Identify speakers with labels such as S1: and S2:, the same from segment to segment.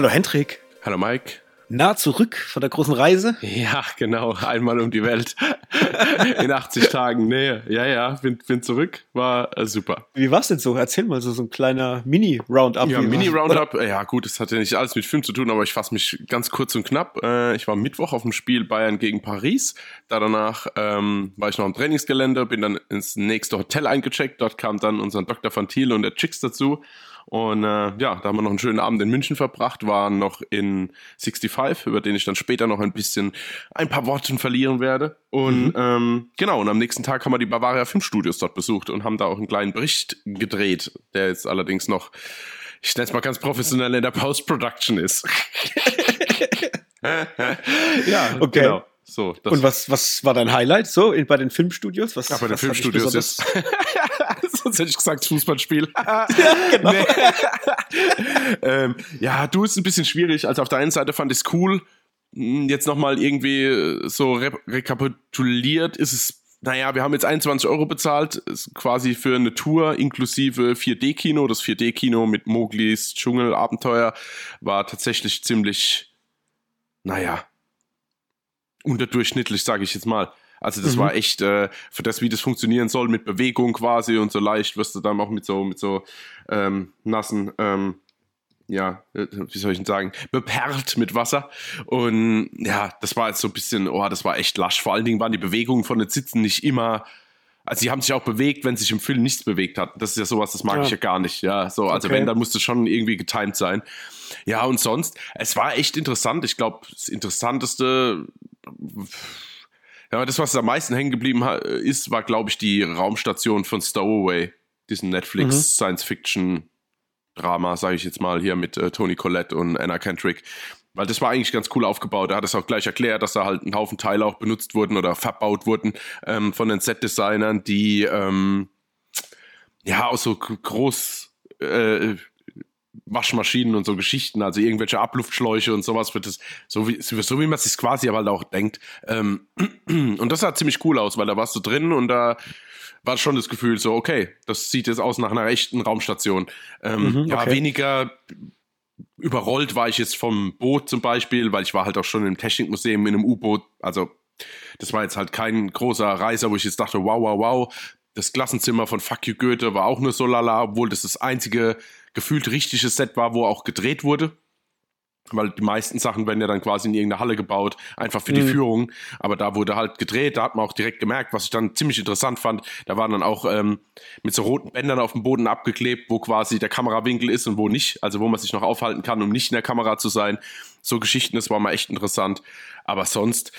S1: Hallo Hendrik.
S2: Hallo Mike.
S1: Na, zurück von der großen Reise?
S2: Ja, genau. Einmal um die Welt. In 80 Tagen. Nee, ja, ja, bin, bin zurück. War äh, super.
S1: Wie war's denn so? Erzähl mal so, so ein kleiner Mini-Roundup.
S2: Ja, Mini-Roundup. Ja, gut, das hat ja nicht alles mit Film zu tun, aber ich fasse mich ganz kurz und knapp. Äh, ich war Mittwoch auf dem Spiel Bayern gegen Paris. Da danach ähm, war ich noch am Trainingsgelände, bin dann ins nächste Hotel eingecheckt. Dort kam dann unser Dr. Van Thiel und der Chicks dazu. Und äh, ja, da haben wir noch einen schönen Abend in München verbracht, waren noch in 65, über den ich dann später noch ein bisschen ein paar Worte verlieren werde. Und mhm. ähm, genau, und am nächsten Tag haben wir die Bavaria Filmstudios dort besucht und haben da auch einen kleinen Bericht gedreht, der jetzt allerdings noch, ich nenne es mal ganz professionell, in der Post-Production ist.
S1: ja, okay. Genau. So, und was, was war dein Highlight so in, bei den Filmstudios? Was,
S2: ja, bei den Filmstudios ist. Sonst hätte ich gesagt Fußballspiel.
S1: ja, genau.
S2: Ähm, ja, du ist ein bisschen schwierig. Also auf der einen Seite fand ich es cool. Hm, jetzt nochmal irgendwie so re rekapituliert ist es naja, wir haben jetzt 21 Euro bezahlt, quasi für eine Tour inklusive 4D-Kino. Das 4D-Kino mit Moglis Dschungelabenteuer war tatsächlich ziemlich, naja, unterdurchschnittlich, sage ich jetzt mal. Also das mhm. war echt äh, für das, wie das funktionieren soll mit Bewegung quasi und so leicht wirst du dann auch mit so mit so ähm, nassen ähm, ja, äh, wie soll ich denn sagen, beperrt mit Wasser. Und ja, das war jetzt so ein bisschen, oh, das war echt lasch. Vor allen Dingen waren die Bewegungen von den Sitzen nicht immer, also sie haben sich auch bewegt, wenn sich im Film nichts bewegt hat. Das ist ja sowas, das mag ja. ich ja gar nicht. Ja, so, also okay. wenn, dann musste schon irgendwie getimed sein. Ja, und sonst, es war echt interessant. Ich glaube, das Interessanteste ja, das, was am meisten hängen geblieben ist, war, glaube ich, die Raumstation von Stowaway, diesen Netflix mhm. Science-Fiction-Drama, sage ich jetzt mal, hier mit äh, Tony Collette und Anna Kendrick. Weil das war eigentlich ganz cool aufgebaut. Er hat es auch gleich erklärt, dass da halt ein Haufen Teile auch benutzt wurden oder verbaut wurden ähm, von den Set-Designern, die ähm, ja auch so groß äh, Waschmaschinen und so Geschichten, also irgendwelche Abluftschläuche und sowas wird es, so wie, so wie man es sich quasi aber halt auch denkt. Ähm, und das sah ziemlich cool aus, weil da warst du drin und da war schon das Gefühl so, okay, das sieht jetzt aus nach einer echten Raumstation. Ähm, mhm, okay. Ja, weniger überrollt war ich jetzt vom Boot zum Beispiel, weil ich war halt auch schon im Technikmuseum in einem U-Boot, also das war jetzt halt kein großer Reiser, wo ich jetzt dachte, wow, wow, wow. Das Klassenzimmer von Fuck You Goethe war auch nur so lala, obwohl das das einzige gefühlt richtiges Set war, wo auch gedreht wurde. Weil die meisten Sachen werden ja dann quasi in irgendeiner Halle gebaut, einfach für die mhm. Führung. Aber da wurde halt gedreht, da hat man auch direkt gemerkt, was ich dann ziemlich interessant fand. Da waren dann auch ähm, mit so roten Bändern auf dem Boden abgeklebt, wo quasi der Kamerawinkel ist und wo nicht. Also wo man sich noch aufhalten kann, um nicht in der Kamera zu sein. So Geschichten, das war mal echt interessant. Aber sonst,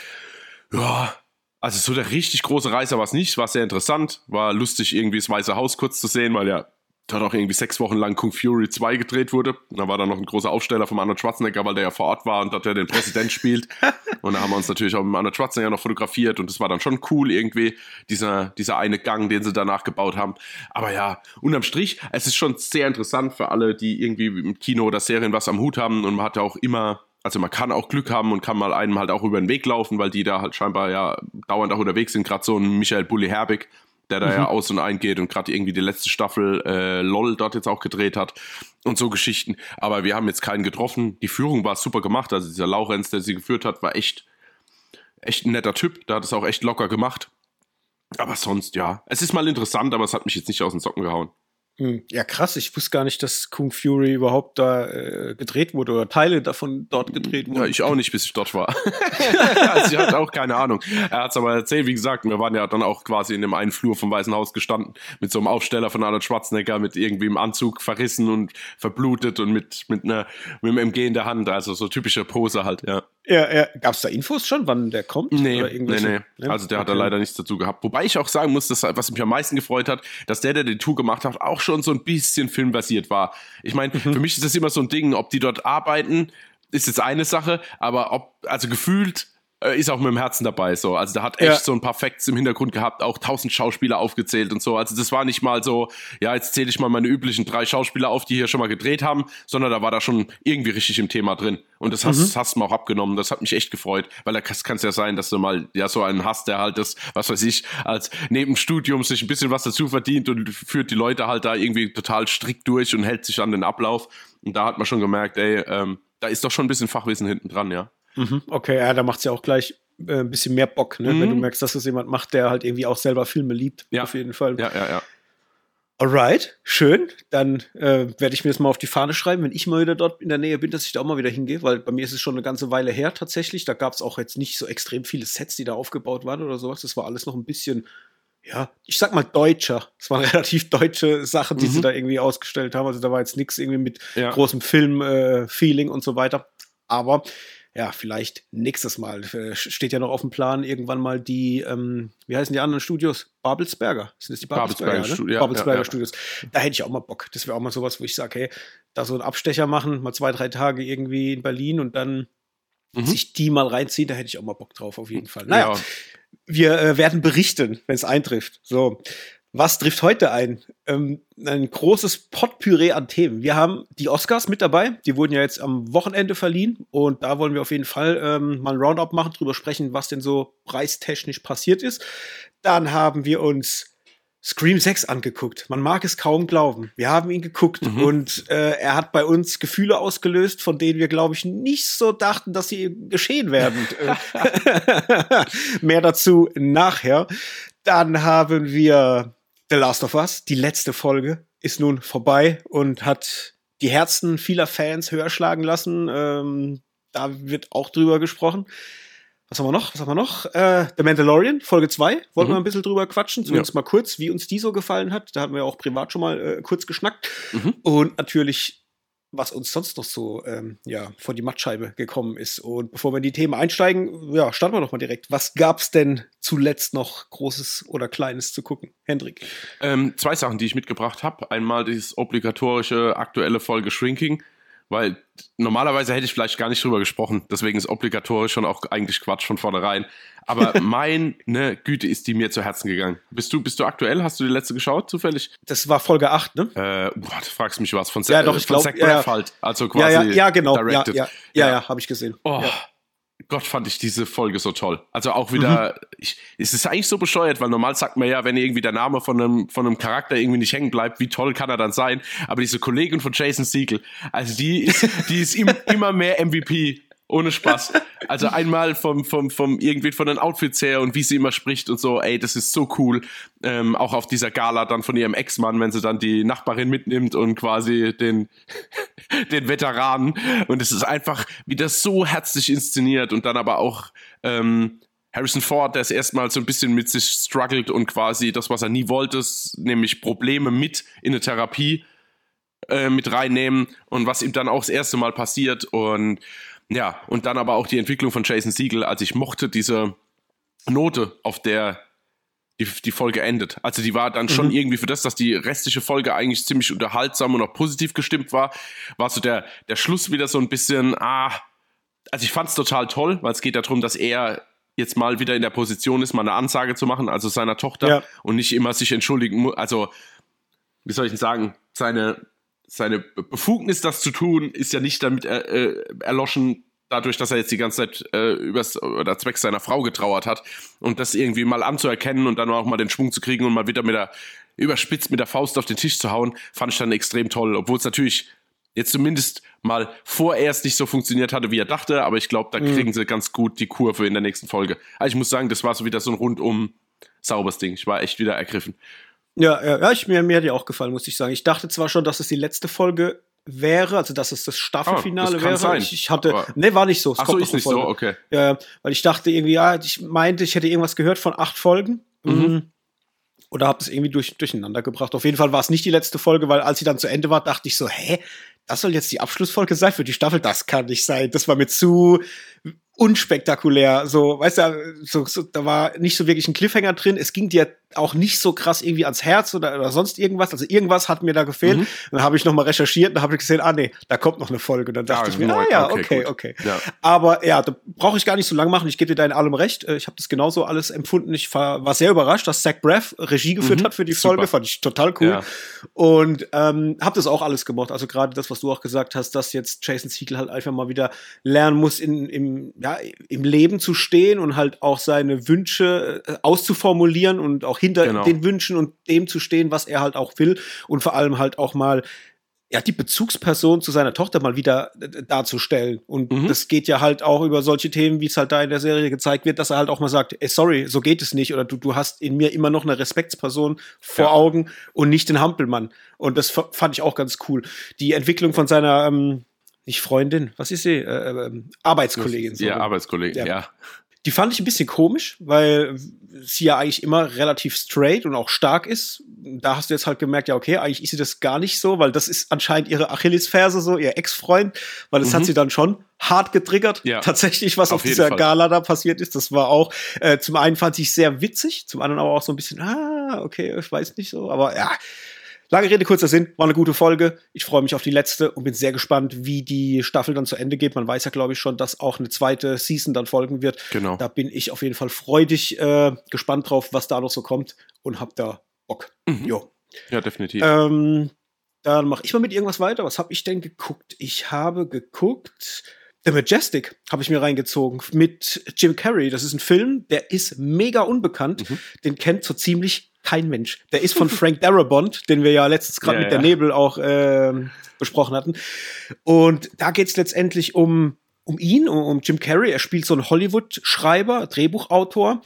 S2: ja, also so der richtig große Reißer war es nicht, war sehr interessant, war lustig irgendwie das Weiße Haus kurz zu sehen, weil ja hat auch irgendwie sechs Wochen lang Kung Fury 2 gedreht wurde. Da war dann noch ein großer Aufsteller vom Arnold Schwarzenegger, weil der ja vor Ort war und dort der den Präsident spielt. Und da haben wir uns natürlich auch mit Arnold Schwarzenegger noch fotografiert und das war dann schon cool irgendwie, dieser, dieser eine Gang, den sie danach gebaut haben. Aber ja, unterm Strich, es ist schon sehr interessant für alle, die irgendwie im Kino oder Serien was am Hut haben und man hat ja auch immer also man kann auch Glück haben und kann mal einem halt auch über den Weg laufen, weil die da halt scheinbar ja dauernd auch unterwegs sind. Gerade so ein Michael Bulli Herbig, der da mhm. ja aus und eingeht und gerade irgendwie die letzte Staffel äh, LOL dort jetzt auch gedreht hat und so Geschichten. Aber wir haben jetzt keinen getroffen. Die Führung war super gemacht. Also dieser Laurenz, der sie geführt hat, war echt, echt ein netter Typ. Der hat es auch echt locker gemacht. Aber sonst, ja. Es ist mal interessant, aber es hat mich jetzt nicht aus den Socken gehauen.
S1: Hm. Ja, krass. Ich wusste gar nicht, dass Kung Fury überhaupt da äh, gedreht wurde oder Teile davon dort gedreht wurden.
S2: Ja, ich auch nicht, bis ich dort war. also ich hatte auch keine Ahnung. Er hat es aber erzählt, wie gesagt, wir waren ja dann auch quasi in dem einen Flur vom Weißen Haus gestanden, mit so einem Aufsteller von Arnold Schwarzenegger, mit irgendwie im Anzug verrissen und verblutet und mit, mit, einer, mit einem MG in der Hand. Also so typische Pose halt, ja.
S1: Ja, ja. Gab es da Infos schon, wann der kommt?
S2: Nee, nee, nee. Also der okay. hat da leider nichts dazu gehabt. Wobei ich auch sagen muss, dass, was mich am meisten gefreut hat, dass der, der die Tour gemacht hat, auch schon so ein bisschen filmbasiert war. Ich meine, mhm. für mich ist das immer so ein Ding, ob die dort arbeiten, ist jetzt eine Sache, aber ob, also gefühlt ist auch mit dem Herzen dabei so. Also da hat echt ja. so ein paar Facts im Hintergrund gehabt, auch tausend Schauspieler aufgezählt und so. Also das war nicht mal so, ja, jetzt zähle ich mal meine üblichen drei Schauspieler auf, die hier schon mal gedreht haben, sondern da war da schon irgendwie richtig im Thema drin. Und das hast, mhm. hast du mir auch abgenommen. Das hat mich echt gefreut, weil da kann es ja sein, dass du mal ja so einen hast, der halt das, was weiß ich, als neben Studium sich ein bisschen was dazu verdient und führt die Leute halt da irgendwie total strikt durch und hält sich an den Ablauf. Und da hat man schon gemerkt, ey, ähm, da ist doch schon ein bisschen Fachwissen hinten dran, ja.
S1: Mhm, okay, ja, da macht es ja auch gleich äh, ein bisschen mehr Bock, ne? Mhm. wenn du mhm. merkst, dass das jemand macht, der halt irgendwie auch selber Filme liebt.
S2: Ja.
S1: Auf jeden Fall.
S2: Ja, ja, ja.
S1: Alright, schön. Dann äh, werde ich mir das mal auf die Fahne schreiben, wenn ich mal wieder dort in der Nähe bin, dass ich da auch mal wieder hingehe, weil bei mir ist es schon eine ganze Weile her tatsächlich. Da gab es auch jetzt nicht so extrem viele Sets, die da aufgebaut waren oder sowas. Das war alles noch ein bisschen, ja, ich sag mal deutscher. Es waren relativ deutsche Sachen, die mhm. sie da irgendwie ausgestellt haben. Also da war jetzt nichts irgendwie mit ja. großem Film-Feeling äh, und so weiter. Aber ja, vielleicht nächstes Mal. Äh, steht ja noch auf dem Plan, irgendwann mal die, ähm, wie heißen die anderen Studios? Babelsberger. Sind das die Babelsberger, Babelsberger, ne? Studi ja, Babelsberger ja, Studios. Da hätte ich auch mal Bock. Das wäre auch mal sowas, wo ich sage, hey, da so einen Abstecher machen, mal zwei, drei Tage irgendwie in Berlin und dann mhm. sich die mal reinziehen, da hätte ich auch mal Bock drauf, auf jeden Fall. Naja, wir äh, werden berichten, wenn es eintrifft. So. Was trifft heute ein? Ähm, ein großes Potpüree an Themen. Wir haben die Oscars mit dabei. Die wurden ja jetzt am Wochenende verliehen. Und da wollen wir auf jeden Fall ähm, mal ein Roundup machen, drüber sprechen, was denn so preistechnisch passiert ist. Dann haben wir uns Scream 6 angeguckt. Man mag es kaum glauben. Wir haben ihn geguckt mhm. und äh, er hat bei uns Gefühle ausgelöst, von denen wir, glaube ich, nicht so dachten, dass sie geschehen werden. Mehr dazu nachher. Dann haben wir The Last of Us, die letzte Folge, ist nun vorbei und hat die Herzen vieler Fans höher schlagen lassen. Ähm, da wird auch drüber gesprochen. Was haben wir noch? Was haben wir noch? Äh, The Mandalorian, Folge 2. Wollten mhm. wir ein bisschen drüber quatschen, zumindest ja. mal kurz, wie uns die so gefallen hat. Da hatten wir auch privat schon mal äh, kurz geschnackt. Mhm. Und natürlich was uns sonst noch so ähm, ja, vor die Mattscheibe gekommen ist. Und bevor wir in die Themen einsteigen, ja, starten wir doch mal direkt. Was gab's denn zuletzt noch Großes oder Kleines zu gucken? Hendrik?
S2: Ähm, zwei Sachen, die ich mitgebracht habe. Einmal dieses obligatorische aktuelle Folge Shrinking weil normalerweise hätte ich vielleicht gar nicht drüber gesprochen. Deswegen ist obligatorisch schon auch eigentlich Quatsch von vornherein. Aber meine Güte ist die mir zu Herzen gegangen. Bist du, bist du aktuell? Hast du die letzte geschaut, zufällig?
S1: Das war Folge 8, ne?
S2: Äh, boah, du fragst mich was. Von,
S1: ja, doch, ich glaube.
S2: Ja, halt. Also quasi.
S1: Ja, ja, ja genau. Directed. Ja, ja, ja, ja, habe ich gesehen.
S2: Oh,
S1: ja.
S2: Gott, fand ich diese Folge so toll. Also auch wieder, mhm. ich, es ist eigentlich so bescheuert, weil normal sagt man ja, wenn irgendwie der Name von einem, von einem Charakter irgendwie nicht hängen bleibt, wie toll kann er dann sein? Aber diese Kollegin von Jason Siegel, also die ist, die ist im, immer mehr MVP ohne Spaß. Also einmal vom, vom, vom irgendwie von den Outfits her und wie sie immer spricht und so, ey, das ist so cool. Ähm, auch auf dieser Gala dann von ihrem Ex-Mann, wenn sie dann die Nachbarin mitnimmt und quasi den, den Veteranen. Und es ist einfach wieder so herzlich inszeniert und dann aber auch ähm, Harrison Ford, der es erstmal so ein bisschen mit sich struggelt und quasi das, was er nie wollte, nämlich Probleme mit in eine Therapie äh, mit reinnehmen und was ihm dann auch das erste Mal passiert und ja, und dann aber auch die Entwicklung von Jason Siegel. Also ich mochte diese Note, auf der die, die Folge endet. Also die war dann schon mhm. irgendwie für das, dass die restliche Folge eigentlich ziemlich unterhaltsam und auch positiv gestimmt war, war so der, der Schluss wieder so ein bisschen, ah, also ich fand es total toll, weil es geht darum, dass er jetzt mal wieder in der Position ist, mal eine Ansage zu machen, also seiner Tochter ja. und nicht immer sich entschuldigen muss. Also, wie soll ich denn sagen, seine seine Befugnis, das zu tun, ist ja nicht damit äh, äh, erloschen, dadurch, dass er jetzt die ganze Zeit äh, übers oder zwecks seiner Frau getrauert hat und das irgendwie mal anzuerkennen und dann auch mal den Schwung zu kriegen und mal wieder mit der überspitzt mit der Faust auf den Tisch zu hauen, fand ich dann extrem toll, obwohl es natürlich jetzt zumindest mal vorerst nicht so funktioniert hatte, wie er dachte, aber ich glaube, da mhm. kriegen sie ganz gut die Kurve in der nächsten Folge. Also ich muss sagen, das war so wieder so ein rundum sauberes Ding. Ich war echt wieder ergriffen.
S1: Ja, ja, ja ich, mir, mir hat die auch gefallen, muss ich sagen. Ich dachte zwar schon, dass es die letzte Folge wäre, also dass es das Staffelfinale oh, das wäre. Ich, ich hatte, aber ne, war nicht so.
S2: Es ach so, ist nicht Folge. so, okay.
S1: Ja, weil ich dachte irgendwie, ja, ich meinte, ich hätte irgendwas gehört von acht Folgen. Mhm. mhm. Oder habe es irgendwie durch, durcheinander gebracht. Auf jeden Fall war es nicht die letzte Folge, weil als sie dann zu Ende war, dachte ich so, hä, das soll jetzt die Abschlussfolge sein für die Staffel? Das kann nicht sein. Das war mir zu unspektakulär. So, weißt du, so, so, da war nicht so wirklich ein Cliffhanger drin. Es ging dir auch nicht so krass irgendwie ans Herz oder, oder sonst irgendwas. Also irgendwas hat mir da gefehlt. Mhm. Dann habe ich noch mal recherchiert und habe ich gesehen, ah nee, da kommt noch eine Folge. Und dann dachte ja, ich mir, ah ja, okay, okay. okay. Ja. Aber ja, da brauche ich gar nicht so lange machen. Ich gebe dir da in allem recht. Äh, ich habe das genauso alles empfunden. Ich war, war sehr überrascht, dass Zach Braff Regie geführt mhm. hat für die Super. Folge. Fand ich total cool. Ja. Und ähm, habe das auch alles gemacht. Also gerade das, was du auch gesagt hast, dass jetzt Jason Siegel halt einfach mal wieder lernen muss, in, im, ja, im Leben zu stehen und halt auch seine Wünsche äh, auszuformulieren und auch hinter genau. den Wünschen und dem zu stehen, was er halt auch will und vor allem halt auch mal ja, die Bezugsperson zu seiner Tochter mal wieder äh, darzustellen. Und mhm. das geht ja halt auch über solche Themen, wie es halt da in der Serie gezeigt wird, dass er halt auch mal sagt, ey, sorry, so geht es nicht. Oder du, du hast in mir immer noch eine Respektsperson vor ja. Augen und nicht den Hampelmann. Und das fand ich auch ganz cool. Die Entwicklung von seiner, ähm, nicht Freundin, was ist sie? Äh, äh, Arbeitskollegin.
S2: So. Ja, Arbeitskollegin, ja. ja.
S1: Die fand ich ein bisschen komisch, weil sie ja eigentlich immer relativ straight und auch stark ist. Da hast du jetzt halt gemerkt, ja, okay, eigentlich ist sie das gar nicht so, weil das ist anscheinend ihre Achillesferse, so ihr Ex-Freund, weil das mhm. hat sie dann schon hart getriggert. Ja, Tatsächlich, was auf, auf dieser Fall. Gala da passiert ist. Das war auch, äh, zum einen fand ich sehr witzig, zum anderen aber auch so ein bisschen, ah, okay, ich weiß nicht so, aber ja, Lange Rede, kurzer Sinn, war eine gute Folge. Ich freue mich auf die letzte und bin sehr gespannt, wie die Staffel dann zu Ende geht. Man weiß ja, glaube ich, schon, dass auch eine zweite Season dann folgen wird.
S2: Genau.
S1: Da bin ich auf jeden Fall freudig äh, gespannt drauf, was da noch so kommt und hab da Bock.
S2: Mhm. Jo. Ja, definitiv.
S1: Ähm, dann mache ich mal mit irgendwas weiter. Was habe ich denn geguckt? Ich habe geguckt. The Majestic habe ich mir reingezogen mit Jim Carrey. Das ist ein Film, der ist mega unbekannt. Mhm. Den kennt so ziemlich kein Mensch. Der ist von Frank Darabont, den wir ja letztens gerade ja, mit der Nebel auch äh, besprochen hatten. Und da geht es letztendlich um, um ihn, um, um Jim Carrey. Er spielt so einen Hollywood-Schreiber, Drehbuchautor.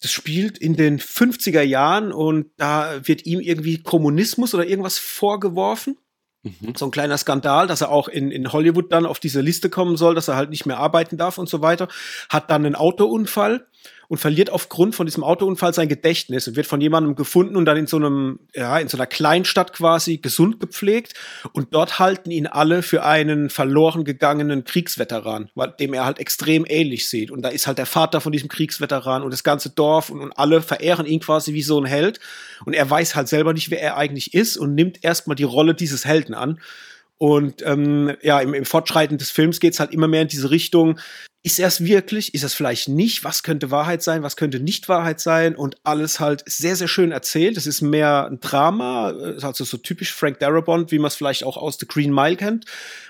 S1: Das spielt in den 50er Jahren und da wird ihm irgendwie Kommunismus oder irgendwas vorgeworfen. Mhm. So ein kleiner Skandal, dass er auch in, in Hollywood dann auf diese Liste kommen soll, dass er halt nicht mehr arbeiten darf und so weiter. Hat dann einen Autounfall und verliert aufgrund von diesem Autounfall sein Gedächtnis und wird von jemandem gefunden und dann in so einem, ja, in so einer Kleinstadt quasi gesund gepflegt. Und dort halten ihn alle für einen verloren gegangenen Kriegsveteran, dem er halt extrem ähnlich sieht. Und da ist halt der Vater von diesem Kriegsveteran und das ganze Dorf und, und alle verehren ihn quasi wie so ein Held. Und er weiß halt selber nicht, wer er eigentlich ist und nimmt erstmal die Rolle dieses Helden an. Und ähm, ja, im, im Fortschreiten des Films geht's halt immer mehr in diese Richtung. Ist er es wirklich? Ist es vielleicht nicht? Was könnte Wahrheit sein? Was könnte nicht Wahrheit sein? Und alles halt sehr, sehr schön erzählt. Es ist mehr ein Drama, also so typisch Frank Darabont, wie man es vielleicht auch aus The Green Mile kennt.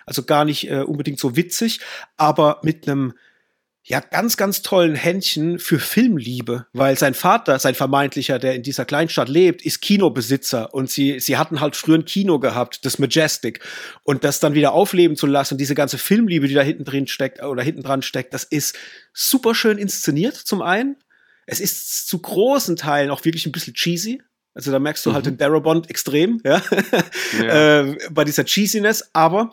S1: Also gar nicht äh, unbedingt so witzig, aber mit einem ja ganz, ganz tollen Händchen für Filmliebe, weil sein Vater, sein vermeintlicher, der in dieser Kleinstadt lebt, ist Kinobesitzer und sie, sie hatten halt früher ein Kino gehabt, das Majestic. Und das dann wieder aufleben zu lassen, diese ganze Filmliebe, die da hinten drin steckt oder hinten dran steckt, das ist super schön inszeniert zum einen. Es ist zu großen Teilen auch wirklich ein bisschen cheesy. Also da merkst du halt mhm. halt den Darabont extrem, ja, ja. äh, bei dieser Cheesiness. Aber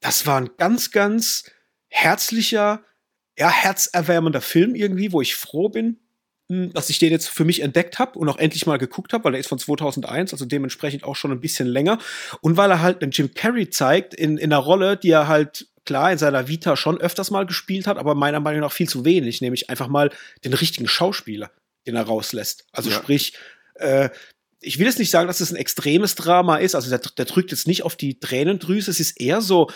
S1: das war ein ganz, ganz herzlicher, ja, herzerwärmender Film irgendwie, wo ich froh bin, hm, dass ich den jetzt für mich entdeckt habe und auch endlich mal geguckt habe, weil er ist von 2001, also dementsprechend auch schon ein bisschen länger. Und weil er halt einen Jim Carrey zeigt in, in einer Rolle, die er halt klar in seiner Vita schon öfters mal gespielt hat, aber meiner Meinung nach viel zu wenig, nämlich einfach mal den richtigen Schauspieler, den er rauslässt. Also ja. sprich, äh, ich will jetzt nicht sagen, dass es ein extremes Drama ist, also der, der drückt jetzt nicht auf die Tränendrüse, es ist eher so,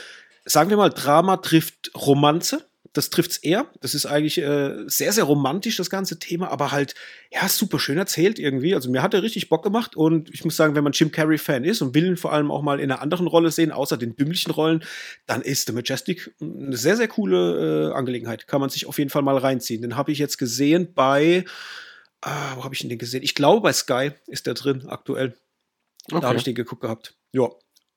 S1: sagen wir mal, Drama trifft Romanze das trifft's eher. Das ist eigentlich äh, sehr, sehr romantisch, das ganze Thema, aber halt, ja, super schön erzählt irgendwie. Also mir hat er richtig Bock gemacht und ich muss sagen, wenn man Jim Carrey-Fan ist und will ihn vor allem auch mal in einer anderen Rolle sehen, außer den dümmlichen Rollen, dann ist The Majestic eine sehr, sehr coole äh, Angelegenheit. Kann man sich auf jeden Fall mal reinziehen. Den habe ich jetzt gesehen bei, ah, wo habe ich den gesehen? Ich glaube, bei Sky ist der drin aktuell. Okay. Da habe ich den geguckt gehabt. Ja,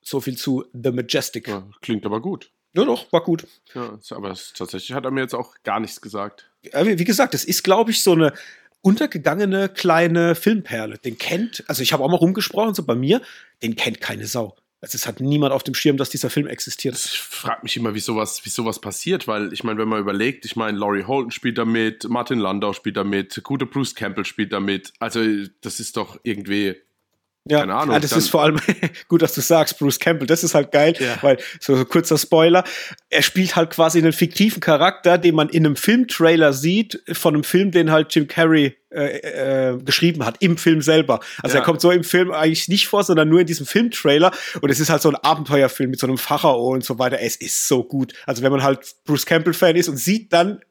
S1: so viel zu The Majestic. Ja,
S2: klingt aber gut.
S1: Ja, doch, war gut.
S2: Ja, aber es, tatsächlich hat er mir jetzt auch gar nichts gesagt.
S1: Wie gesagt, es ist, glaube ich, so eine untergegangene kleine Filmperle. Den kennt, also ich habe auch mal rumgesprochen, so bei mir, den kennt keine Sau. Also es hat niemand auf dem Schirm, dass dieser Film existiert.
S2: Ich frage mich immer, wie sowas, wie sowas passiert, weil ich meine, wenn man überlegt, ich meine, Laurie Holton spielt damit, Martin Landau spielt damit, gute Bruce Campbell spielt damit. Also das ist doch irgendwie
S1: ja, Keine Ahnung. Ja, das ist vor allem gut, dass du sagst, Bruce Campbell. Das ist halt geil, ja. weil so, so kurzer Spoiler. Er spielt halt quasi einen fiktiven Charakter, den man in einem Filmtrailer sieht, von einem Film, den halt Jim Carrey äh, äh, geschrieben hat, im Film selber. Also ja. er kommt so im Film eigentlich nicht vor, sondern nur in diesem Filmtrailer. Und es ist halt so ein Abenteuerfilm mit so einem Pharao und so weiter. Es ist so gut. Also wenn man halt Bruce Campbell-Fan ist und sieht dann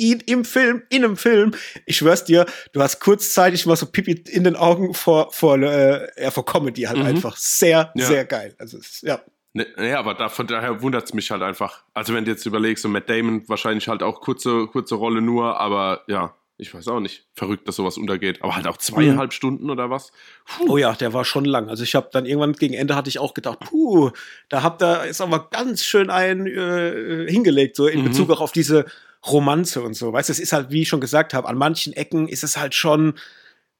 S1: ihn im Film, in einem Film. Ich schwör's dir, du hast kurzzeitig mal so Pipi in den Augen vor, vor, äh, ja, vor Comedy halt mhm. einfach. Sehr, ja. sehr geil. Also, ja.
S2: Ne, ja, aber da, von daher wundert es mich halt einfach. Also, wenn du jetzt überlegst, so Matt Damon wahrscheinlich halt auch kurze, kurze Rolle nur, aber ja, ich weiß auch nicht, verrückt, dass sowas untergeht. Aber halt auch zweieinhalb mhm. Stunden oder was?
S1: Puh. Oh ja, der war schon lang. Also ich habe dann irgendwann gegen Ende hatte ich auch gedacht, puh, da habt ihr ist aber ganz schön ein äh, hingelegt, so in mhm. Bezug auch auf diese Romanze und so. Weißt du, es ist halt, wie ich schon gesagt habe, an manchen Ecken ist es halt schon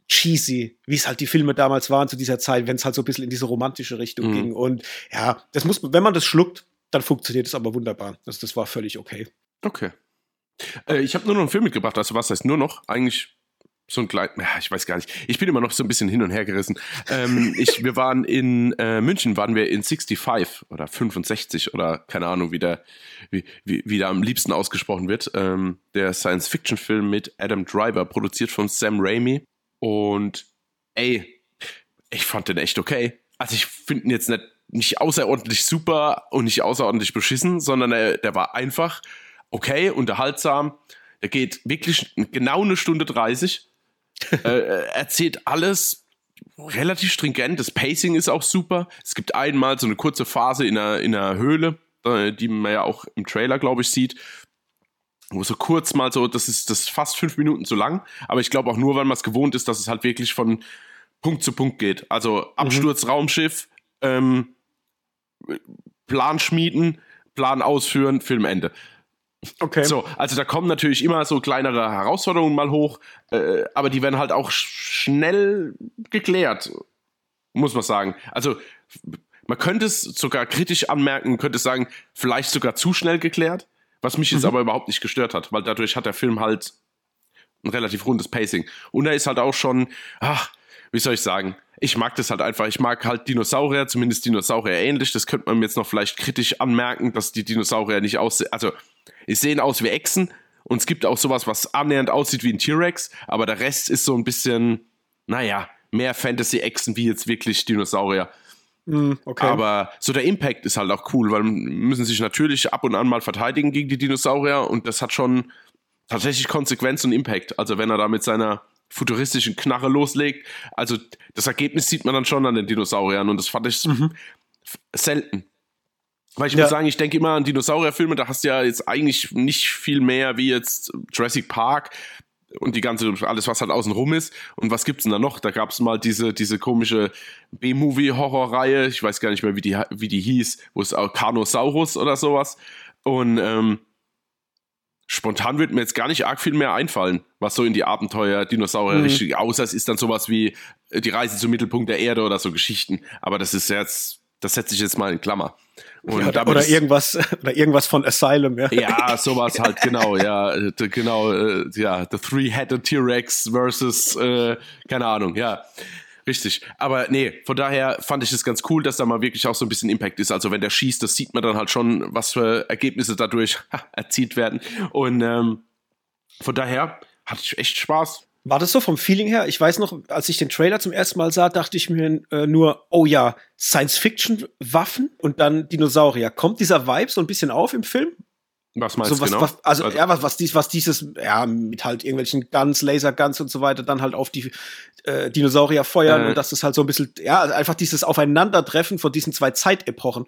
S1: cheesy, wie es halt die Filme damals waren zu dieser Zeit, wenn es halt so ein bisschen in diese romantische Richtung mhm. ging. Und ja, das muss, wenn man das schluckt, dann funktioniert es aber wunderbar. Also das war völlig okay.
S2: Okay. Äh, ich habe nur noch einen Film mitgebracht. Also was heißt nur noch? Eigentlich so ein klein, ich weiß gar nicht. Ich bin immer noch so ein bisschen hin und her gerissen. Ähm, ich, wir waren in äh, München, waren wir in 65 oder 65 oder keine Ahnung, wie der, wie, wie, wie der am liebsten ausgesprochen wird. Ähm, der Science-Fiction-Film mit Adam Driver, produziert von Sam Raimi. Und ey, ich fand den echt okay. Also ich finde ihn jetzt nicht, nicht außerordentlich super und nicht außerordentlich beschissen, sondern er, der war einfach okay, unterhaltsam. Der geht wirklich genau eine Stunde 30. äh, erzählt alles relativ stringent. Das Pacing ist auch super. Es gibt einmal so eine kurze Phase in einer, in einer Höhle, äh, die man ja auch im Trailer, glaube ich, sieht. Wo so kurz mal so, das ist das ist fast fünf Minuten zu lang, aber ich glaube auch nur, weil man es gewohnt ist, dass es halt wirklich von Punkt zu Punkt geht. Also Absturz, mhm. Raumschiff, ähm, Plan schmieden, Plan ausführen, Filmende. Okay. So, also da kommen natürlich immer so kleinere Herausforderungen mal hoch, äh, aber die werden halt auch schnell geklärt, muss man sagen. Also man könnte es sogar kritisch anmerken, könnte sagen, vielleicht sogar zu schnell geklärt, was mich jetzt mhm. aber überhaupt nicht gestört hat, weil dadurch hat der Film halt ein relativ rundes Pacing. Und er ist halt auch schon, ach, wie soll ich sagen, ich mag das halt einfach. Ich mag halt Dinosaurier, zumindest Dinosaurier ähnlich. Das könnte man mir jetzt noch vielleicht kritisch anmerken, dass die Dinosaurier nicht aussehen. Also die sehen aus wie Echsen und es gibt auch sowas, was annähernd aussieht wie ein T-Rex, aber der Rest ist so ein bisschen, naja, mehr Fantasy-Echsen wie jetzt wirklich Dinosaurier. Mm, okay. Aber so der Impact ist halt auch cool, weil müssen sich natürlich ab und an mal verteidigen gegen die Dinosaurier und das hat schon tatsächlich Konsequenz und Impact. Also wenn er da mit seiner futuristischen Knarre loslegt, also das Ergebnis sieht man dann schon an den Dinosauriern und das fand ich mhm. selten. Weil ich ja. muss sagen, ich denke immer an Dinosaurierfilme, da hast du ja jetzt eigentlich nicht viel mehr wie jetzt Jurassic Park und die ganze, alles, was halt außen rum ist. Und was gibt's denn da noch? Da gab's mal diese, diese komische B-Movie-Horrorreihe, ich weiß gar nicht mehr, wie die, wie die hieß, wo es auch Carnosaurus oder sowas. Und ähm, spontan wird mir jetzt gar nicht arg viel mehr einfallen, was so in die Abenteuer Dinosaurier mhm. richtig, außer es ist dann sowas wie die Reise zum Mittelpunkt der Erde oder so Geschichten. Aber das ist jetzt, das setze ich jetzt mal in Klammer.
S1: Ja, oder irgendwas oder irgendwas von Asylum,
S2: ja. Ja, sowas halt, genau, ja, genau, äh, ja, The Three-Headed T-Rex versus, äh, keine Ahnung, ja. Richtig. Aber nee, von daher fand ich es ganz cool, dass da mal wirklich auch so ein bisschen Impact ist. Also wenn der schießt, das sieht man dann halt schon, was für Ergebnisse dadurch erzielt werden. Und ähm, von daher hatte ich echt Spaß.
S1: War das so vom Feeling her? Ich weiß noch, als ich den Trailer zum ersten Mal sah, dachte ich mir äh, nur, oh ja, Science-Fiction-Waffen und dann Dinosaurier. Kommt dieser Vibe so ein bisschen auf im Film?
S2: Was meinst
S1: so, was,
S2: genau?
S1: Was, also, also, ja, was, was, dies, was dieses, ja, mit halt irgendwelchen Guns, Laserguns und so weiter, dann halt auf die äh, Dinosaurier feuern äh. und dass das halt so ein bisschen, ja, einfach dieses Aufeinandertreffen von diesen zwei Zeitepochen.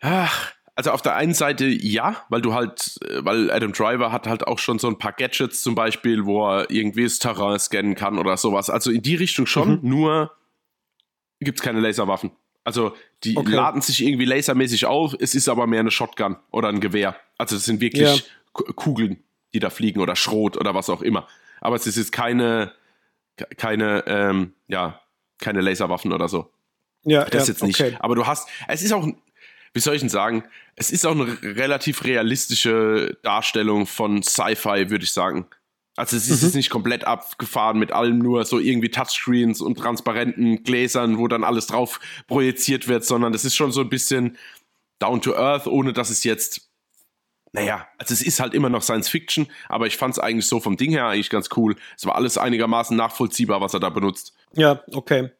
S2: Ach, also auf der einen Seite ja, weil du halt, äh, weil Adam Driver hat halt auch schon so ein paar Gadgets zum Beispiel, wo er irgendwie das Terrain scannen kann oder sowas. Also in die Richtung schon, mhm. nur gibt es keine Laserwaffen. Also die okay. laden sich irgendwie lasermäßig auf, es ist aber mehr eine Shotgun oder ein Gewehr. Also es sind wirklich ja. Kugeln, die da fliegen oder Schrot oder was auch immer. Aber es ist jetzt keine, keine, ähm, ja, keine Laserwaffen oder so. Ja, das ja, jetzt nicht. Okay. Aber du hast, es ist auch wie soll ich denn sagen, es ist auch eine relativ realistische Darstellung von Sci-Fi, würde ich sagen. Also es ist mhm. nicht komplett abgefahren mit allem nur so irgendwie Touchscreens und transparenten Gläsern, wo dann alles drauf projiziert wird, sondern es ist schon so ein bisschen down to earth, ohne dass es jetzt naja, also es ist halt immer noch Science Fiction, aber ich fand es eigentlich so vom Ding her eigentlich ganz cool. Es war alles einigermaßen nachvollziehbar, was er da benutzt.
S1: Ja, okay.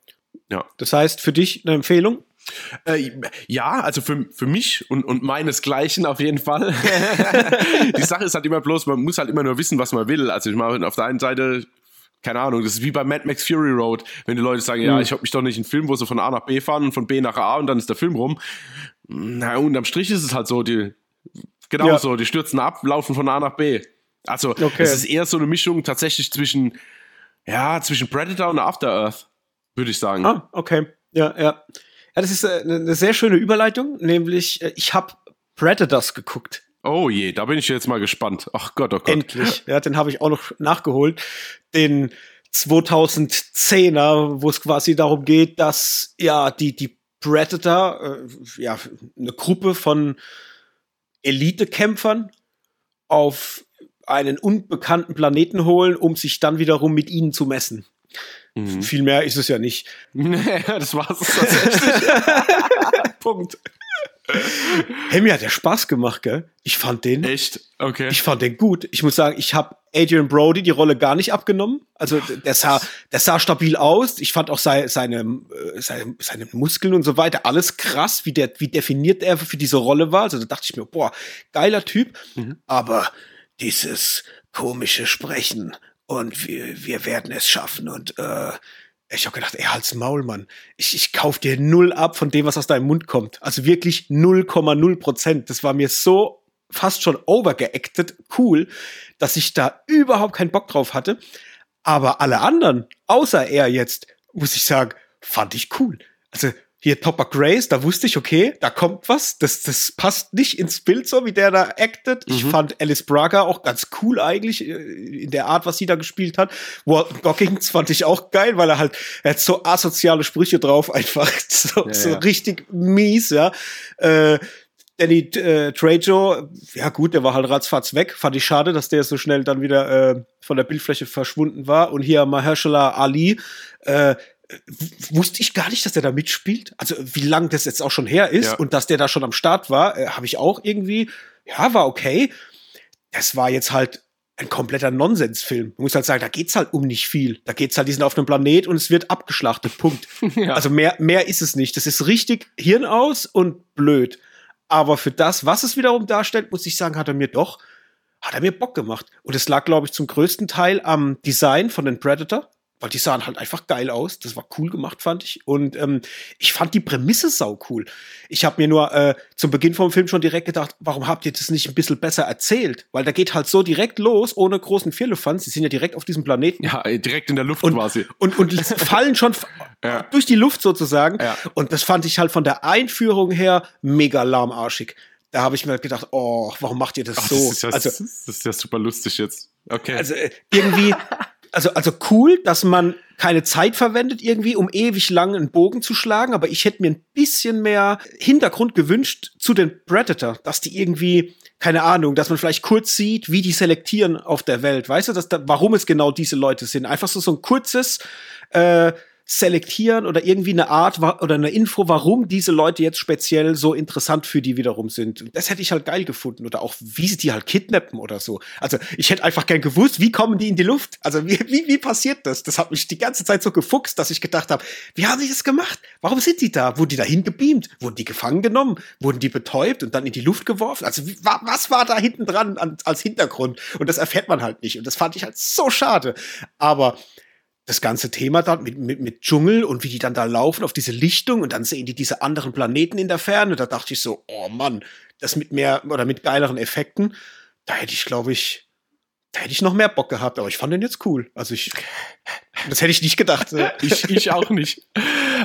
S1: Ja. Das heißt, für dich eine Empfehlung?
S2: Äh, ja, also für, für mich und, und meinesgleichen auf jeden Fall. die Sache ist halt immer bloß, man muss halt immer nur wissen, was man will. Also ich meine, auf der einen Seite, keine Ahnung, das ist wie bei Mad Max Fury Road, wenn die Leute sagen, mhm. ja, ich habe mich doch nicht einen Film, wo sie von A nach B fahren und von B nach A und dann ist der Film rum. Na, unterm Strich ist es halt so, die, genau ja. so, die stürzen ab, laufen von A nach B. Also, okay. es ist eher so eine Mischung tatsächlich zwischen, ja, zwischen Predator und After Earth, würde ich sagen.
S1: Ah, okay. Ja, ja. Ja, das ist äh, eine sehr schöne Überleitung, nämlich äh, ich habe Predators geguckt.
S2: Oh je, da bin ich jetzt mal gespannt. Ach Gott, oh Gott.
S1: Endlich. Ja, den habe ich auch noch nachgeholt. Den 2010er, wo es quasi darum geht, dass ja die, die Predator, äh, ja, eine Gruppe von Elitekämpfern auf einen unbekannten Planeten holen, um sich dann wiederum mit ihnen zu messen. Mhm. Viel mehr ist es ja nicht.
S2: Nee, das war es tatsächlich.
S1: Punkt. Hey, mir hat der Spaß gemacht, gell? Ich fand den.
S2: Echt? Okay.
S1: Ich fand den gut. Ich muss sagen, ich habe Adrian Brody die Rolle gar nicht abgenommen. Also der sah, der sah stabil aus. Ich fand auch seine, seine, äh, seine, seine Muskeln und so weiter alles krass, wie der, wie definiert er für diese Rolle war. Also da dachte ich mir, boah, geiler Typ. Mhm. Aber dieses komische Sprechen und wir, wir werden es schaffen und äh, ich habe gedacht, ey, halt's Maul, Mann. Ich, ich kauf dir null ab von dem, was aus deinem Mund kommt. Also wirklich 0,0 Prozent. Das war mir so fast schon overgeacted cool, dass ich da überhaupt keinen Bock drauf hatte. Aber alle anderen, außer er jetzt, muss ich sagen, fand ich cool. Also hier Topper Grace, da wusste ich, okay, da kommt was. Das, das passt nicht ins Bild so, wie der da acted. Mhm. Ich fand Alice Braga auch ganz cool eigentlich, äh, in der Art, was sie da gespielt hat. Walton Goggins fand ich auch geil, weil er halt, er hat so asoziale Sprüche drauf, einfach so, ja, so ja. richtig mies, ja. Äh, Danny äh, Trejo, ja gut, der war halt ratzfatz weg. Fand ich schade, dass der so schnell dann wieder äh, von der Bildfläche verschwunden war. Und hier Mahershala Ali, äh, wusste ich gar nicht, dass der da mitspielt. Also wie lang das jetzt auch schon her ist ja. und dass der da schon am Start war, äh, habe ich auch irgendwie, ja, war okay. Das war jetzt halt ein kompletter Nonsensfilm. Man muss halt sagen, da geht's halt um nicht viel. Da geht's halt, die sind auf einem Planet und es wird abgeschlachtet. Punkt. ja. Also mehr, mehr ist es nicht. Das ist richtig Hirn aus und blöd. Aber für das, was es wiederum darstellt, muss ich sagen, hat er mir doch, hat er mir Bock gemacht. Und es lag, glaube ich, zum größten Teil am Design von den Predator weil die sahen halt einfach geil aus. Das war cool gemacht, fand ich. Und ähm, ich fand die Prämisse sau cool. Ich habe mir nur äh, zum Beginn vom Film schon direkt gedacht, warum habt ihr das nicht ein bisschen besser erzählt? Weil da geht halt so direkt los, ohne großen Firlefanz. Sie sind ja direkt auf diesem Planeten.
S2: Ja, direkt in der Luft
S1: und,
S2: quasi.
S1: Und, und, und fallen schon ja. durch die Luft sozusagen. Ja. Und das fand ich halt von der Einführung her mega lahmarschig. Da habe ich mir gedacht, oh, warum macht ihr das Ach, so? Das
S2: ist, ja, also, das ist ja super lustig jetzt. Okay.
S1: Also äh, irgendwie also, also cool, dass man keine Zeit verwendet irgendwie, um ewig lang einen Bogen zu schlagen, aber ich hätte mir ein bisschen mehr Hintergrund gewünscht zu den Predator, dass die irgendwie, keine Ahnung, dass man vielleicht kurz sieht, wie die selektieren auf der Welt, weißt du, dass da, warum es genau diese Leute sind. Einfach so, so ein kurzes, äh, selektieren oder irgendwie eine Art oder eine Info, warum diese Leute jetzt speziell so interessant für die wiederum sind. Das hätte ich halt geil gefunden oder auch wie sie die halt kidnappen oder so. Also ich hätte einfach gern gewusst, wie kommen die in die Luft? Also wie, wie, wie passiert das? Das hat mich die ganze Zeit so gefuchst, dass ich gedacht habe, wie haben sie das gemacht? Warum sind die da? Wurden die dahin gebeamt? Wurden die gefangen genommen? Wurden die betäubt und dann in die Luft geworfen? Also wie, was war da hinten dran als Hintergrund? Und das erfährt man halt nicht. Und das fand ich halt so schade. Aber das ganze Thema da mit, mit, mit Dschungel und wie die dann da laufen auf diese Lichtung und dann sehen die diese anderen Planeten in der Ferne. Da dachte ich so, oh Mann, das mit mehr oder mit geileren Effekten, da hätte ich, glaube ich, da hätte ich noch mehr Bock gehabt, aber ich fand den jetzt cool. Also ich, das hätte ich nicht gedacht.
S2: ich, ich auch nicht.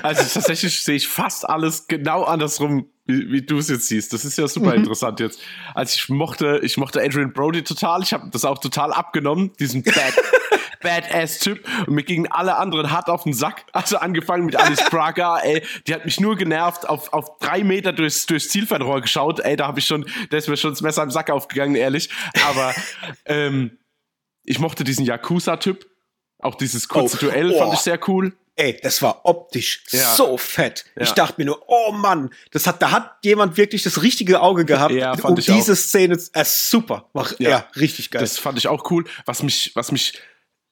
S2: Also tatsächlich sehe ich fast alles genau andersrum, wie, wie du es jetzt siehst. Das ist ja super mhm. interessant jetzt. Also ich mochte, ich mochte Adrian Brody total. Ich habe das auch total abgenommen, diesen Bad, Badass-Typ. Und mir gingen alle anderen hart auf den Sack. Also angefangen mit Alice Braga, ey, die hat mich nur genervt, auf, auf drei Meter durchs, durchs Zielfernrohr geschaut. Ey, da habe ich schon, da ist mir schon das Messer im Sack aufgegangen, ehrlich. Aber ähm, ich mochte diesen Yakuza-Typ. Auch dieses kurze oh, Duell oh. fand ich sehr cool.
S1: Ey, das war optisch ja. so fett. Ja. Ich dachte mir nur, oh Mann, das hat, da hat jemand wirklich das richtige Auge gehabt, ja, um diese auch. Szene. Äh, super, war ja. ja. richtig geil.
S2: Das fand ich auch cool. Was mich, was mich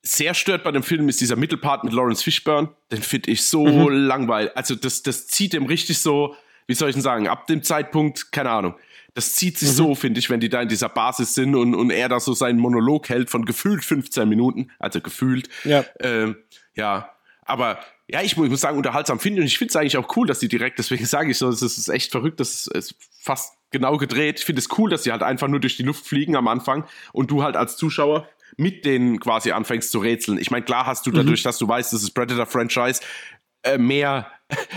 S2: sehr stört bei dem Film ist dieser Mittelpart mit Lawrence Fishburne. Den finde ich so mhm. langweilig. Also das, das zieht dem richtig so, wie soll ich denn sagen, ab dem Zeitpunkt, keine Ahnung. Das zieht sich mhm. so, finde ich, wenn die da in dieser Basis sind und, und er da so seinen Monolog hält von gefühlt 15 Minuten. Also gefühlt.
S1: Ja.
S2: Ähm, ja. Aber ja, ich muss, ich muss sagen, unterhaltsam finde und ich finde es eigentlich auch cool, dass die direkt, deswegen sage ich so, es ist echt verrückt, dass es fast genau gedreht. Ich finde es cool, dass sie halt einfach nur durch die Luft fliegen am Anfang und du halt als Zuschauer mit denen quasi anfängst zu rätseln. Ich meine, klar hast du dadurch, mhm. dass du weißt, das ist Predator-Franchise, äh, mehr,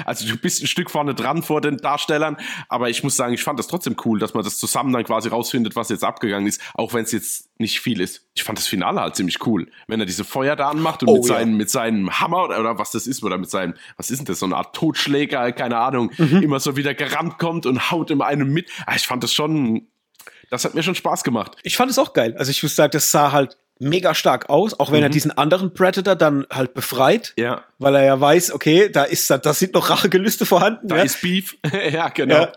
S2: also du bist ein Stück vorne dran vor den Darstellern, aber ich muss sagen, ich fand das trotzdem cool, dass man das zusammen dann quasi rausfindet, was jetzt abgegangen ist, auch wenn es jetzt nicht viel ist. Ich fand das Finale halt ziemlich cool, wenn er diese Feuer da anmacht und oh, mit, ja. seinen, mit seinem Hammer oder, oder, was das ist, oder mit seinem, was ist denn das, so eine Art Totschläger, keine Ahnung, mhm. immer so wieder gerannt kommt und haut immer einem mit. Ah, ich fand das schon, das hat mir schon Spaß gemacht.
S1: Ich fand es auch geil. Also ich muss sagen, das sah halt mega stark aus, auch wenn mhm. er diesen anderen Predator dann halt befreit.
S2: Ja.
S1: Weil er ja weiß, okay, da ist da sind noch Rachegelüste vorhanden.
S2: Da
S1: ja.
S2: ist Beef. ja, genau.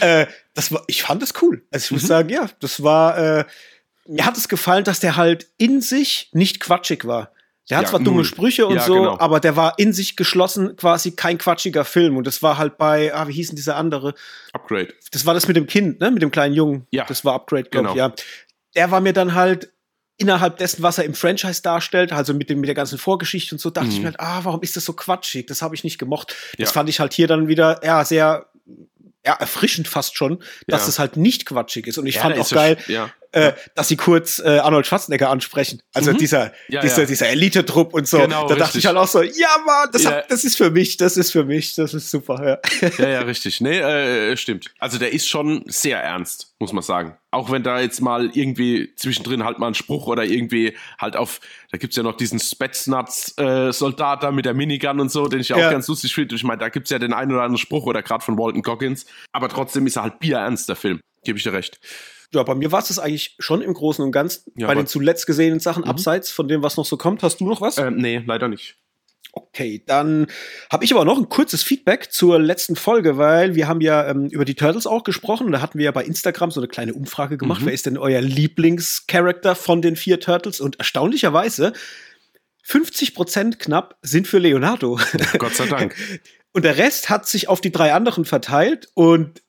S1: Ja. Äh, das war, ich fand das cool. Also ich muss mhm. sagen, ja, das war, äh, mir hat es gefallen, dass der halt in sich nicht quatschig war. Der hat zwar dumme Sprüche und so, genau. aber der war in sich geschlossen quasi kein quatschiger Film. Und das war halt bei, ah, wie hieß denn dieser andere?
S2: Upgrade.
S1: Das war das mit dem Kind, ne? Mit dem kleinen Jungen.
S2: Ja.
S1: Das war Upgrade, glaube genau. ich, ja. Der war mir dann halt innerhalb dessen, was er im Franchise darstellt, also mit dem mit der ganzen Vorgeschichte und so, dachte mhm. ich mir halt, ah, warum ist das so quatschig? Das habe ich nicht gemocht. Das ja. fand ich halt hier dann wieder ja sehr ja, erfrischend fast schon, dass ja. es halt nicht quatschig ist. Und ich ja, fand auch geil, ja äh, dass sie kurz äh, Arnold Schwarzenegger ansprechen. Also mhm. dieser, ja, dieser, ja. dieser Elite-Trupp und so. Genau, da richtig. dachte ich halt auch so, ja Mann, das, ja. Hat, das ist für mich, das ist für mich, das ist super.
S2: Ja, ja, ja richtig. Nee, äh, stimmt. Also der ist schon sehr ernst, muss man sagen. Auch wenn da jetzt mal irgendwie zwischendrin halt mal ein Spruch oder irgendwie halt auf, da gibt's ja noch diesen Spetsnaz-Soldat äh, da mit der Minigun und so, den ich auch ganz lustig finde. Ich meine, da gibt's ja den einen oder anderen Spruch oder gerade von Walton Coggins. Aber trotzdem ist er halt bierernst, der Film. Gebe ich dir recht.
S1: Ja, bei mir war es das eigentlich schon im Großen und Ganzen. Ja, bei den zuletzt gesehenen Sachen, mhm. abseits von dem, was noch so kommt. Hast du noch was?
S2: Ähm, nee, leider nicht.
S1: Okay, dann habe ich aber noch ein kurzes Feedback zur letzten Folge, weil wir haben ja ähm, über die Turtles auch gesprochen. Da hatten wir ja bei Instagram so eine kleine Umfrage gemacht. Mhm. Wer ist denn euer Lieblingscharakter von den vier Turtles? Und erstaunlicherweise 50 Prozent knapp sind für Leonardo.
S2: Gott sei Dank.
S1: Und der Rest hat sich auf die drei anderen verteilt. Und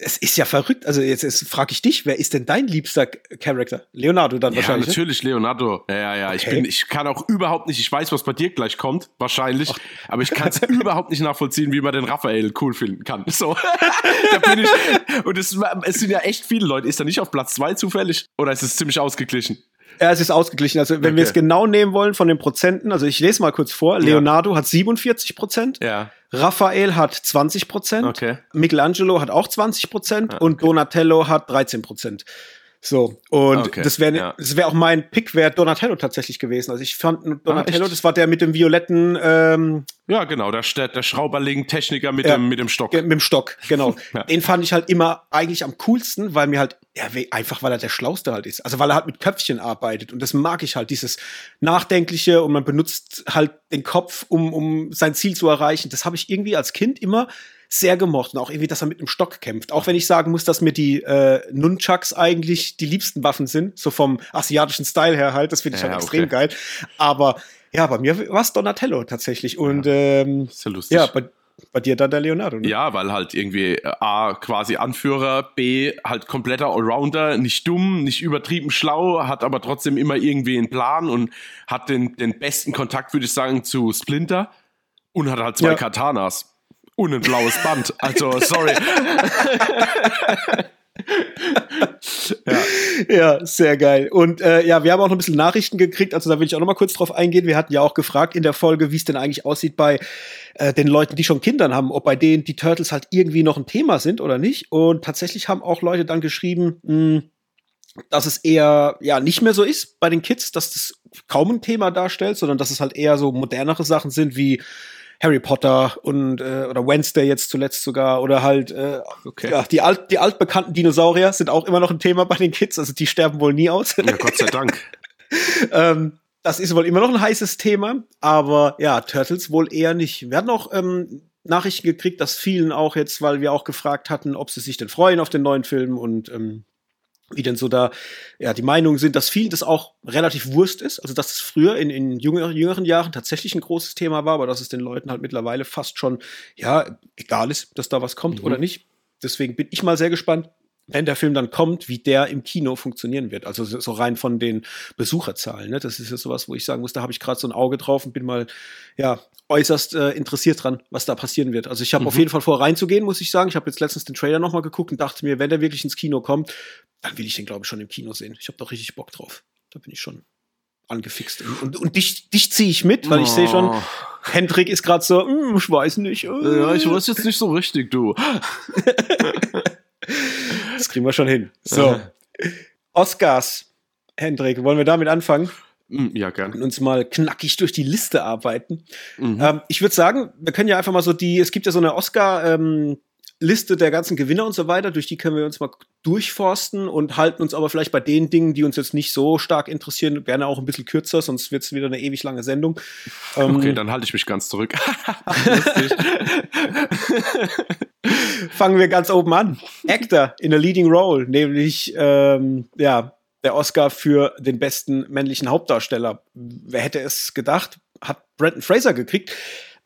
S1: es ist ja verrückt. Also jetzt, jetzt frage ich dich, wer ist denn dein liebster Charakter? Leonardo dann
S2: ja,
S1: wahrscheinlich.
S2: Ja, ne? natürlich Leonardo. Ja, ja, ja. Okay. Ich bin, ich kann auch überhaupt nicht. Ich weiß, was bei dir gleich kommt, wahrscheinlich. Ach. Aber ich kann es überhaupt nicht nachvollziehen, wie man den Raphael cool finden kann. So, da bin ich. Und es, es sind ja echt viele Leute. Ist er nicht auf Platz zwei zufällig? Oder ist es ziemlich ausgeglichen?
S1: Ja, es ist ausgeglichen. Also, wenn okay. wir es genau nehmen wollen von den Prozenten, also ich lese mal kurz vor. Leonardo ja. hat 47 Prozent.
S2: Ja.
S1: Raphael hat 20 Prozent.
S2: Okay.
S1: Michelangelo hat auch 20 Prozent. Ah, okay. Und Donatello hat 13 Prozent. So, und okay, das wäre ja. das wäre auch mein Pick, wäre Donatello tatsächlich gewesen. Also ich fand Donatello, ah, das war der mit dem violetten ähm,
S2: Ja, genau, der, der Schrauberling-Techniker mit, ja, dem, mit dem Stock.
S1: Mit dem Stock, genau. ja. Den fand ich halt immer eigentlich am coolsten, weil mir halt, ja, einfach weil er der Schlauste halt ist. Also weil er halt mit Köpfchen arbeitet. Und das mag ich halt, dieses Nachdenkliche und man benutzt halt den Kopf, um, um sein Ziel zu erreichen. Das habe ich irgendwie als Kind immer sehr gemocht und auch irgendwie, dass er mit einem Stock kämpft. Auch wenn ich sagen muss, dass mir die äh, Nunchucks eigentlich die liebsten Waffen sind, so vom asiatischen Style her halt, das finde ich ja, halt extrem okay. geil. Aber ja, bei mir war es Donatello tatsächlich. Und ja, ähm, ist ja, lustig. ja bei, bei dir dann der Leonardo. Ne?
S2: Ja, weil halt irgendwie äh, A, quasi Anführer, B, halt kompletter Allrounder, nicht dumm, nicht übertrieben schlau, hat aber trotzdem immer irgendwie einen Plan und hat den, den besten Kontakt, würde ich sagen, zu Splinter und hat halt zwei ja. Katanas und ein blaues Band. Also, sorry.
S1: ja. ja, sehr geil. Und äh, ja, wir haben auch noch ein bisschen Nachrichten gekriegt, also da will ich auch noch mal kurz drauf eingehen. Wir hatten ja auch gefragt in der Folge, wie es denn eigentlich aussieht bei äh, den Leuten, die schon Kindern haben, ob bei denen die Turtles halt irgendwie noch ein Thema sind oder nicht. Und tatsächlich haben auch Leute dann geschrieben, mh, hm, dass es eher ja nicht mehr so ist bei den Kids, dass das kaum ein Thema darstellt, sondern dass es halt eher so modernere Sachen sind wie Harry Potter und äh, oder Wednesday jetzt zuletzt sogar oder halt äh, okay. ja, die alt die altbekannten Dinosaurier sind auch immer noch ein Thema bei den Kids, also die sterben wohl nie aus.
S2: Ja, Gott sei Dank.
S1: ähm, das ist wohl immer noch ein heißes Thema, aber ja, Turtles wohl eher nicht. Wir hatten auch ähm, Nachrichten gekriegt, dass vielen auch jetzt, weil wir auch gefragt hatten, ob sie sich denn freuen auf den neuen Film und ähm, wie denn so da ja die Meinungen sind, dass vielen das auch relativ Wurst ist, also dass es früher in, in jüngeren, jüngeren Jahren tatsächlich ein großes Thema war, aber dass es den Leuten halt mittlerweile fast schon ja egal ist, dass da was kommt mhm. oder nicht. Deswegen bin ich mal sehr gespannt, wenn der Film dann kommt, wie der im Kino funktionieren wird. Also so rein von den Besucherzahlen. Ne? Das ist ja sowas, wo ich sagen muss, da habe ich gerade so ein Auge drauf und bin mal ja äußerst äh, interessiert dran, was da passieren wird. Also ich habe mhm. auf jeden Fall vor reinzugehen, muss ich sagen. Ich habe jetzt letztens den Trailer noch mal geguckt und dachte mir, wenn der wirklich ins Kino kommt, dann will ich den glaube ich schon im Kino sehen. Ich habe doch richtig Bock drauf. Da bin ich schon angefixt. Und, und, und dich, dich ziehe ich mit, weil oh. ich sehe schon, oh. Hendrik ist gerade so, hm, ich weiß nicht.
S2: Äh. Ja, ich weiß jetzt nicht so richtig, du.
S1: das kriegen wir schon hin. So. Oscars, Hendrik, wollen wir damit anfangen?
S2: Hm, ja, gern.
S1: Und uns mal knackig durch die Liste arbeiten. Mhm. Ähm, ich würde sagen, wir können ja einfach mal so die, es gibt ja so eine Oscar, ähm, Liste der ganzen Gewinner und so weiter, durch die können wir uns mal durchforsten und halten uns aber vielleicht bei den Dingen, die uns jetzt nicht so stark interessieren, gerne auch ein bisschen kürzer, sonst wird es wieder eine ewig lange Sendung.
S2: Okay, ähm, dann halte ich mich ganz zurück.
S1: Fangen wir ganz oben an. Actor in a Leading Role, nämlich ähm, ja, der Oscar für den besten männlichen Hauptdarsteller. Wer hätte es gedacht? Hat Brandon Fraser gekriegt.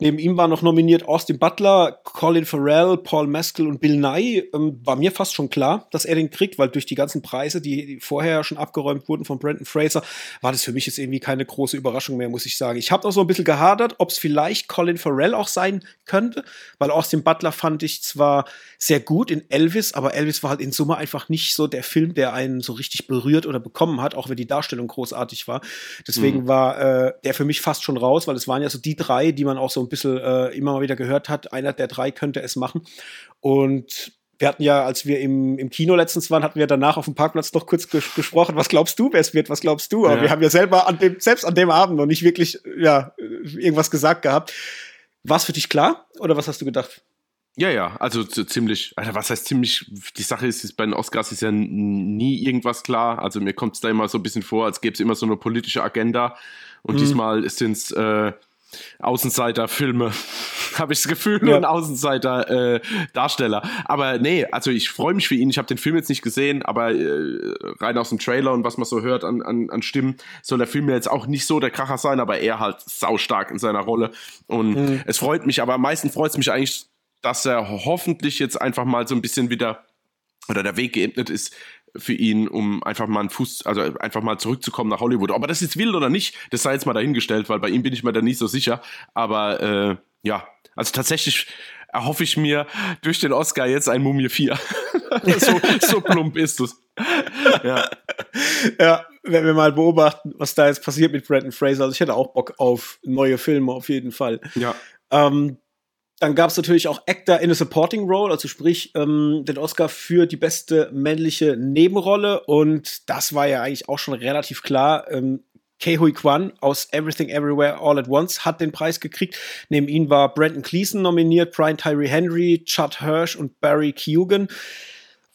S1: Neben ihm waren noch nominiert Austin Butler, Colin Farrell, Paul Mescal und Bill Nye. Ähm, war mir fast schon klar, dass er den kriegt, weil durch die ganzen Preise, die vorher schon abgeräumt wurden von Brandon Fraser, war das für mich jetzt irgendwie keine große Überraschung mehr, muss ich sagen. Ich habe auch so ein bisschen gehadert, ob es vielleicht Colin Farrell auch sein könnte, weil Austin Butler fand ich zwar sehr gut in Elvis, aber Elvis war halt in Summe einfach nicht so der Film, der einen so richtig berührt oder bekommen hat, auch wenn die Darstellung großartig war. Deswegen mhm. war äh, der für mich fast schon raus, weil es waren ja so die drei, die man auch so ein bisschen äh, immer mal wieder gehört hat, einer der drei könnte es machen. Und wir hatten ja, als wir im, im Kino letztens waren, hatten wir danach auf dem Parkplatz noch kurz ges gesprochen, was glaubst du, wer es wird, was glaubst du? Aber ja. wir haben ja selber an dem, selbst an dem Abend noch nicht wirklich ja, irgendwas gesagt gehabt. War es für dich klar oder was hast du gedacht?
S2: Ja, ja, also ziemlich, Alter, was heißt ziemlich, die Sache ist, ist bei den Oscars ist ja nie irgendwas klar. Also mir kommt es da immer so ein bisschen vor, als gäbe es immer so eine politische Agenda. Und mhm. diesmal sind es äh, Außenseiter-Filme, habe ich das Gefühl, ja. und Außenseiter-Darsteller. Äh, aber nee, also ich freue mich für ihn. Ich habe den Film jetzt nicht gesehen, aber äh, rein aus dem Trailer und was man so hört an, an, an Stimmen, soll der Film jetzt auch nicht so der Kracher sein, aber er halt saustark in seiner Rolle. Und mhm. es freut mich, aber am meisten freut es mich eigentlich, dass er hoffentlich jetzt einfach mal so ein bisschen wieder oder der Weg geebnet ist für ihn, um einfach mal einen Fuß, also einfach mal zurückzukommen nach Hollywood. Aber das jetzt will oder nicht, das sei jetzt mal dahingestellt, weil bei ihm bin ich mir da nicht so sicher. Aber äh, ja, also tatsächlich erhoffe ich mir durch den Oscar jetzt ein Mumie 4. so, so plump ist es.
S1: ja. ja, wenn wir mal beobachten, was da jetzt passiert mit Brandon Fraser. Also ich hätte auch Bock auf neue Filme auf jeden Fall.
S2: Ja.
S1: Ähm, dann gab es natürlich auch Actor in a Supporting Role, also sprich ähm, den Oscar für die beste männliche Nebenrolle. Und das war ja eigentlich auch schon relativ klar. Ähm, Ke Hui Kwan aus Everything Everywhere All at Once hat den Preis gekriegt. Neben ihm war Brandon Cleason nominiert, Brian Tyree Henry, Chad Hirsch und Barry Keoghan.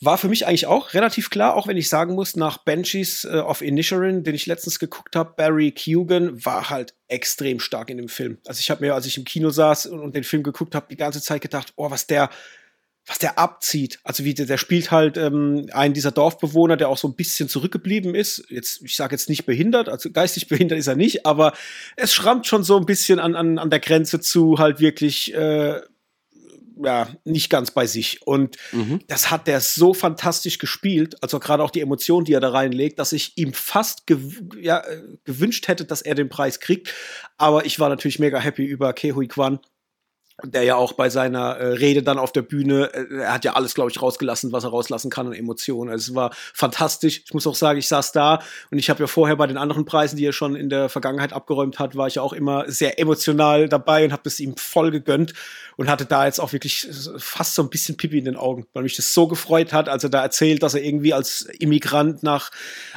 S1: War für mich eigentlich auch relativ klar, auch wenn ich sagen muss, nach Banshees äh, of Inisherin, den ich letztens geguckt habe, Barry Keoghan war halt extrem stark in dem Film. Also ich habe mir, als ich im Kino saß und, und den Film geguckt habe, die ganze Zeit gedacht, oh, was der, was der abzieht. Also wie der, der spielt halt ähm, einen dieser Dorfbewohner, der auch so ein bisschen zurückgeblieben ist. Jetzt, ich sage jetzt nicht behindert, also geistig behindert ist er nicht, aber es schrammt schon so ein bisschen an, an, an der Grenze zu halt wirklich äh, ja, nicht ganz bei sich. Und mhm. das hat der so fantastisch gespielt, also gerade auch die Emotionen, die er da reinlegt, dass ich ihm fast gew ja, äh, gewünscht hätte, dass er den Preis kriegt. Aber ich war natürlich mega happy über Kehui Kwan der ja auch bei seiner äh, Rede dann auf der Bühne, äh, er hat ja alles, glaube ich, rausgelassen, was er rauslassen kann an Emotionen. Also es war fantastisch. Ich muss auch sagen, ich saß da und ich habe ja vorher bei den anderen Preisen, die er schon in der Vergangenheit abgeräumt hat, war ich ja auch immer sehr emotional dabei und habe das ihm voll gegönnt und hatte da jetzt auch wirklich fast so ein bisschen Pipi in den Augen, weil mich das so gefreut hat, als er da erzählt, dass er irgendwie als Immigrant nach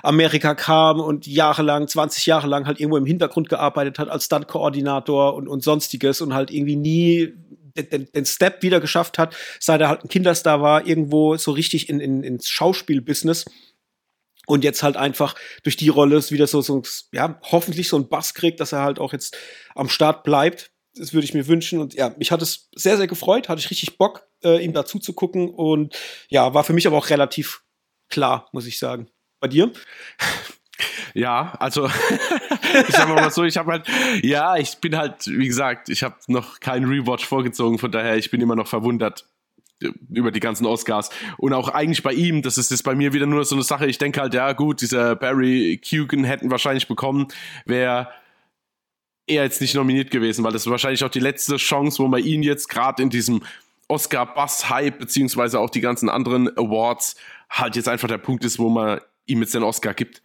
S1: Amerika kam und jahrelang, 20 Jahre lang halt irgendwo im Hintergrund gearbeitet hat als Stunt-Koordinator und, und sonstiges und halt irgendwie nie den, den Step wieder geschafft hat, seit er halt ein Kinderstar war, irgendwo so richtig in, in, ins Schauspielbusiness und jetzt halt einfach durch die Rolle wieder so, so, ja, hoffentlich so ein Bass kriegt, dass er halt auch jetzt am Start bleibt das würde ich mir wünschen. Und ja, mich hat es sehr, sehr gefreut, hatte ich richtig Bock, äh, ihm dazu zu gucken. Und ja, war für mich aber auch relativ klar, muss ich sagen. Bei dir?
S2: Ja, also ich sag mal so, ich habe halt, ja, ich bin halt, wie gesagt, ich habe noch keinen Rewatch vorgezogen, von daher ich bin immer noch verwundert, über die ganzen Oscars. Und auch eigentlich bei ihm, das ist jetzt bei mir wieder nur so eine Sache. Ich denke halt, ja gut, dieser Barry Kugan hätten wahrscheinlich bekommen, wäre er jetzt nicht nominiert gewesen, weil das ist wahrscheinlich auch die letzte Chance, wo man ihn jetzt gerade in diesem Oscar-Bass-Hype, beziehungsweise auch die ganzen anderen Awards, halt jetzt einfach der Punkt ist, wo man ihm jetzt den Oscar gibt.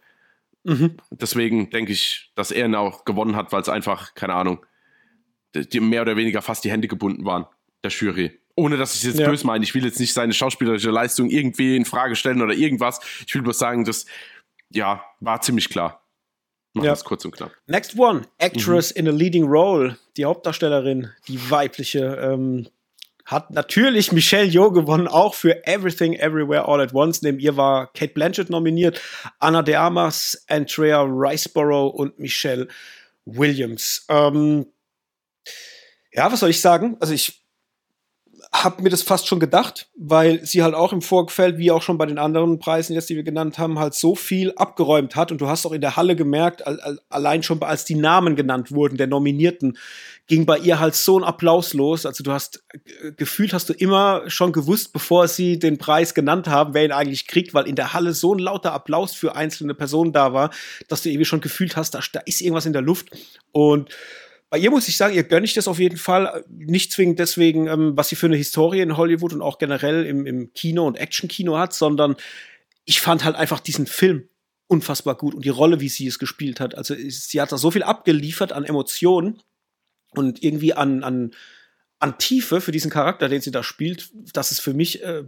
S2: Mhm. Deswegen denke ich, dass er ihn auch gewonnen hat, weil es einfach, keine Ahnung, die mehr oder weniger fast die Hände gebunden waren, der Jury. Ohne dass ich es jetzt ja. böse meine. Ich will jetzt nicht seine schauspielerische Leistung irgendwie in Frage stellen oder irgendwas. Ich will bloß sagen, das, ja, war ziemlich klar.
S1: Mach ja. das kurz und knapp. Next one, Actress mhm. in a Leading Role. Die Hauptdarstellerin, die weibliche, ähm, hat natürlich Michelle Yeoh gewonnen, auch für Everything Everywhere All at Once. Neben ihr war Kate Blanchett nominiert, Anna de Armas, Andrea Riceborough und Michelle Williams. Ähm, ja, was soll ich sagen? Also ich habe mir das fast schon gedacht, weil sie halt auch im Vorfeld, wie auch schon bei den anderen Preisen jetzt, die wir genannt haben, halt so viel abgeräumt hat. Und du hast auch in der Halle gemerkt, allein schon als die Namen genannt wurden, der Nominierten, ging bei ihr halt so ein Applaus los. Also du hast äh, gefühlt hast du immer schon gewusst, bevor sie den Preis genannt haben, wer ihn eigentlich kriegt, weil in der Halle so ein lauter Applaus für einzelne Personen da war, dass du irgendwie schon gefühlt hast, da, da ist irgendwas in der Luft. Und bei ihr muss ich sagen, ihr gönne ich das auf jeden Fall. Nicht zwingend deswegen, ähm, was sie für eine Historie in Hollywood und auch generell im, im Kino und Action-Kino hat, sondern ich fand halt einfach diesen Film unfassbar gut und die Rolle, wie sie es gespielt hat. Also sie hat da so viel abgeliefert an Emotionen und irgendwie an, an, an Tiefe für diesen Charakter, den sie da spielt, dass es für mich äh,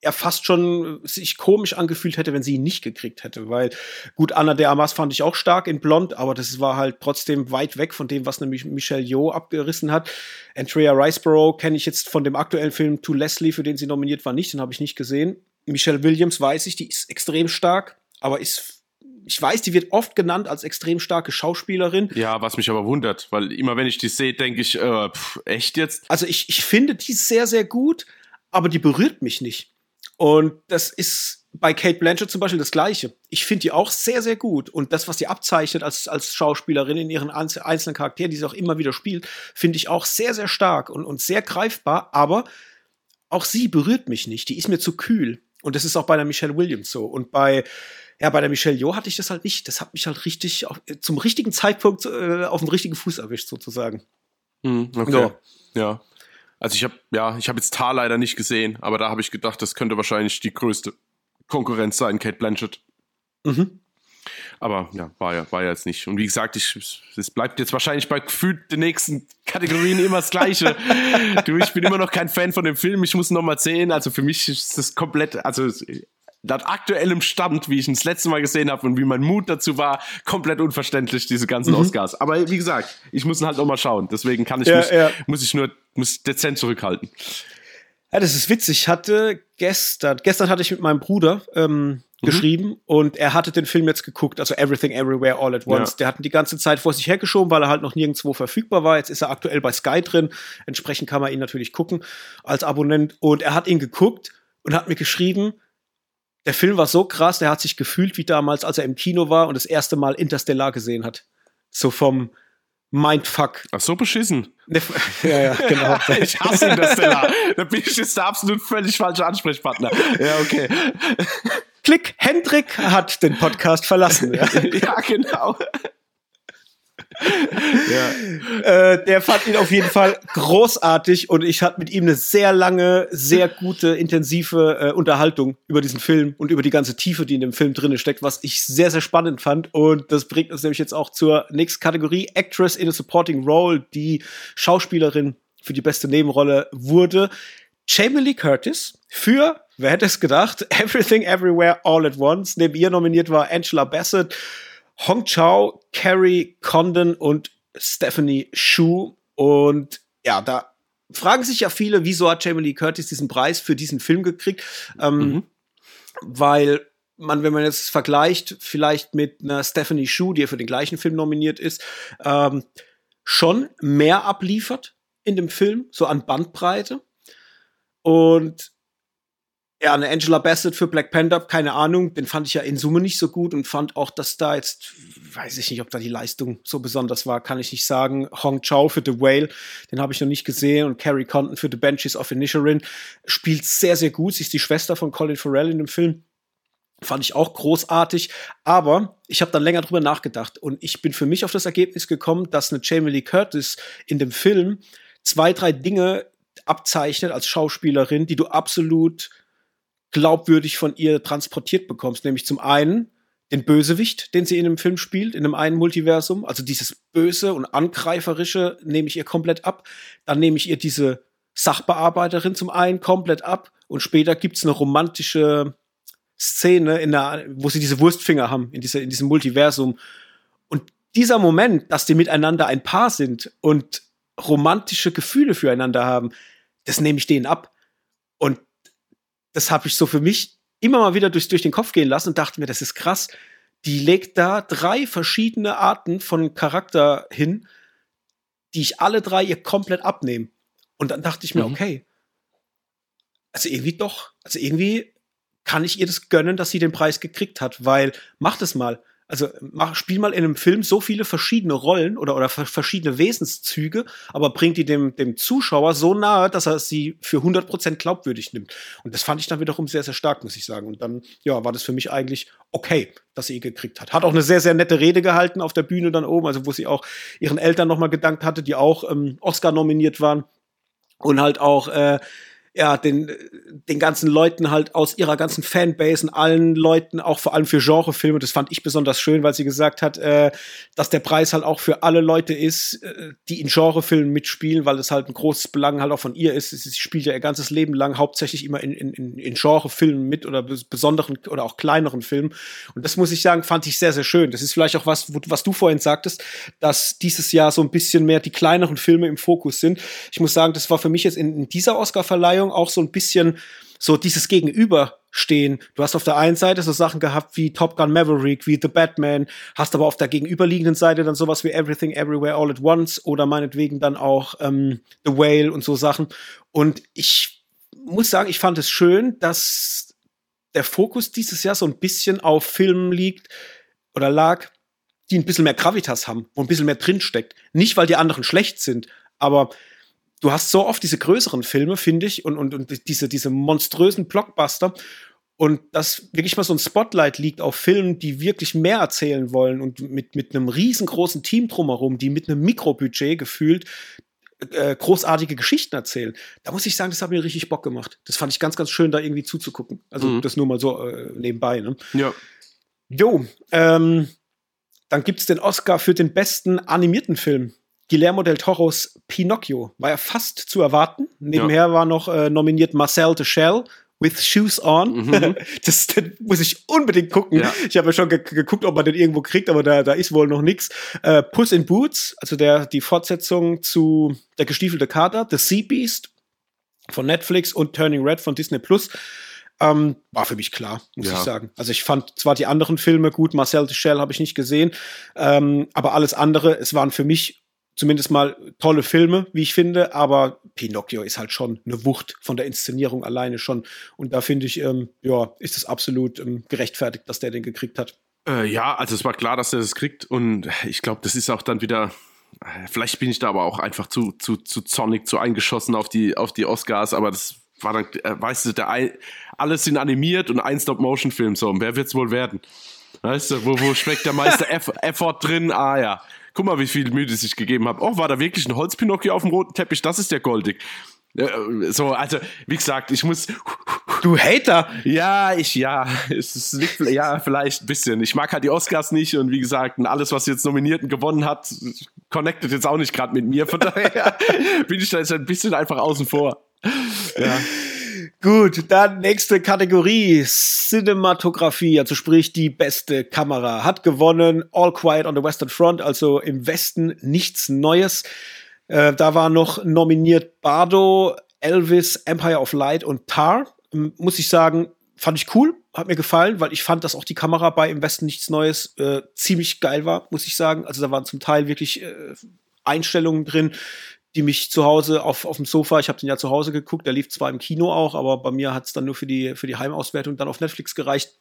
S1: er fast schon sich komisch angefühlt hätte, wenn sie ihn nicht gekriegt hätte. Weil, gut, Anna de Amas fand ich auch stark in Blond, aber das war halt trotzdem weit weg von dem, was nämlich Michelle Yeoh abgerissen hat. Andrea Riceborough kenne ich jetzt von dem aktuellen Film To Leslie, für den sie nominiert war, nicht, den habe ich nicht gesehen. Michelle Williams weiß ich, die ist extrem stark, aber ist ich weiß, die wird oft genannt als extrem starke Schauspielerin.
S2: Ja, was mich aber wundert, weil immer wenn ich die sehe, denke ich, äh, pff, echt jetzt?
S1: Also ich, ich finde die sehr, sehr gut, aber die berührt mich nicht. Und das ist bei Kate Blanchett zum Beispiel das Gleiche. Ich finde die auch sehr, sehr gut. Und das, was sie abzeichnet als, als Schauspielerin in ihren einzelnen Charakteren, die sie auch immer wieder spielt, finde ich auch sehr, sehr stark und, und sehr greifbar. Aber auch sie berührt mich nicht. Die ist mir zu kühl. Und das ist auch bei der Michelle Williams so. Und bei, ja, bei der Michelle Yeoh hatte ich das halt nicht. Das hat mich halt richtig auf, zum richtigen Zeitpunkt äh, auf dem richtigen Fuß erwischt, sozusagen.
S2: Mm, okay. So. Ja. Also ich habe ja, ich habe jetzt Tar leider nicht gesehen, aber da habe ich gedacht, das könnte wahrscheinlich die größte Konkurrenz sein, Kate Blanchett. Mhm. Aber ja, war ja, war ja jetzt nicht. Und wie gesagt, ich, es bleibt jetzt wahrscheinlich bei gefühlt den nächsten Kategorien immer das Gleiche. du, ich bin immer noch kein Fan von dem Film. Ich muss noch mal sehen. Also für mich ist das komplett, also laut aktuellem Stand, wie ich ihn das letzte Mal gesehen habe und wie mein Mut dazu war, komplett unverständlich, diese ganzen mhm. Oscars. Aber wie gesagt, ich muss ihn halt auch mal schauen. Deswegen kann ich
S1: ja,
S2: mich,
S1: ja.
S2: muss ich nur muss dezent zurückhalten.
S1: Ja, das ist witzig. Ich hatte gestern, gestern hatte ich mit meinem Bruder ähm, mhm. geschrieben und er hatte den Film jetzt geguckt, also Everything Everywhere All at Once. Ja. Der hat ihn die ganze Zeit vor sich hergeschoben, weil er halt noch nirgendwo verfügbar war. Jetzt ist er aktuell bei Sky drin. Entsprechend kann man ihn natürlich gucken als Abonnent. Und er hat ihn geguckt und hat mir geschrieben, der Film war so krass, der hat sich gefühlt wie damals, als er im Kino war und das erste Mal Interstellar gesehen hat. So vom Mindfuck.
S2: Ach so beschissen.
S1: ja, ja, genau.
S2: ich hasse Interstellar. da bin ich jetzt der absolut völlig falsche Ansprechpartner. Ja, okay.
S1: Klick, Hendrik hat den Podcast verlassen.
S2: Ja, ja genau
S1: ja. äh, der fand ihn auf jeden Fall großartig und ich hatte mit ihm eine sehr lange, sehr gute, intensive äh, Unterhaltung über diesen Film und über die ganze Tiefe, die in dem Film drin steckt, was ich sehr, sehr spannend fand. Und das bringt uns nämlich jetzt auch zur nächsten Kategorie, Actress in a Supporting Role, die Schauspielerin für die beste Nebenrolle wurde. Jamie Lee Curtis für, wer hätte es gedacht, Everything Everywhere All at Once. Neben ihr nominiert war Angela Bassett Hong Chao, Carrie Condon und Stephanie Shu. Und ja, da fragen sich ja viele, wieso hat Jamie Lee Curtis diesen Preis für diesen Film gekriegt? Ähm, mhm. Weil man, wenn man jetzt vergleicht, vielleicht mit einer Stephanie Shu, die ja für den gleichen Film nominiert ist, ähm, schon mehr abliefert in dem Film, so an Bandbreite. Und Ja, eine Angela Bassett für Black Panther, keine Ahnung, den fand ich ja in Summe nicht so gut und fand auch, dass da jetzt, weiß ich nicht, ob da die Leistung so besonders war, kann ich nicht sagen. Hong Chao für The Whale, den habe ich noch nicht gesehen und Carrie Condon für The Benches of Inisherin spielt sehr, sehr gut. Sie ist die Schwester von Colin Farrell in dem Film. Fand ich auch großartig, aber ich habe dann länger drüber nachgedacht und ich bin für mich auf das Ergebnis gekommen, dass eine Jamie Lee Curtis in dem Film zwei, drei Dinge abzeichnet als Schauspielerin, die du absolut glaubwürdig von ihr transportiert bekommst. Nämlich zum einen den Bösewicht, den sie in dem Film spielt, in einem einen Multiversum. Also dieses Böse und Angreiferische nehme ich ihr komplett ab. Dann nehme ich ihr diese Sachbearbeiterin zum einen komplett ab. Und später gibt's eine romantische Szene, in der, wo sie diese Wurstfinger haben, in, dieser, in diesem Multiversum. Und dieser Moment, dass die miteinander ein Paar sind und romantische Gefühle füreinander haben, das nehme ich denen ab. Und das habe ich so für mich immer mal wieder durch, durch den Kopf gehen lassen und dachte mir, das ist krass. Die legt da drei verschiedene Arten von Charakter hin, die ich alle drei ihr komplett abnehme. Und dann dachte ich mir, mhm. okay, also irgendwie doch, also irgendwie kann ich ihr das gönnen, dass sie den Preis gekriegt hat, weil macht es mal. Also mach, spiel mal in einem Film so viele verschiedene Rollen oder, oder verschiedene Wesenszüge, aber bringt die dem, dem Zuschauer so nahe, dass er sie für 100% glaubwürdig nimmt. Und das fand ich dann wiederum sehr, sehr stark, muss ich sagen. Und dann, ja, war das für mich eigentlich okay, dass sie ihn gekriegt hat. Hat auch eine sehr, sehr nette Rede gehalten auf der Bühne dann oben, also wo sie auch ihren Eltern nochmal gedankt hatte, die auch ähm, Oscar nominiert waren. Und halt auch äh, ja, den, den ganzen Leuten halt aus ihrer ganzen Fanbase und allen Leuten, auch vor allem für Genrefilme, das fand ich besonders schön, weil sie gesagt hat, äh, dass der Preis halt auch für alle Leute ist, äh, die in Genrefilmen mitspielen, weil es halt ein großes Belang halt auch von ihr ist. Sie spielt ja ihr ganzes Leben lang hauptsächlich immer in, in, in Genrefilmen mit oder besonderen oder auch kleineren Filmen. Und das muss ich sagen, fand ich sehr, sehr schön. Das ist vielleicht auch was, was du vorhin sagtest, dass dieses Jahr so ein bisschen mehr die kleineren Filme im Fokus sind. Ich muss sagen, das war für mich jetzt in, in dieser Oscar-Verleihung Meinung auch so ein bisschen so dieses Gegenüberstehen. Du hast auf der einen Seite so Sachen gehabt wie Top Gun Maverick, wie The Batman, hast aber auf der gegenüberliegenden Seite dann sowas wie Everything Everywhere All at Once oder meinetwegen dann auch ähm, The Whale und so Sachen. Und ich muss sagen, ich fand es schön, dass der Fokus dieses Jahr so ein bisschen auf Filmen liegt oder lag, die ein bisschen mehr Gravitas haben, wo ein bisschen mehr drinsteckt. Nicht, weil die anderen schlecht sind, aber du hast so oft diese größeren Filme, finde ich, und, und, und diese, diese monströsen Blockbuster. Und dass wirklich mal so ein Spotlight liegt auf Filmen, die wirklich mehr erzählen wollen und mit, mit einem riesengroßen Team drumherum, die mit einem Mikrobudget gefühlt äh, großartige Geschichten erzählen. Da muss ich sagen, das hat mir richtig Bock gemacht. Das fand ich ganz, ganz schön, da irgendwie zuzugucken. Also mhm. das nur mal so äh, nebenbei. Ne?
S2: Ja.
S1: Jo, ähm, dann gibt's den Oscar für den besten animierten Film. Guillermo del Toros Pinocchio war ja fast zu erwarten. Nebenher ja. war noch äh, nominiert Marcel de Shell with Shoes On. Mhm. Das, das, muss ich unbedingt gucken. Ja. Ich habe ja schon ge geguckt, ob man den irgendwo kriegt, aber da, da ist wohl noch nichts. Äh, Puss in Boots, also der, die Fortsetzung zu Der gestiefelte Kater, The Sea Beast von Netflix und Turning Red von Disney Plus. Ähm, war für mich klar, muss ja. ich sagen. Also ich fand zwar die anderen Filme gut, Marcel de Shell habe ich nicht gesehen, ähm, aber alles andere, es waren für mich zumindest mal tolle Filme, wie ich finde, aber Pinocchio ist halt schon eine Wucht von der Inszenierung alleine schon. Und da finde ich, ähm, ja, ist es absolut ähm, gerechtfertigt, dass der den gekriegt hat.
S2: Äh, ja, also es war klar, dass er das kriegt und ich glaube, das ist auch dann wieder. Äh, vielleicht bin ich da aber auch einfach zu, zu, zu zornig, zu eingeschossen auf die, auf die Oscars, aber das war dann, äh, weißt du, der, alles sind animiert und ein Stop-Motion-Film, so, und wer wird's wohl werden? Weißt du, wo, wo schmeckt der meiste Effort drin? Ah ja, guck mal, wie viel Mühe sich gegeben haben. Oh, war da wirklich ein Holzpinocchio auf dem roten Teppich? Das ist der goldig. So, also, wie gesagt, ich muss.
S1: Du Hater!
S2: Ja, ich, ja, es ist nicht, ja, vielleicht ein bisschen. Ich mag halt die Oscars nicht und wie gesagt, alles, was jetzt nominiert und gewonnen hat, connectet jetzt auch nicht gerade mit mir. Von daher bin ich da jetzt ein bisschen einfach außen vor.
S1: Ja. Gut, dann nächste Kategorie. Cinematografie, also sprich die beste Kamera. Hat gewonnen All Quiet on the Western Front, also im Westen nichts Neues. Äh, da war noch nominiert Bardo, Elvis, Empire of Light und Tar. Ähm, muss ich sagen, fand ich cool, hat mir gefallen, weil ich fand, dass auch die Kamera bei Im Westen nichts Neues äh, ziemlich geil war, muss ich sagen. Also da waren zum Teil wirklich äh, Einstellungen drin, die mich zu Hause auf, auf dem Sofa, ich habe den ja zu Hause geguckt, der lief zwar im Kino auch, aber bei mir hat es dann nur für die, für die Heimauswertung dann auf Netflix gereicht.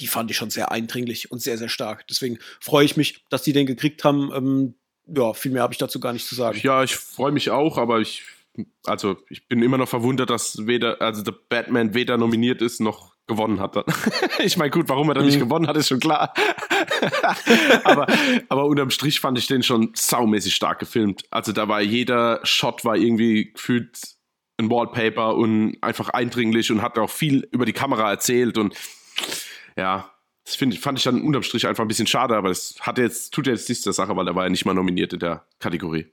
S1: Die fand ich schon sehr eindringlich und sehr, sehr stark. Deswegen freue ich mich, dass die den gekriegt haben. Ähm, ja, viel mehr habe ich dazu gar nicht zu sagen.
S2: Ja, ich freue mich auch, aber ich, also ich bin immer noch verwundert, dass weder, also der Batman weder nominiert ist noch gewonnen hat. ich meine, gut, warum er dann nicht mhm. gewonnen hat, ist schon klar. aber, aber unterm Strich fand ich den schon saumäßig stark gefilmt. Also da war jeder Shot war irgendwie gefühlt ein Wallpaper und einfach eindringlich und hat auch viel über die Kamera erzählt und ja, das find, fand ich dann unterm Strich einfach ein bisschen schade, aber das hat jetzt, tut jetzt nichts der Sache, weil er war ja nicht mal nominiert in der Kategorie.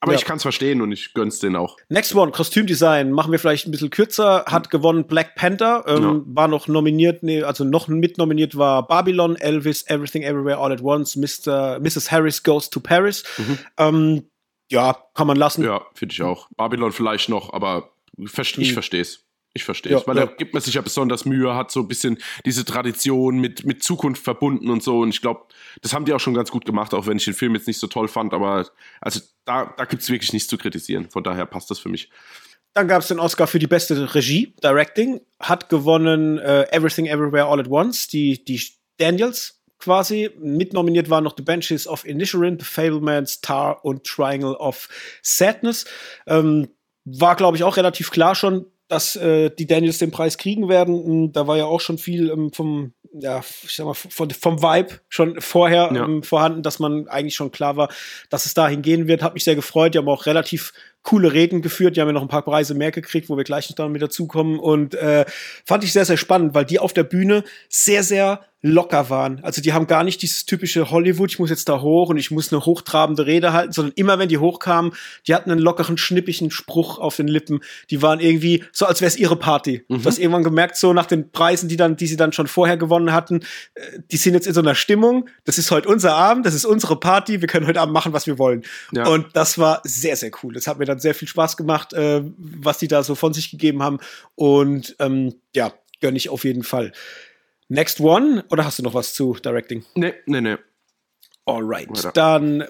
S2: Aber ja. ich kann es verstehen und ich gönn's den auch.
S1: Next one, Kostümdesign, machen wir vielleicht ein bisschen kürzer. Hat mhm. gewonnen Black Panther, ähm, ja. war noch nominiert, nee, also noch mitnominiert war Babylon, Elvis, Everything Everywhere All at Once, Mr. Mrs. Harris Goes to Paris. Mhm. Ähm, ja, kann man lassen.
S2: Ja, finde ich auch. Babylon vielleicht noch, aber ich mhm. verstehe es. Ich verstehe es, ja, weil ja. da gibt man sich ja besonders Mühe, hat so ein bisschen diese Tradition mit, mit Zukunft verbunden und so. Und ich glaube, das haben die auch schon ganz gut gemacht, auch wenn ich den Film jetzt nicht so toll fand. Aber also da, da gibt es wirklich nichts zu kritisieren. Von daher passt das für mich.
S1: Dann gab es den Oscar für die beste Regie, Directing. Hat gewonnen äh, Everything Everywhere All at Once, die, die Daniels quasi. Mitnominiert waren noch The Benches of Inisherin, The Fablemans, Tar und Triangle of Sadness. Ähm, war, glaube ich, auch relativ klar schon, dass äh, die Daniels den Preis kriegen werden. Hm, da war ja auch schon viel ähm, vom, ja, ich sag mal, von, vom Vibe schon vorher ja. ähm, vorhanden, dass man eigentlich schon klar war, dass es dahin gehen wird. Hat mich sehr gefreut. Die haben auch relativ coole Reden geführt. Die haben ja noch ein paar Preise mehr gekriegt, wo wir gleich noch damit dazukommen. Und äh, fand ich sehr, sehr spannend, weil die auf der Bühne sehr, sehr locker waren. Also die haben gar nicht dieses typische Hollywood, ich muss jetzt da hoch und ich muss eine hochtrabende Rede halten, sondern immer wenn die hochkamen, die hatten einen lockeren, schnippigen Spruch auf den Lippen. Die waren irgendwie so, als wäre es ihre Party. Mhm. Du hast irgendwann gemerkt, so nach den Preisen, die dann, die sie dann schon vorher gewonnen hatten, äh, die sind jetzt in so einer Stimmung. Das ist heute unser Abend, das ist unsere Party, wir können heute Abend machen, was wir wollen. Ja. Und das war sehr, sehr cool. Das hat mir dann sehr viel Spaß gemacht, äh, was die da so von sich gegeben haben. Und ähm, ja, gönne ich auf jeden Fall. Next One, oder hast du noch was zu Directing?
S2: Nee, nee, nee.
S1: Alright. Weiter. Dann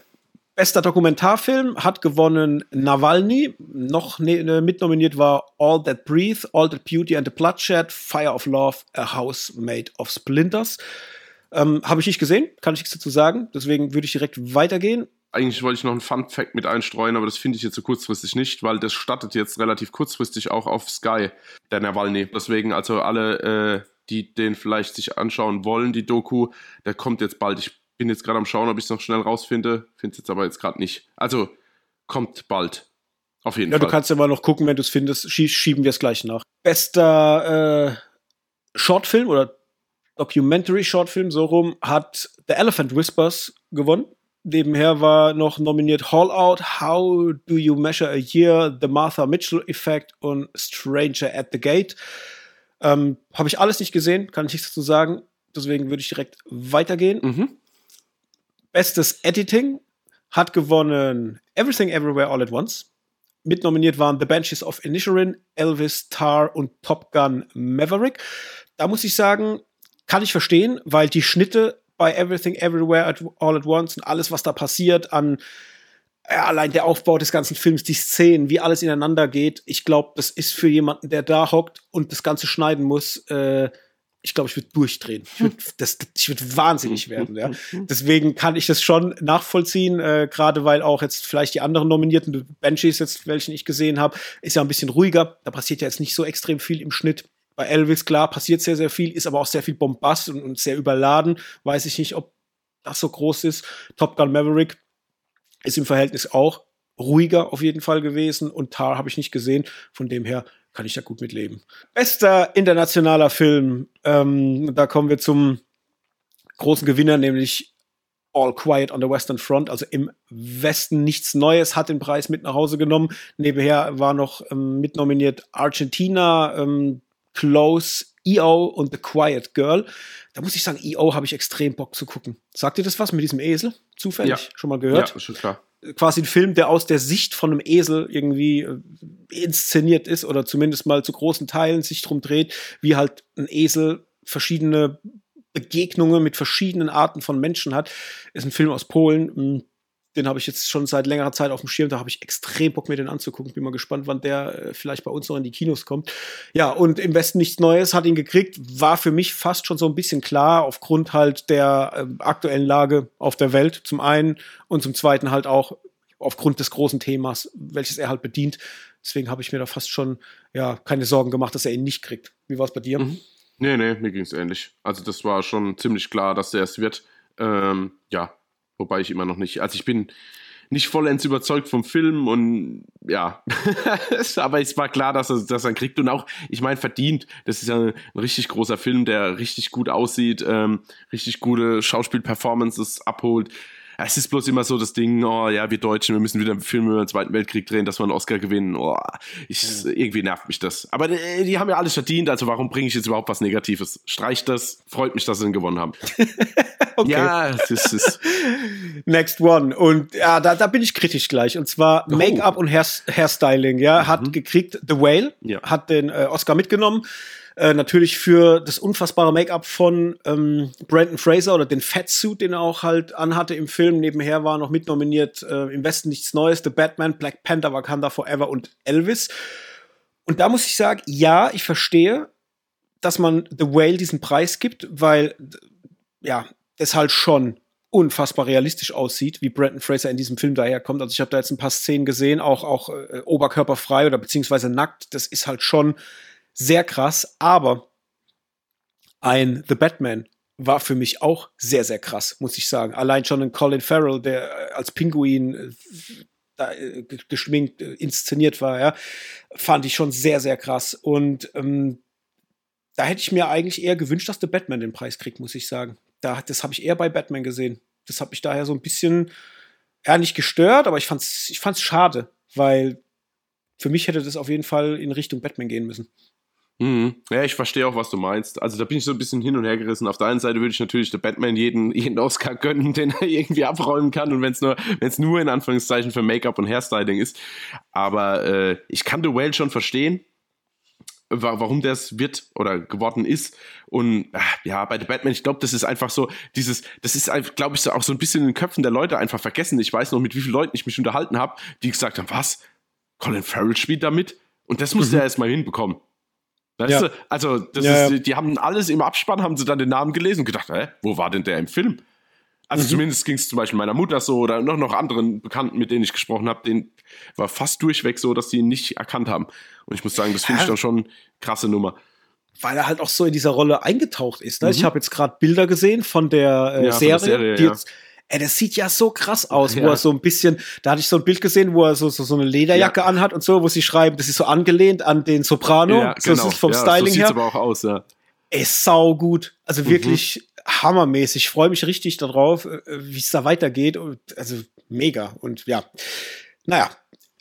S1: bester Dokumentarfilm hat gewonnen Nawalny. Noch ne, ne, mitnominiert war All That Breathe, All That Beauty and the Bloodshed, Fire of Love, A House Made of Splinters. Ähm, Habe ich nicht gesehen, kann ich nichts dazu sagen. Deswegen würde ich direkt weitergehen.
S2: Eigentlich wollte ich noch einen Fun Fact mit einstreuen, aber das finde ich jetzt so kurzfristig nicht, weil das startet jetzt relativ kurzfristig auch auf Sky, der Nawalny. Deswegen also alle äh, die den vielleicht sich anschauen wollen, die Doku, der kommt jetzt bald. Ich bin jetzt gerade am Schauen, ob ich es noch schnell rausfinde. Finde es jetzt aber jetzt gerade nicht. Also kommt bald. Auf jeden
S1: ja,
S2: Fall.
S1: Du kannst ja mal noch gucken, wenn du es findest. Schie schieben wir es gleich nach. Bester äh, Shortfilm oder Documentary Shortfilm, so rum, hat The Elephant Whispers gewonnen. Nebenher war noch nominiert Hall Out, How Do You Measure a Year, The Martha Mitchell Effect und Stranger at the Gate. Ähm, Habe ich alles nicht gesehen, kann ich nichts dazu sagen. Deswegen würde ich direkt weitergehen. Mhm. Bestes Editing hat gewonnen Everything Everywhere All at Once. Mitnominiert waren The Benches of Inisherin, Elvis, Tar und Top Gun Maverick. Da muss ich sagen, kann ich verstehen, weil die Schnitte bei Everything Everywhere at All at Once und alles, was da passiert an ja, allein der Aufbau des ganzen Films, die Szenen, wie alles ineinander geht, ich glaube, das ist für jemanden, der da hockt und das Ganze schneiden muss, äh, ich glaube, ich würde durchdrehen. Ich würde würd wahnsinnig werden. Ja. Deswegen kann ich das schon nachvollziehen, äh, gerade weil auch jetzt vielleicht die anderen Nominierten, Benchies jetzt, welchen ich gesehen habe, ist ja ein bisschen ruhiger. Da passiert ja jetzt nicht so extrem viel im Schnitt. Bei Elvis, klar, passiert sehr, sehr viel, ist aber auch sehr viel Bombast und, und sehr überladen. Weiß ich nicht, ob das so groß ist. Top Gun Maverick ist im Verhältnis auch ruhiger auf jeden Fall gewesen und Tar habe ich nicht gesehen. Von dem her kann ich da gut mitleben. Bester internationaler Film. Ähm, da kommen wir zum großen Gewinner, nämlich All Quiet on the Western Front, also im Westen nichts Neues, hat den Preis mit nach Hause genommen. Nebenher war noch ähm, mitnominiert Argentina, ähm, Close, EO und The Quiet Girl. Da muss ich sagen, EO habe ich extrem Bock zu gucken. Sagt ihr das was mit diesem Esel? Zufällig? Ja. Schon mal gehört? Ja, schon klar. Quasi ein Film, der aus der Sicht von einem Esel irgendwie äh, inszeniert ist oder zumindest mal zu großen Teilen sich drum dreht, wie halt ein Esel verschiedene Begegnungen mit verschiedenen Arten von Menschen hat. Ist ein Film aus Polen. Den habe ich jetzt schon seit längerer Zeit auf dem Schirm. Da habe ich extrem Bock, mir den anzugucken. Bin mal gespannt, wann der äh, vielleicht bei uns noch in die Kinos kommt. Ja, und im Westen nichts Neues hat ihn gekriegt. War für mich fast schon so ein bisschen klar, aufgrund halt der äh, aktuellen Lage auf der Welt zum einen und zum zweiten halt auch aufgrund des großen Themas, welches er halt bedient. Deswegen habe ich mir da fast schon ja keine Sorgen gemacht, dass er ihn nicht kriegt. Wie war es bei dir? Mhm.
S2: Nee, nee, mir ging es ähnlich. Also das war schon ziemlich klar, dass er es wird. Ähm, ja, wobei ich immer noch nicht. Also ich bin nicht vollends überzeugt vom Film und ja, aber es war klar, dass er das dann kriegt und auch, ich meine, verdient. Das ist ja ein, richtig großer Film, der richtig gut aussieht, ähm, richtig gute Schauspielperformances abholt es ist bloß immer so das Ding, oh ja, wir Deutschen, wir müssen wieder einen Film über den Zweiten Weltkrieg drehen, dass wir einen Oscar gewinnen. Oh, ich, ja. irgendwie nervt mich das. Aber die, äh, die, haben ja alles verdient, also warum bringe ich jetzt überhaupt was Negatives? Streicht das, freut mich, dass sie ihn gewonnen haben.
S1: okay. Ja, es ist, es Next one. Und ja, da, da bin ich kritisch gleich. Und zwar oh. Make-up und Hair, Hairstyling, ja, hat mhm. gekriegt The Whale, ja. hat den äh, Oscar mitgenommen. Äh, natürlich für das unfassbare Make-up von ähm, Brandon Fraser oder den Fatsuit, den er auch halt anhatte im Film. Nebenher war noch mitnominiert äh, im Westen nichts Neues, The Batman, Black Panther, Wakanda Forever und Elvis. Und da muss ich sagen, ja, ich verstehe, dass man The Whale diesen Preis gibt, weil ja, es halt schon unfassbar realistisch aussieht, wie Brandon Fraser in diesem Film daherkommt. Also ich habe da jetzt ein paar Szenen gesehen, auch auch äh, oberkörperfrei oder beziehungsweise nackt. Das ist halt schon sehr krass, aber ein The Batman war für mich auch sehr, sehr krass, muss ich sagen. Allein schon ein Colin Farrell, der als Pinguin äh, äh, geschminkt, äh, inszeniert war, ja, fand ich schon sehr, sehr krass. Und ähm, da hätte ich mir eigentlich eher gewünscht, dass The Batman den Preis kriegt, muss ich sagen. Da, das habe ich eher bei Batman gesehen. Das hat mich daher so ein bisschen, ja, nicht gestört, aber ich fand's, ich fand's schade, weil für mich hätte das auf jeden Fall in Richtung Batman gehen müssen.
S2: Mhm. Ja, ich verstehe auch, was du meinst. Also da bin ich so ein bisschen hin und her gerissen. Auf der einen Seite würde ich natürlich der Batman jeden, jeden Oscar gönnen, den er irgendwie abräumen kann und wenn es nur, wenn es nur in Anführungszeichen für Make-up und Hairstyling ist. Aber äh, ich kann The Whale schon verstehen, warum das wird oder geworden ist. Und ach, ja, bei The Batman, ich glaube, das ist einfach so, dieses, das ist glaube ich, so auch so ein bisschen in den Köpfen der Leute einfach vergessen. Ich weiß noch, mit wie vielen Leuten ich mich unterhalten habe, die gesagt haben, was? Colin Farrell spielt damit? Und das muss mhm. er erst mal hinbekommen. Weißt ja. du? Also, das ja, ist, ja. die haben alles im Abspann, haben sie dann den Namen gelesen und gedacht, hä, wo war denn der im Film? Also mhm. zumindest ging es zum Beispiel meiner Mutter so oder noch, noch anderen Bekannten, mit denen ich gesprochen habe, denen war fast durchweg so, dass sie ihn nicht erkannt haben. Und ich muss sagen, das finde ich dann schon krasse Nummer.
S1: Weil er halt auch so in dieser Rolle eingetaucht ist. Ne? Mhm. Ich habe jetzt gerade Bilder gesehen von der äh, Serie, Serie, die jetzt Ey, das sieht ja so krass aus, ja. wo er so ein bisschen, da hatte ich so ein Bild gesehen, wo er so, so, so eine Lederjacke ja. anhat und so, wo sie schreiben, das ist so angelehnt an den Soprano. Ja, genau. So ist vom ja, Styling so sieht's
S2: her. aber auch aus, ja.
S1: Ey, sau gut. Also mhm. wirklich hammermäßig. Ich freue mich richtig darauf, äh, wie es da weitergeht. Also mega. Und ja, naja,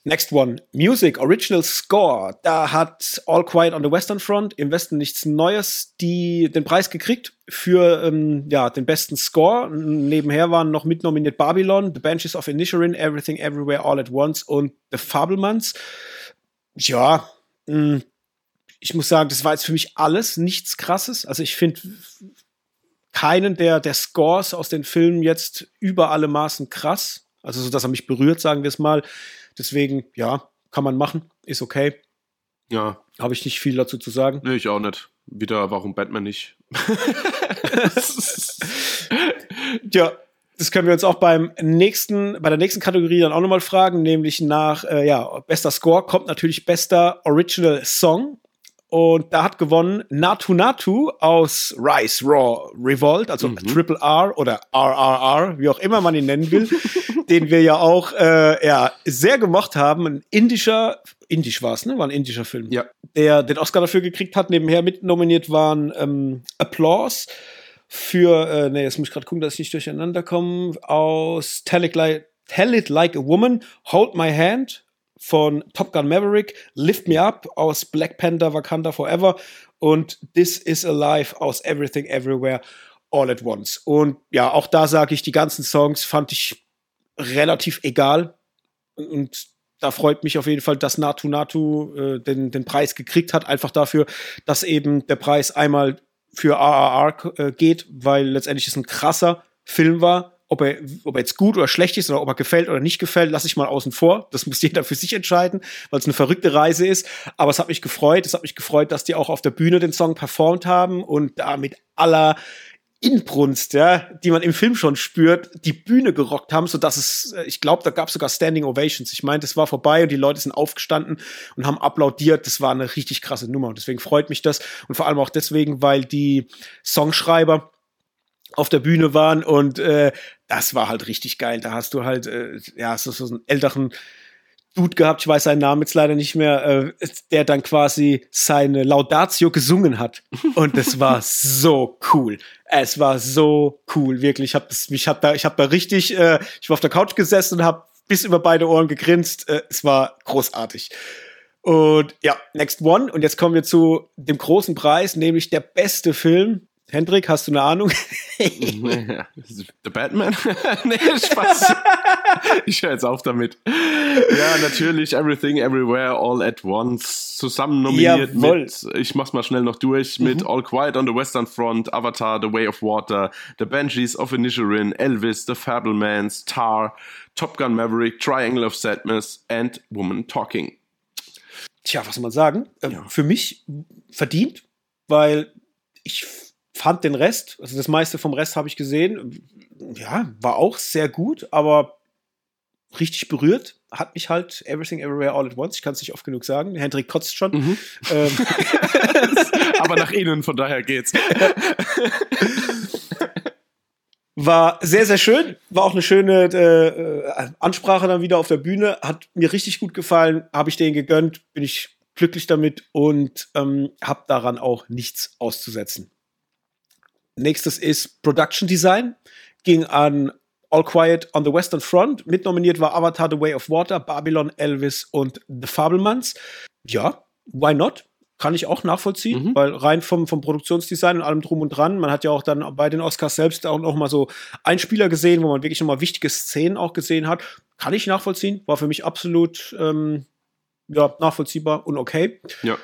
S1: Next one, Music, Original Score. Da hat All Quiet on the Western Front im Westen nichts Neues die den Preis gekriegt für ähm, ja, den besten Score. Nebenher waren noch mitnominiert Babylon, The Benches of Inisherin, Everything Everywhere All at Once und The Fablemans. Ja, mh, hm, ich muss sagen, das war jetzt für mich alles nichts krasses. Also ich finde keinen der, der Scores aus den Filmen jetzt über alle Maßen krass. Also so, dass er mich berührt, sagen wir es mal. Deswegen, ja, kann man machen, ist okay.
S2: Ja.
S1: Habe ich nicht viel dazu zu sagen.
S2: Nee, ich auch nicht. Wieder, warum Batman nicht?
S1: ja, das können wir uns auch beim nächsten, bei der nächsten Kategorie dann auch nochmal fragen, nämlich nach, äh, ja, bester Score kommt natürlich bester Original Song. Und da hat gewonnen Natu Natu aus Rise Raw Revolt, also mhm. Triple R oder RRR, wie auch immer man ihn nennen will, den wir ja auch äh, ja, sehr gemocht haben. Ein indischer, indisch war es, ne? War ein indischer Film.
S2: Ja.
S1: Der den Oscar dafür gekriegt hat. Nebenher mit nominiert waren ähm, Applause für, äh, ne, jetzt muss ich gerade gucken, dass ich nicht durcheinander komme, aus Tell It, like, Tell It Like a Woman, Hold My Hand von Top Gun Maverick, Lift Me Up aus Black Panther Wakanda Forever und This Is Alive aus Everything Everywhere All at Once. Und ja, auch da sage ich, die ganzen Songs fand ich relativ egal. Und da freut mich auf jeden Fall, dass Natu Natu äh, den, den Preis gekriegt hat, einfach dafür, dass eben der Preis einmal für RRR äh, geht, weil letztendlich es ein krasser Film war, ob er, ob er jetzt gut oder schlecht ist oder ob er gefällt oder nicht gefällt, lasse ich mal außen vor. Das muss jeder für sich entscheiden, weil es eine verrückte Reise ist. Aber es hat mich gefreut. Es hat mich gefreut, dass die auch auf der Bühne den Song performt haben und da mit aller Inbrunst, ja, die man im Film schon spürt, die Bühne gerockt haben, so dass es, äh, ich glaube, da gab es sogar Standing Ovations. Ich meine, es war vorbei und die Leute sind aufgestanden und haben applaudiert. Das war eine richtig krasse Nummer und deswegen freut mich das und vor allem auch deswegen, weil die Songschreiber auf der Bühne waren und äh, das war halt richtig geil. Da hast du halt äh, ja so, so einen älteren Dude gehabt, ich weiß seinen Namen jetzt leider nicht mehr, äh, der dann quasi seine Laudatio gesungen hat. Und das war so cool. Es war so cool, wirklich. Ich habe mich hab da, ich habe da richtig, äh, ich war auf der Couch gesessen und habe bis über beide Ohren gegrinst. Äh, es war großartig. Und ja, next one. Und jetzt kommen wir zu dem großen Preis, nämlich der beste Film Hendrik, hast du eine Ahnung?
S2: The Batman? nee, Spaß. ich höre jetzt auf damit. Ja, natürlich Everything, Everywhere, All at Once. Zusammen nominiert Jawohl. mit, ich mach's mal schnell noch durch, mit mhm. All Quiet on the Western Front, Avatar, The Way of Water, The Banshees of Inisherin, Elvis, The Fablemans, Tar, Top Gun Maverick, Triangle of Sadness and Woman Talking.
S1: Tja, was soll man sagen? Ähm, ja. Für mich verdient, weil ich fand den Rest, also das meiste vom Rest habe ich gesehen, ja, war auch sehr gut, aber richtig berührt hat mich halt Everything Everywhere All at Once. Ich kann es nicht oft genug sagen. Hendrik kotzt schon. Mhm. Ähm.
S2: aber nach innen, von daher geht's.
S1: War sehr, sehr schön. War auch eine schöne äh, Ansprache dann wieder auf der Bühne. Hat mir richtig gut gefallen. Habe ich denen gegönnt. Bin ich glücklich damit und ähm, habe daran auch nichts auszusetzen. Nächstes ist Production Design. Ging an All Quiet on the Western Front. Mitnominiert war Avatar The Way of Water, Babylon, Elvis und The Fablemans. Ja, why not? Kann ich auch nachvollziehen, mhm. weil rein vom, vom Produktionsdesign und allem drum und dran, man hat ja auch dann bei den Oscars selbst auch noch mal so Einspieler gesehen, wo man wirklich noch mal wichtige Szenen auch gesehen hat. Kann ich nachvollziehen, war für mich absolut ähm, ja, nachvollziehbar und okay.
S2: Ja.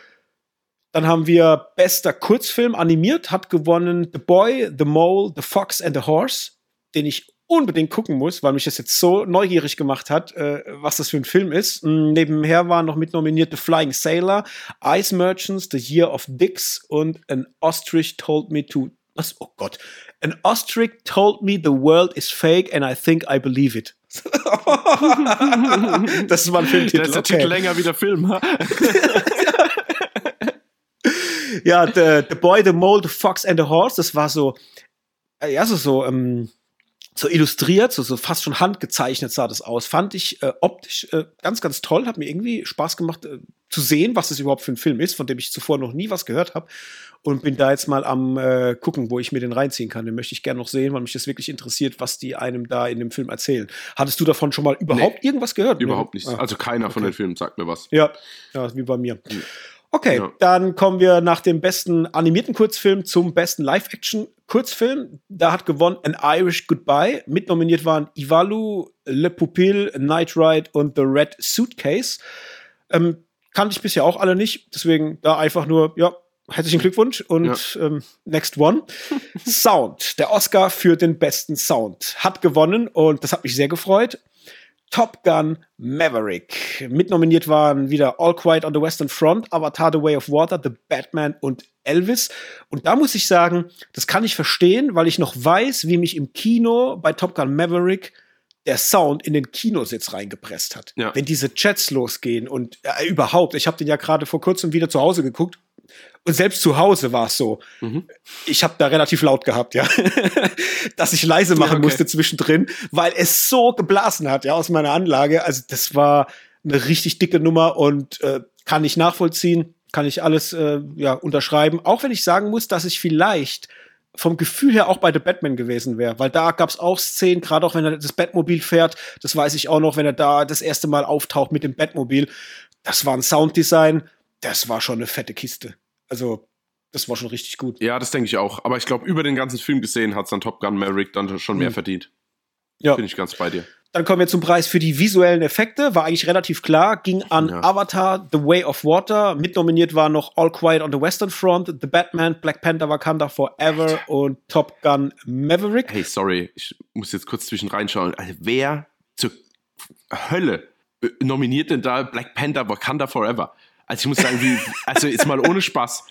S1: Dann haben wir bester Kurzfilm animiert, hat gewonnen The Boy, The Mole, The Fox and the Horse, den ich unbedingt gucken muss, weil mich das jetzt so neugierig gemacht hat, äh, was das für ein Film ist. Mm, nebenher waren noch mitnominiert The Flying Sailor, Ice Merchants, The Year of Dicks und An Ostrich Told Me to was? Oh Gott. An ostrich told me the world is fake and I think I believe it. das ist mal ein Filmtitel.
S2: Das ist der okay. Titel länger wie der Film.
S1: ja, the, the Boy, the Mole, the Fox and the Horse, das war so, äh, ja, so, so, ähm, so illustriert, so, so fast schon handgezeichnet sah das aus. Fand ich äh, optisch äh, ganz, ganz toll. Hat mir irgendwie Spaß gemacht äh, zu sehen, was das überhaupt für ein Film ist, von dem ich zuvor noch nie was gehört habe. Und bin da jetzt mal am äh, gucken, wo ich mir den reinziehen kann. Den möchte ich gerne noch sehen, weil mich das wirklich interessiert, was die einem da in dem Film erzählen. Hattest du davon schon mal überhaupt nee, irgendwas gehört?
S2: Überhaupt nicht. Ah, also keiner okay. von den Filmen sagt mir was.
S1: Ja, ja wie bei mir. Mhm. Okay, ja. dann kommen wir nach dem besten animierten Kurzfilm zum besten Live-Action-Kurzfilm. Da hat gewonnen An Irish Goodbye. Mitnominiert waren Ivalu, Le Pupil, Night Ride und The Red Suitcase. Ähm, kannte ich bisher auch alle nicht, deswegen da einfach nur, ja, herzlichen Glückwunsch und ja. ähm, next one. Sound. Der Oscar für den besten Sound hat gewonnen und das hat mich sehr gefreut. Top Gun Maverick. Mitnominiert waren wieder All Quiet on the Western Front, Avatar The Way of Water, The Batman und Elvis. Und da muss ich sagen, das kann ich verstehen, weil ich noch weiß, wie mich im Kino bei Top Gun Maverick der Sound in den Kinositz reingepresst hat. Ja. Wenn diese Chats losgehen und äh, überhaupt, ich habe den ja gerade vor kurzem wieder zu Hause geguckt und selbst zu Hause war es so. Mhm. Ich habe da relativ laut gehabt, ja, dass ich leise machen ja, okay. musste zwischendrin, weil es so geblasen hat, ja, aus meiner Anlage. Also das war eine richtig dicke Nummer und äh, kann ich nachvollziehen, kann ich alles äh, ja unterschreiben. Auch wenn ich sagen muss, dass ich vielleicht vom Gefühl her auch bei The Batman gewesen wäre, weil da gab es auch Szenen, gerade auch wenn er das Batmobil fährt, das weiß ich auch noch, wenn er da das erste Mal auftaucht mit dem Batmobil. Das war ein Sounddesign, das war schon eine fette Kiste. Also, das war schon richtig gut.
S2: Ja, das denke ich auch. Aber ich glaube, über den ganzen Film gesehen hat es dann Top Gun Maverick dann schon mehr mhm. verdient. Ja. Bin ich ganz bei dir.
S1: Dann kommen wir zum Preis für die visuellen Effekte. War eigentlich relativ klar. Ging an ja. Avatar, The Way of Water. Mitnominiert war noch All Quiet on the Western Front, The Batman, Black Panther Wakanda Forever und Top Gun Maverick.
S2: Hey, sorry, ich muss jetzt kurz zwischen reinschauen. Also, wer zur Hölle äh, nominiert denn da Black Panther Wakanda Forever? Also ich muss sagen, wie, also jetzt mal ohne Spaß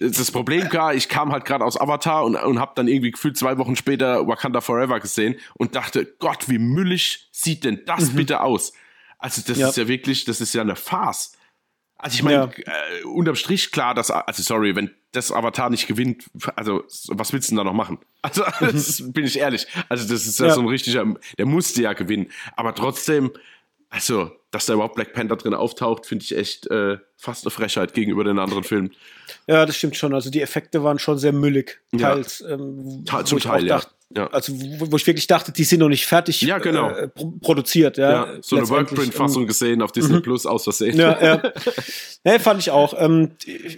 S2: das Problem war, ich kam halt gerade aus Avatar und, und habe dann irgendwie gefühlt zwei Wochen später Wakanda Forever gesehen und dachte, Gott, wie müllig sieht denn das mhm. bitte aus? Also das ja. ist ja wirklich, das ist ja eine Farce. Also ich meine, ja. äh, unterm Strich klar, dass, also sorry, wenn das Avatar nicht gewinnt, also was willst du denn da noch machen? Also das bin ich ehrlich. Also das ist ja, ja so ein richtiger, der musste ja gewinnen. Aber trotzdem, also, dass da überhaupt Black Panther drin auftaucht, finde ich echt äh, fast eine Frechheit gegenüber den anderen Filmen.
S1: Ja, das stimmt schon. Also die Effekte waren schon sehr müllig. Teils,
S2: ja. ähm, Zum Teil,
S1: ja. ja. Also wo, wo, ich wirklich dachte, die sind noch nicht fertig
S2: ja, genau.
S1: äh, produziert. Ja,
S2: ja so eine Workprint-Fassung ähm, gesehen auf Disney mhm. Plus aus Versehen.
S1: Ja, ja. nee, fand ich auch. Ähm,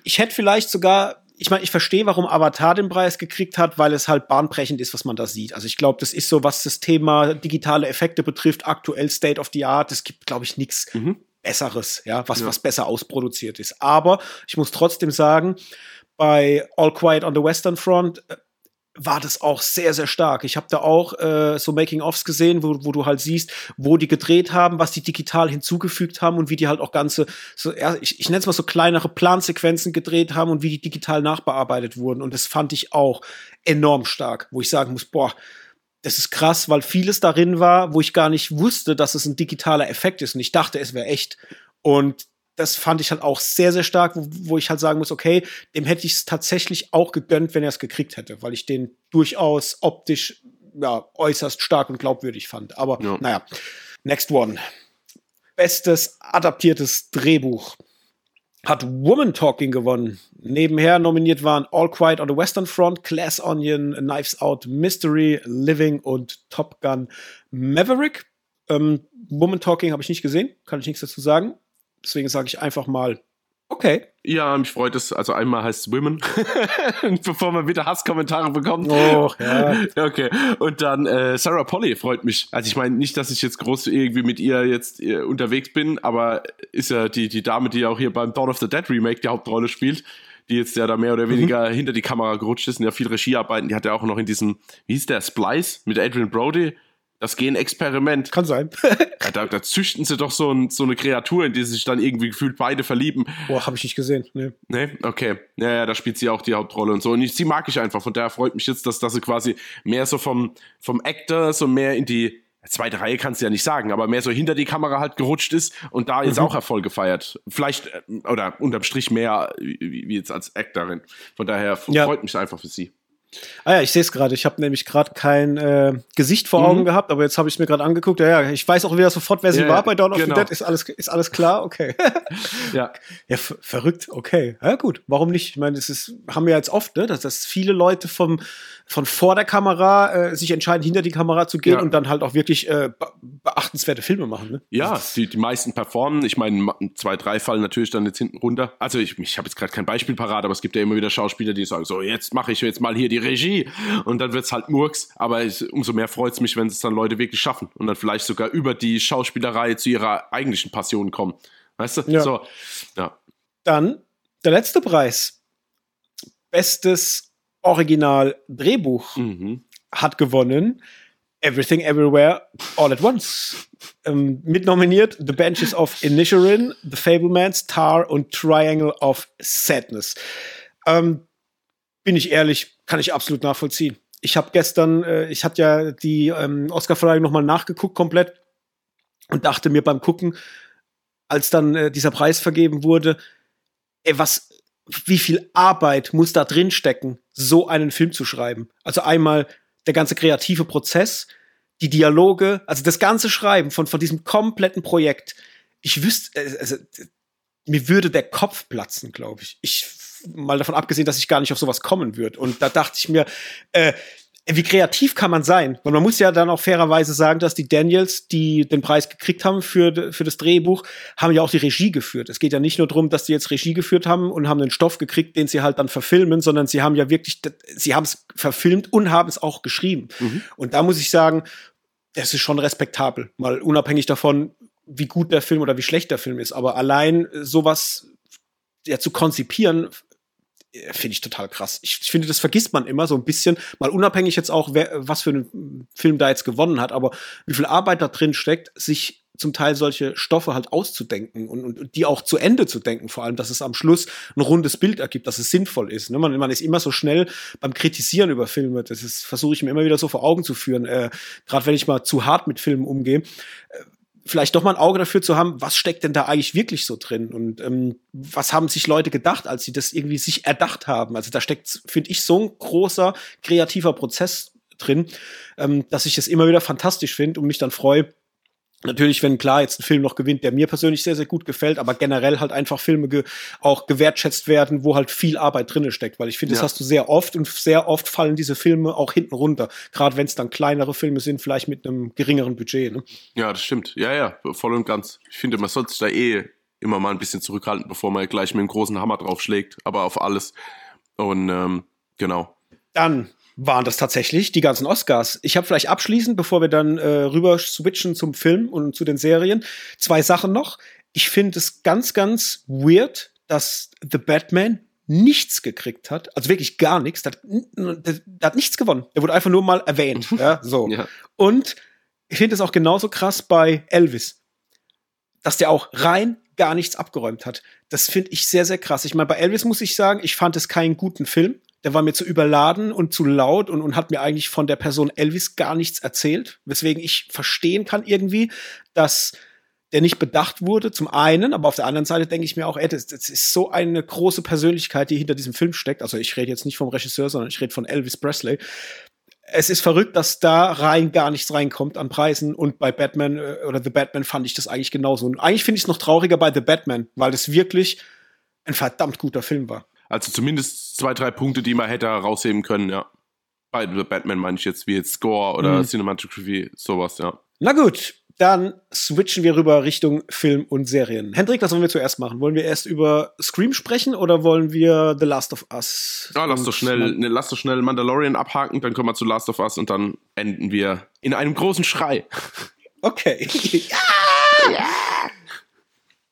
S1: ich hätte vielleicht sogar ich meine, ich verstehe, warum Avatar den Preis gekriegt hat, weil es halt bahnbrechend ist, was man da sieht. Also ich glaube, das ist so, was das Thema digitale Effekte betrifft, aktuell State of the Art. Es gibt, glaube ich, nichts mhm. Besseres, ja, was, ja. was besser ausproduziert ist. Aber ich muss trotzdem sagen, bei All Quiet on the Western Front äh, war das auch sehr, sehr stark. Ich habe da auch äh, so Making-ofs gesehen, wo, wo du halt siehst, wo die gedreht haben, was die digital hinzugefügt haben und wie die halt auch ganze, so, ja, ich, ich nenne es mal so kleinere Plansequenzen gedreht haben und wie die digital nachbearbeitet wurden. Und das fand ich auch enorm stark, wo ich sagen muss, boah, das ist krass, weil vieles darin war, wo ich gar nicht wusste, dass es ein digitaler Effekt ist. Und ich dachte, es wäre echt. Und das fand ich halt auch sehr, sehr stark, wo, wo ich halt sagen muss, okay, dem hätte ich es tatsächlich auch gegönnt, wenn er es gekriegt hätte, weil ich den durchaus optisch ja, äußerst stark und glaubwürdig fand. Aber ja. naja, next one. Bestes adaptiertes Drehbuch hat Woman Talking gewonnen. Nebenher nominiert waren All Quiet on the Western Front, Glass Onion, Knives Out, Mystery, Living und Top Gun Maverick. Ähm, Woman Talking habe ich nicht gesehen, kann ich nichts dazu sagen. Deswegen sage ich einfach mal, okay.
S2: Ja, mich freut es. Also einmal heißt es Women, bevor man wieder Hasskommentare bekommt.
S1: Oh, ja.
S2: Okay. Und dann äh, Sarah Polly freut mich. Also ich meine nicht, dass ich jetzt groß irgendwie mit ihr jetzt äh, unterwegs bin, aber ist ja die, die Dame, die auch hier beim Dawn of the Dead Remake die Hauptrolle spielt die jetzt ja da mehr oder weniger mhm. hinter die Kamera gerutscht ist und ja viel Regiearbeiten. Die hat ja auch noch in diesem, wie hieß der, Splice mit Adrian Brody das Genexperiment.
S1: Kann sein.
S2: ja, da, da, züchten sie doch so, ein, so, eine Kreatur, in die sich dann irgendwie gefühlt beide verlieben.
S1: Boah, habe ich nicht gesehen. Nee.
S2: Nee, okay. Ja, ja, da spielt sie auch die Hauptrolle und so. Und ich, sie mag ich einfach. Von daher freut mich jetzt, dass, dass sie quasi mehr so vom, vom Actor, so mehr in die zweite Reihe kannst du ja nicht sagen, aber mehr so hinter die Kamera halt gerutscht ist und da jetzt mhm. auch Erfolg gefeiert. Vielleicht, äh, oder unterm Strich mehr wie, wie jetzt als Actorin. Von daher ja. freut mich einfach für sie.
S1: Ah ja, ich sehe es gerade. Ich habe nämlich gerade kein äh, Gesicht vor Augen mhm. gehabt, aber jetzt habe ich mir gerade angeguckt. Ja, ja, ich weiß auch wieder sofort, wer sie ja, war bei Dawn of genau. the Dead. Ist alles, ist alles klar? Okay.
S2: ja.
S1: Ja, verrückt. Okay. Ja, gut. Warum nicht? Ich meine, das ist, haben wir jetzt oft, ne, dass, dass viele Leute vom, von vor der Kamera äh, sich entscheiden, hinter die Kamera zu gehen ja. und dann halt auch wirklich äh, beachtenswerte Filme machen. Ne?
S2: Ja, die, die meisten performen. Ich meine, zwei, drei fallen natürlich dann jetzt hinten runter. Also ich, ich habe jetzt gerade kein Beispiel parat, aber es gibt ja immer wieder Schauspieler, die sagen, so, jetzt mache ich jetzt mal hier die Regie. Und dann wird es halt Murks. Aber ich, umso mehr freut es mich, wenn es dann Leute wirklich schaffen und dann vielleicht sogar über die Schauspielerei zu ihrer eigentlichen Passion kommen. Weißt du?
S1: Ja.
S2: So, ja.
S1: Dann der letzte Preis. Bestes Original-Drehbuch mhm. hat gewonnen. Everything Everywhere All at Once. Ähm, mitnominiert The Benches of Inisherin, The Fablemans, Tar und Triangle of Sadness. Ähm, bin ich ehrlich, kann ich absolut nachvollziehen. Ich habe gestern, äh, ich hatte ja die ähm, Oscar-Verleihung nochmal nachgeguckt komplett und dachte mir beim Gucken, als dann äh, dieser Preis vergeben wurde, ey, was, wie viel Arbeit muss da drin stecken, so einen Film zu schreiben? Also einmal der ganze kreative Prozess, die Dialoge, also das ganze Schreiben von, von diesem kompletten Projekt. Ich wüsste, äh, also, mir würde der Kopf platzen, glaube ich. Ich mal davon abgesehen, dass ich gar nicht auf sowas kommen würde. Und da dachte ich mir, äh, wie kreativ kann man sein? Weil man muss ja dann auch fairerweise sagen, dass die Daniels, die den Preis gekriegt haben für, für das Drehbuch, haben ja auch die Regie geführt. Es geht ja nicht nur darum, dass die jetzt Regie geführt haben und haben einen Stoff gekriegt, den sie halt dann verfilmen, sondern sie haben ja wirklich, sie haben es verfilmt und haben es auch geschrieben. Mhm. Und da muss ich sagen, das ist schon respektabel. Mal unabhängig davon, wie gut der Film oder wie schlecht der Film ist. Aber allein sowas ja, zu konzipieren, finde ich total krass. Ich, ich, finde, das vergisst man immer so ein bisschen, mal unabhängig jetzt auch, wer, was für einen Film da jetzt gewonnen hat, aber wie viel Arbeit da drin steckt, sich zum Teil solche Stoffe halt auszudenken und, und die auch zu Ende zu denken, vor allem, dass es am Schluss ein rundes Bild ergibt, dass es sinnvoll ist. Ne? Man, man ist immer so schnell beim Kritisieren über Filme, das versuche ich mir immer wieder so vor Augen zu führen, äh, gerade wenn ich mal zu hart mit Filmen umgehe. Äh, vielleicht doch mal ein Auge dafür zu haben, was steckt denn da eigentlich wirklich so drin und ähm, was haben sich Leute gedacht, als sie das irgendwie sich erdacht haben. Also da steckt, finde ich, so ein großer kreativer Prozess drin, ähm, dass ich es immer wieder fantastisch finde und mich dann freue, Natürlich, wenn klar jetzt ein Film noch gewinnt, der mir persönlich sehr, sehr gut gefällt, aber generell halt einfach Filme ge auch gewertschätzt werden, wo halt viel Arbeit drinne steckt, weil ich finde, ja. das hast du sehr oft und sehr oft fallen diese Filme auch hinten runter, gerade wenn es dann kleinere Filme sind, vielleicht mit einem geringeren Budget. Ne?
S2: Ja, das stimmt. Ja, ja, voll und ganz. Ich finde, man sollte sich da eh immer mal ein bisschen zurückhalten, bevor man gleich mit einem großen Hammer draufschlägt, aber auf alles. Und ähm, genau.
S1: Dann waren das tatsächlich die ganzen Oscars. Ich habe vielleicht abschließend, bevor wir dann äh, rüber switchen zum Film und zu den Serien, zwei Sachen noch. Ich finde es ganz, ganz weird, dass The Batman nichts gekriegt hat, also wirklich gar nichts. Der, der, der hat nichts gewonnen. Der wurde einfach nur mal erwähnt. ja, so. Ja. Und ich finde es auch genauso krass bei Elvis, dass der auch rein gar nichts abgeräumt hat. Das finde ich sehr, sehr krass. Ich meine, bei Elvis muss ich sagen, ich fand es keinen guten Film der war mir zu überladen und zu laut und, und hat mir eigentlich von der Person Elvis gar nichts erzählt, weswegen ich verstehen kann irgendwie, dass der nicht bedacht wurde, zum einen, aber auf der anderen Seite denke ich mir auch, ey, das, das, ist so eine große Persönlichkeit, die hinter diesem Film steckt. Also ich rede jetzt nicht vom Regisseur, sondern ich rede von Elvis Presley. Es ist verrückt, dass da rein gar nichts reinkommt an Preisen und bei Batman äh, oder The Batman fand ich das eigentlich genauso. Und eigentlich finde ich es noch trauriger bei The Batman, weil das wirklich ein verdammt guter Film war.
S2: Also zumindest zwei, drei Punkte, die man hätte rausheben können, ja. Bei Batman meine ich jetzt, wie jetzt Score oder mhm. Cinematography, sowas, ja.
S1: Na gut, dann switchen wir rüber Richtung Film und Serien. Hendrik, was wollen wir zuerst machen? Wollen wir erst über Scream sprechen oder wollen wir The Last of Us?
S2: Ja, lass doch schnell, ne, lass doch schnell Mandalorian abhaken, dann kommen wir zu Last of Us und dann enden wir in einem großen Schrei.
S1: Okay. ja! ja!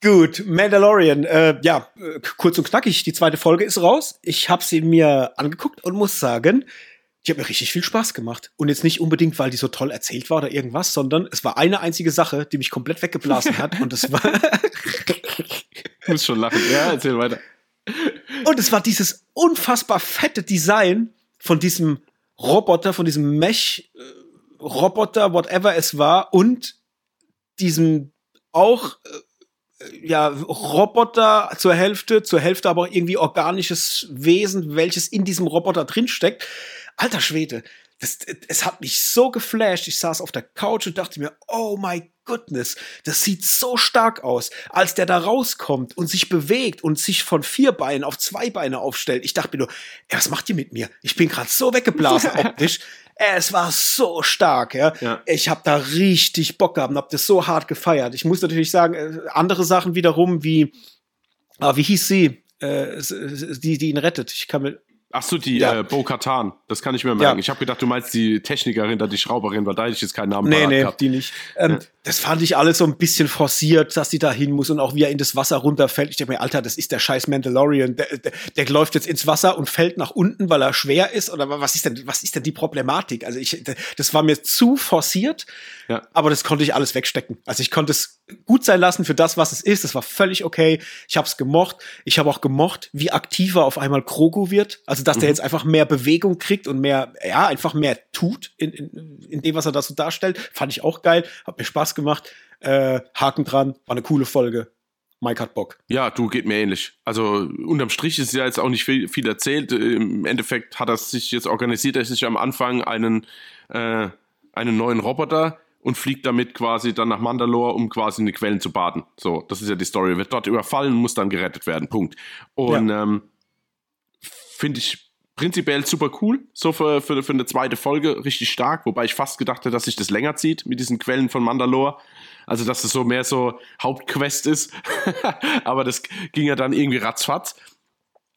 S1: Gut, Mandalorian. Äh, ja, äh, kurz und knackig. Die zweite Folge ist raus. Ich habe sie mir angeguckt und muss sagen, die hat mir richtig viel Spaß gemacht. Und jetzt nicht unbedingt, weil die so toll erzählt war oder irgendwas, sondern es war eine einzige Sache, die mich komplett weggeblasen hat. Und das war.
S2: ich muss schon lachen. Ja, erzähl weiter.
S1: Und es war dieses unfassbar fette Design von diesem Roboter, von diesem Mech-Roboter, whatever es war, und diesem auch äh, ja, Roboter zur Hälfte, zur Hälfte aber irgendwie organisches Wesen, welches in diesem Roboter drinsteckt. Alter Schwede, das, es hat mich so geflasht. Ich saß auf der Couch und dachte mir, oh my goodness, das sieht so stark aus. Als der da rauskommt und sich bewegt und sich von vier Beinen auf zwei Beine aufstellt, ich dachte mir nur, ey, was macht ihr mit mir? Ich bin gerade so weggeblasen optisch. Es war so stark, ja. ja. Ich habe da richtig Bock gehabt und hab das so hart gefeiert. Ich muss natürlich sagen, äh, andere Sachen wiederum wie, ah, wie hieß sie, äh, die, die ihn rettet. Ich kann mir
S2: Ach so, die ja. äh, Bo Katan, das kann ich mir merken. Ja. Ich habe gedacht, du meinst die Technikerin, da die Schrauberin, weil da hätte ich jetzt keinen Namen
S1: Nee, nee, gehabt. die nicht. Ähm, ja. Das fand ich alles so ein bisschen forciert, dass sie da hin muss und auch wie er in das Wasser runterfällt. Ich denke mir, Alter, das ist der scheiß Mandalorian. Der, der, der, läuft jetzt ins Wasser und fällt nach unten, weil er schwer ist. Oder was ist denn, was ist denn die Problematik? Also ich, das war mir zu forciert, ja. aber das konnte ich alles wegstecken. Also ich konnte es gut sein lassen für das, was es ist. Das war völlig okay. Ich habe es gemocht. Ich habe auch gemocht, wie aktiver auf einmal Krogu wird. Also dass mhm. der jetzt einfach mehr Bewegung kriegt und mehr, ja, einfach mehr tut in, in, in dem, was er da so darstellt. Fand ich auch geil. Hat mir Spaß gemacht. Äh, Haken dran. War eine coole Folge. Mike hat Bock.
S2: Ja, du geht mir ähnlich. Also unterm Strich ist ja jetzt auch nicht viel, viel erzählt. Im Endeffekt hat er sich jetzt organisiert, er sich am Anfang einen, äh, einen neuen Roboter und fliegt damit quasi dann nach Mandalore, um quasi in die Quellen zu baden. So, das ist ja die Story. Wird dort überfallen, muss dann gerettet werden. Punkt. Und ja. ähm, finde ich prinzipiell super cool, so für, für, für eine zweite Folge richtig stark, wobei ich fast gedacht hätte, dass sich das länger zieht mit diesen Quellen von Mandalore. Also, dass es so mehr so Hauptquest ist. Aber das ging ja dann irgendwie ratzfatz.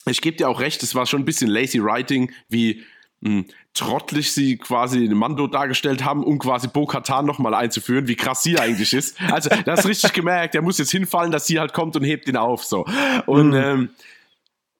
S2: Ich gebe dir auch recht, es war schon ein bisschen lazy writing, wie mh, trottelig sie quasi den Mando dargestellt haben, um quasi Bo-Katan nochmal einzuführen, wie krass sie eigentlich ist. Also, da hast richtig gemerkt, er muss jetzt hinfallen, dass sie halt kommt und hebt ihn auf, so. Und, mhm. ähm,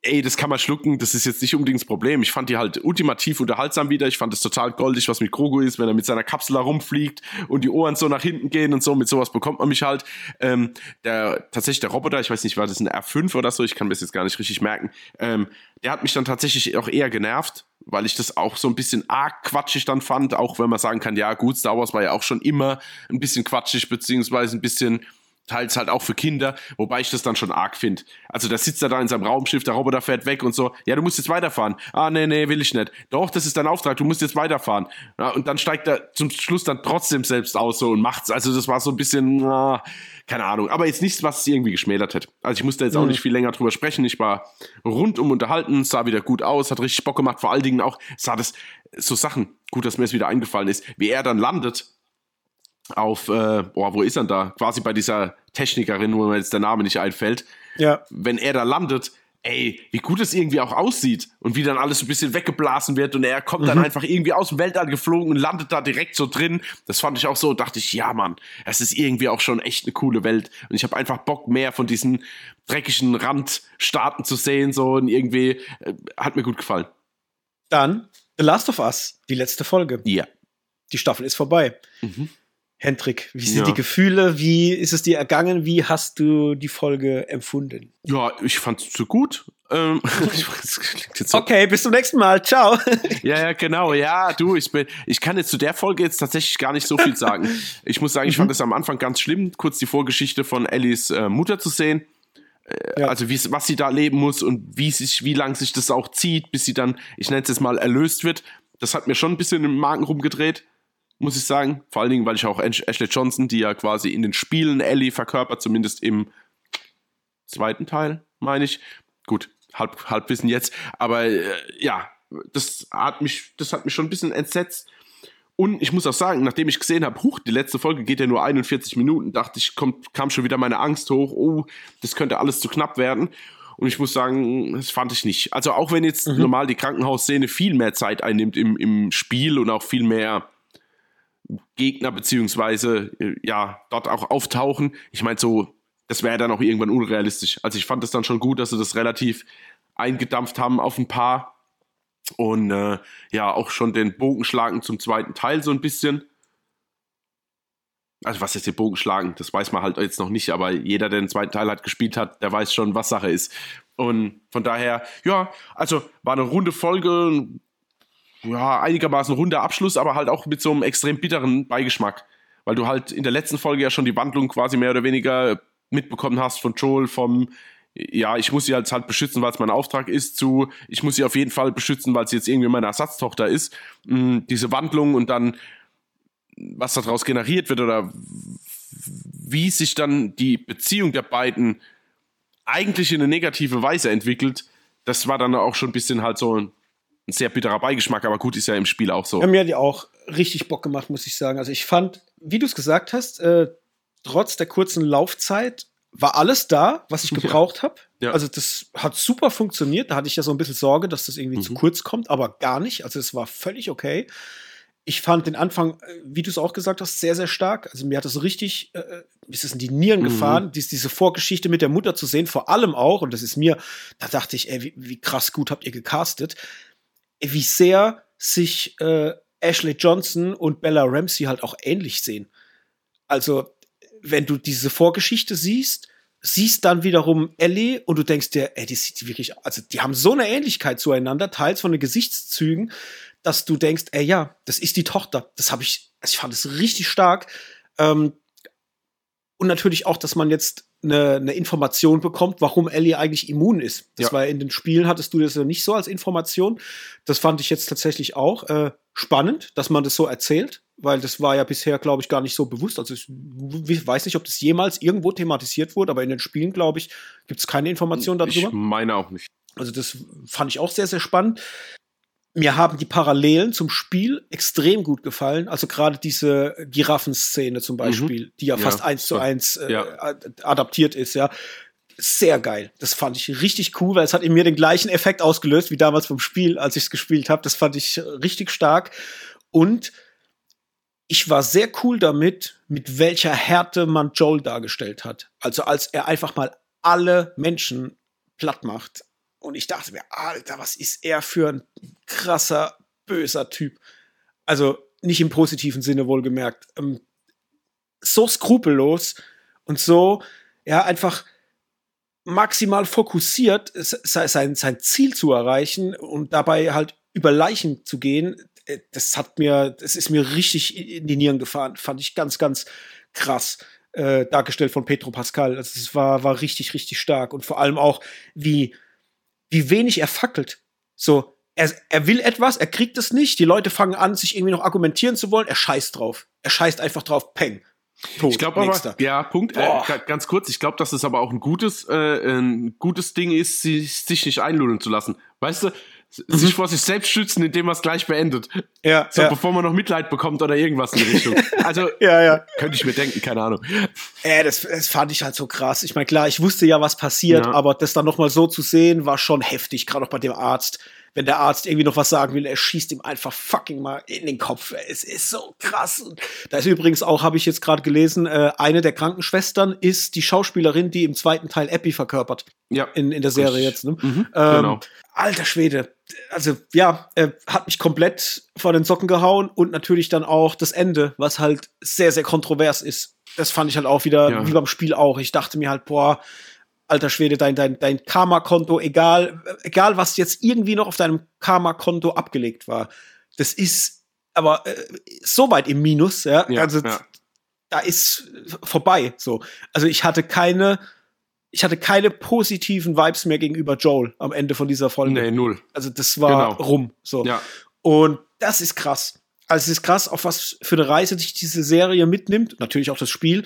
S2: ey, das kann man schlucken, das ist jetzt nicht unbedingt das Problem. Ich fand die halt ultimativ unterhaltsam wieder. Ich fand es total goldig, was mit Grogu ist, wenn er mit seiner Kapsel herumfliegt und die Ohren so nach hinten gehen und so. Mit sowas bekommt man mich halt. Ähm, der, tatsächlich der Roboter, ich weiß nicht, war das ein R5 oder so, ich kann mir das jetzt gar nicht richtig merken. Ähm, der hat mich dann tatsächlich auch eher genervt, weil ich das auch so ein bisschen arg quatschig dann fand, auch wenn man sagen kann, ja gut, Star Wars war ja auch schon immer ein bisschen quatschig, beziehungsweise ein bisschen teils halt auch für Kinder, wobei ich das dann schon arg finde. Also da sitzt er da in seinem Raumschiff, der Roboter fährt weg und so, ja, du musst jetzt weiterfahren. Ah, nee, nee, will ich nicht. Doch, das ist dein Auftrag, du musst jetzt weiterfahren. Ja, und dann steigt er zum Schluss dann trotzdem selbst aus so und macht's. Also das war so ein bisschen, na, keine Ahnung, aber jetzt nichts, was es irgendwie geschmälert hat. Also ich musste jetzt auch mhm. nicht viel länger drüber sprechen. Ich war rundum unterhalten, sah wieder gut aus, hat richtig Bock gemacht, vor allen Dingen auch, sah das, so Sachen, gut, dass mir es wieder eingefallen ist, wie er dann landet auf, äh, boah, wo ist er da? Quasi bei dieser Technikerin, wo mir jetzt der Name nicht einfällt.
S1: Ja.
S2: Wenn er da landet, ey, wie gut es irgendwie auch aussieht und wie dann alles ein bisschen weggeblasen wird und er kommt mhm. dann einfach irgendwie aus dem Weltall geflogen und landet da direkt so drin. Das fand ich auch so, dachte ich, ja, Mann, es ist irgendwie auch schon echt eine coole Welt und ich habe einfach Bock mehr von diesen dreckigen Randstaaten zu sehen so und irgendwie äh, hat mir gut gefallen.
S1: Dann The Last of Us, die letzte Folge.
S2: Ja.
S1: Die Staffel ist vorbei. Mhm. Hendrik, wie sind ja. die Gefühle? Wie ist es dir ergangen? Wie hast du die Folge empfunden?
S2: Ja, ich fand es so gut. Ähm,
S1: so. Okay, bis zum nächsten Mal. Ciao.
S2: ja, ja, genau. Ja, du, ich, bin, ich kann jetzt zu der Folge jetzt tatsächlich gar nicht so viel sagen. Ich muss sagen, ich fand mhm. es am Anfang ganz schlimm, kurz die Vorgeschichte von Ellies äh, Mutter zu sehen. Äh, ja. Also was sie da leben muss und wie sich, wie lang sich das auch zieht, bis sie dann, ich nenne es jetzt mal, erlöst wird. Das hat mir schon ein bisschen im Magen rumgedreht muss ich sagen. Vor allen Dingen, weil ich auch Ashley Johnson, die ja quasi in den Spielen Ellie verkörpert, zumindest im zweiten Teil, meine ich. Gut, halb, Halbwissen jetzt. Aber äh, ja, das hat mich, das hat mich schon ein bisschen entsetzt. Und ich muss auch sagen, nachdem ich gesehen habe, huch, die letzte Folge geht ja nur 41 Minuten, dachte ich, kommt, kam schon wieder meine Angst hoch, oh, das könnte alles zu knapp werden. Und ich muss sagen, das fand ich nicht. Also auch wenn jetzt mhm. normal die Krankenhausszene viel mehr Zeit einnimmt im, im Spiel und auch viel mehr Gegner beziehungsweise äh, ja dort auch auftauchen. Ich meine, so, das wäre dann auch irgendwann unrealistisch. Also ich fand es dann schon gut, dass sie das relativ eingedampft haben auf ein paar und äh, ja auch schon den Bogen schlagen zum zweiten Teil so ein bisschen. Also was ist den Bogen schlagen? Das weiß man halt jetzt noch nicht, aber jeder, der den zweiten Teil hat gespielt hat, der weiß schon, was Sache ist. Und von daher, ja, also war eine runde Folge, ja, einigermaßen runder Abschluss, aber halt auch mit so einem extrem bitteren Beigeschmack. Weil du halt in der letzten Folge ja schon die Wandlung quasi mehr oder weniger mitbekommen hast von Joel, vom, ja, ich muss sie jetzt halt beschützen, weil es mein Auftrag ist, zu, ich muss sie auf jeden Fall beschützen, weil sie jetzt irgendwie meine Ersatztochter ist. Mhm, diese Wandlung und dann, was daraus generiert wird oder wie sich dann die Beziehung der beiden eigentlich in eine negative Weise entwickelt, das war dann auch schon ein bisschen halt so ein ein sehr bitterer Beigeschmack, aber gut, ist ja im Spiel auch so.
S1: Ja, mir hat die auch richtig Bock gemacht, muss ich sagen. Also ich fand, wie du es gesagt hast, äh, trotz der kurzen Laufzeit war alles da, was ich gebraucht ja. habe. Ja. Also das hat super funktioniert. Da hatte ich ja so ein bisschen Sorge, dass das irgendwie mhm. zu kurz kommt, aber gar nicht. Also es war völlig okay. Ich fand den Anfang, äh, wie du es auch gesagt hast, sehr, sehr stark. Also mir hat das richtig, äh, äh ist es in die Nieren mhm. gefahren, dies, diese Vorgeschichte mit der Mutter zu sehen, vor allem auch, und das ist mir, da dachte ich, ey, wie, wie krass gut habt ihr gecastet wie sehr sich äh, Ashley Johnson und Bella Ramsey halt auch ähnlich sehen. Also, wenn du diese Vorgeschichte siehst, siehst dann wiederum Ellie und du denkst dir, ey, die sieht wirklich, also die haben so eine Ähnlichkeit zueinander, teils von den Gesichtszügen, dass du denkst, ey, ja, das ist die Tochter. Das habe ich, also ich fand es richtig stark. Ähm, und natürlich auch, dass man jetzt eine, eine Information bekommt, warum Ellie eigentlich immun ist. Das ja. war in den Spielen hattest du das ja nicht so als Information. Das fand ich jetzt tatsächlich auch äh, spannend, dass man das so erzählt, weil das war ja bisher, glaube ich, gar nicht so bewusst. Also ich weiß nicht, ob das jemals irgendwo thematisiert wurde, aber in den Spielen, glaube ich, gibt es keine Information darüber. Ich
S2: meine auch nicht.
S1: Also das fand ich auch sehr, sehr spannend mir haben die Parallelen zum Spiel extrem gut gefallen. Also gerade diese Giraffenszene zum mhm. Beispiel, mhm. die ja, ja fast eins zu eins äh, ja. adaptiert ist, ja. sehr geil. Das fand ich richtig cool, weil es hat in mir den gleichen Effekt ausgelöst wie damals beim Spiel, als ich es gespielt habe. Das fand ich richtig stark. Und ich war sehr cool damit, mit welcher Härte man Joel dargestellt hat. Also als er einfach mal alle Menschen platt macht. Und ich dachte mir, Alter, was ist er für ein krasser, böser Typ. Also nicht im positiven Sinne wohlgemerkt. Ähm, so skrupellos und so, ja, einfach maximal fokussiert, sein, sein Ziel zu erreichen und dabei halt über Leichen zu gehen, äh, das hat mir, das ist mir richtig in die Nieren gefahren. Fand ich ganz, ganz krass äh, dargestellt von Petro Pascal. Also es war, war richtig, richtig stark. Und vor allem auch, wie, wie wenig er fackelt. So, er, er will etwas, er kriegt es nicht. Die Leute fangen an, sich irgendwie noch argumentieren zu wollen. Er scheißt drauf. Er scheißt einfach drauf. Peng.
S2: Tot, ich glaube aber, ja, Punkt, äh, ganz kurz, ich glaube, dass es aber auch ein gutes, äh, ein gutes Ding ist, sich nicht einlullen zu lassen. Weißt du, mhm. sich vor sich selbst schützen, indem man es gleich beendet. Ja, so, ja. bevor man noch Mitleid bekommt oder irgendwas in die Richtung. Also, ja, ja. könnte ich mir denken, keine Ahnung.
S1: Äh, das, das fand ich halt so krass. Ich meine, klar, ich wusste ja, was passiert, ja. aber das dann nochmal so zu sehen, war schon heftig, gerade auch bei dem Arzt wenn der Arzt irgendwie noch was sagen will, er schießt ihm einfach fucking mal in den Kopf. Es ist so krass. Da ist übrigens auch, habe ich jetzt gerade gelesen, äh, eine der Krankenschwestern ist die Schauspielerin, die im zweiten Teil Epi verkörpert. Ja. In, in der Serie jetzt. Ne? Mhm, ähm, genau. Alter Schwede. Also ja, äh, hat mich komplett vor den Socken gehauen und natürlich dann auch das Ende, was halt sehr, sehr kontrovers ist. Das fand ich halt auch wieder, ja. wie beim Spiel auch. Ich dachte mir halt, boah, alter Schwede, dein, dein, dein Karma-Konto, egal, egal was jetzt irgendwie noch auf deinem Karma-Konto abgelegt war, das ist aber äh, so weit im Minus, ja, ja also ja. da ist vorbei, so. Also ich hatte keine, ich hatte keine positiven Vibes mehr gegenüber Joel am Ende von dieser Folge.
S2: Nee, null.
S1: Also das war genau. rum, so. Ja. Und das ist krass. Also es ist krass, auf was für eine Reise sich diese Serie mitnimmt, natürlich auch das Spiel,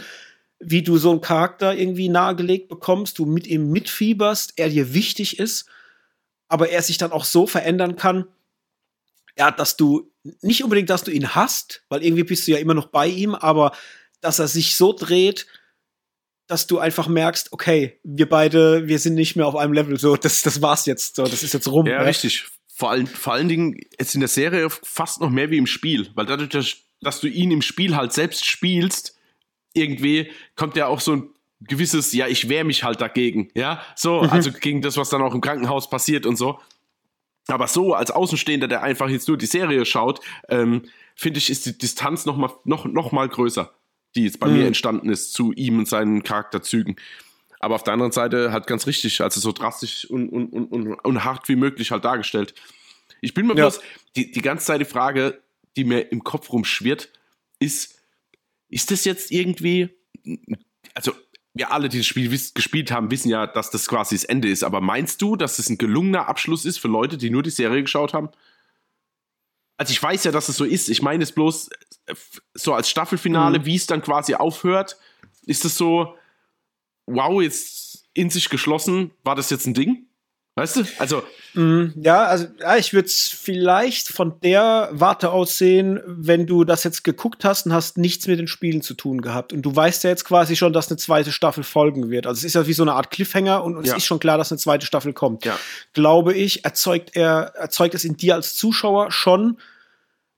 S1: wie du so einen Charakter irgendwie nahegelegt bekommst, du mit ihm mitfieberst, er dir wichtig ist, aber er sich dann auch so verändern kann, ja, dass du nicht unbedingt, dass du ihn hast, weil irgendwie bist du ja immer noch bei ihm, aber dass er sich so dreht, dass du einfach merkst, okay, wir beide, wir sind nicht mehr auf einem Level, so, das, das war's jetzt, so, das ist jetzt rum.
S2: Ja, ja. richtig. Vor allen, vor allen Dingen jetzt in der Serie fast noch mehr wie im Spiel, weil dadurch, dass, dass du ihn im Spiel halt selbst spielst, irgendwie kommt ja auch so ein gewisses, ja, ich wehre mich halt dagegen, ja, so, mhm. also gegen das, was dann auch im Krankenhaus passiert und so. Aber so, als Außenstehender, der einfach jetzt nur die Serie schaut, ähm, finde ich, ist die Distanz noch mal, noch, noch mal größer, die jetzt bei mhm. mir entstanden ist zu ihm und seinen Charakterzügen. Aber auf der anderen Seite halt ganz richtig, also so drastisch und, und, und, und, hart wie möglich halt dargestellt. Ich bin mir ja. bloß, die, die ganze Zeit die Frage, die mir im Kopf rumschwirrt, ist, ist das jetzt irgendwie, also wir alle, die das Spiel gespielt haben, wissen ja, dass das quasi das Ende ist. Aber meinst du, dass das ein gelungener Abschluss ist für Leute, die nur die Serie geschaut haben? Also ich weiß ja, dass es so ist. Ich meine es bloß äh, so als Staffelfinale, mhm. wie es dann quasi aufhört. Ist es so, wow, jetzt in sich geschlossen, war das jetzt ein Ding? Weißt du? Also.
S1: Mm, ja, also ja, ich würde es vielleicht von der Warte aus sehen, wenn du das jetzt geguckt hast und hast nichts mit den Spielen zu tun gehabt. Und du weißt ja jetzt quasi schon, dass eine zweite Staffel folgen wird. Also es ist ja wie so eine Art Cliffhanger und, und ja. es ist schon klar, dass eine zweite Staffel kommt. Ja. Glaube ich, erzeugt er, erzeugt es in dir als Zuschauer schon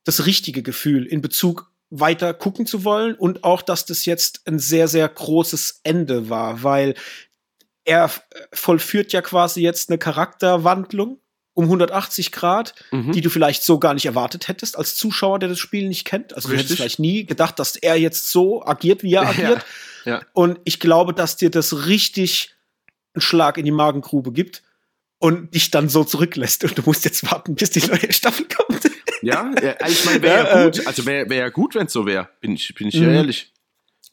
S1: das richtige Gefühl in Bezug weiter gucken zu wollen und auch, dass das jetzt ein sehr, sehr großes Ende war, weil er vollführt ja quasi jetzt eine Charakterwandlung um 180 Grad, mhm. die du vielleicht so gar nicht erwartet hättest als Zuschauer, der das Spiel nicht kennt. Also Richtig. du hättest vielleicht nie gedacht, dass er jetzt so agiert, wie er agiert. Ja. Ja. Und ich glaube, dass dir das richtig einen Schlag in die Magengrube gibt und dich dann so zurücklässt. Und du musst jetzt warten, bis die neue Staffel kommt.
S2: Ja, ich meine, wäre ja, ja, gut. Also wäre wär ja gut, wenn es so wäre. Bin ich, bin ich ja mhm. ehrlich.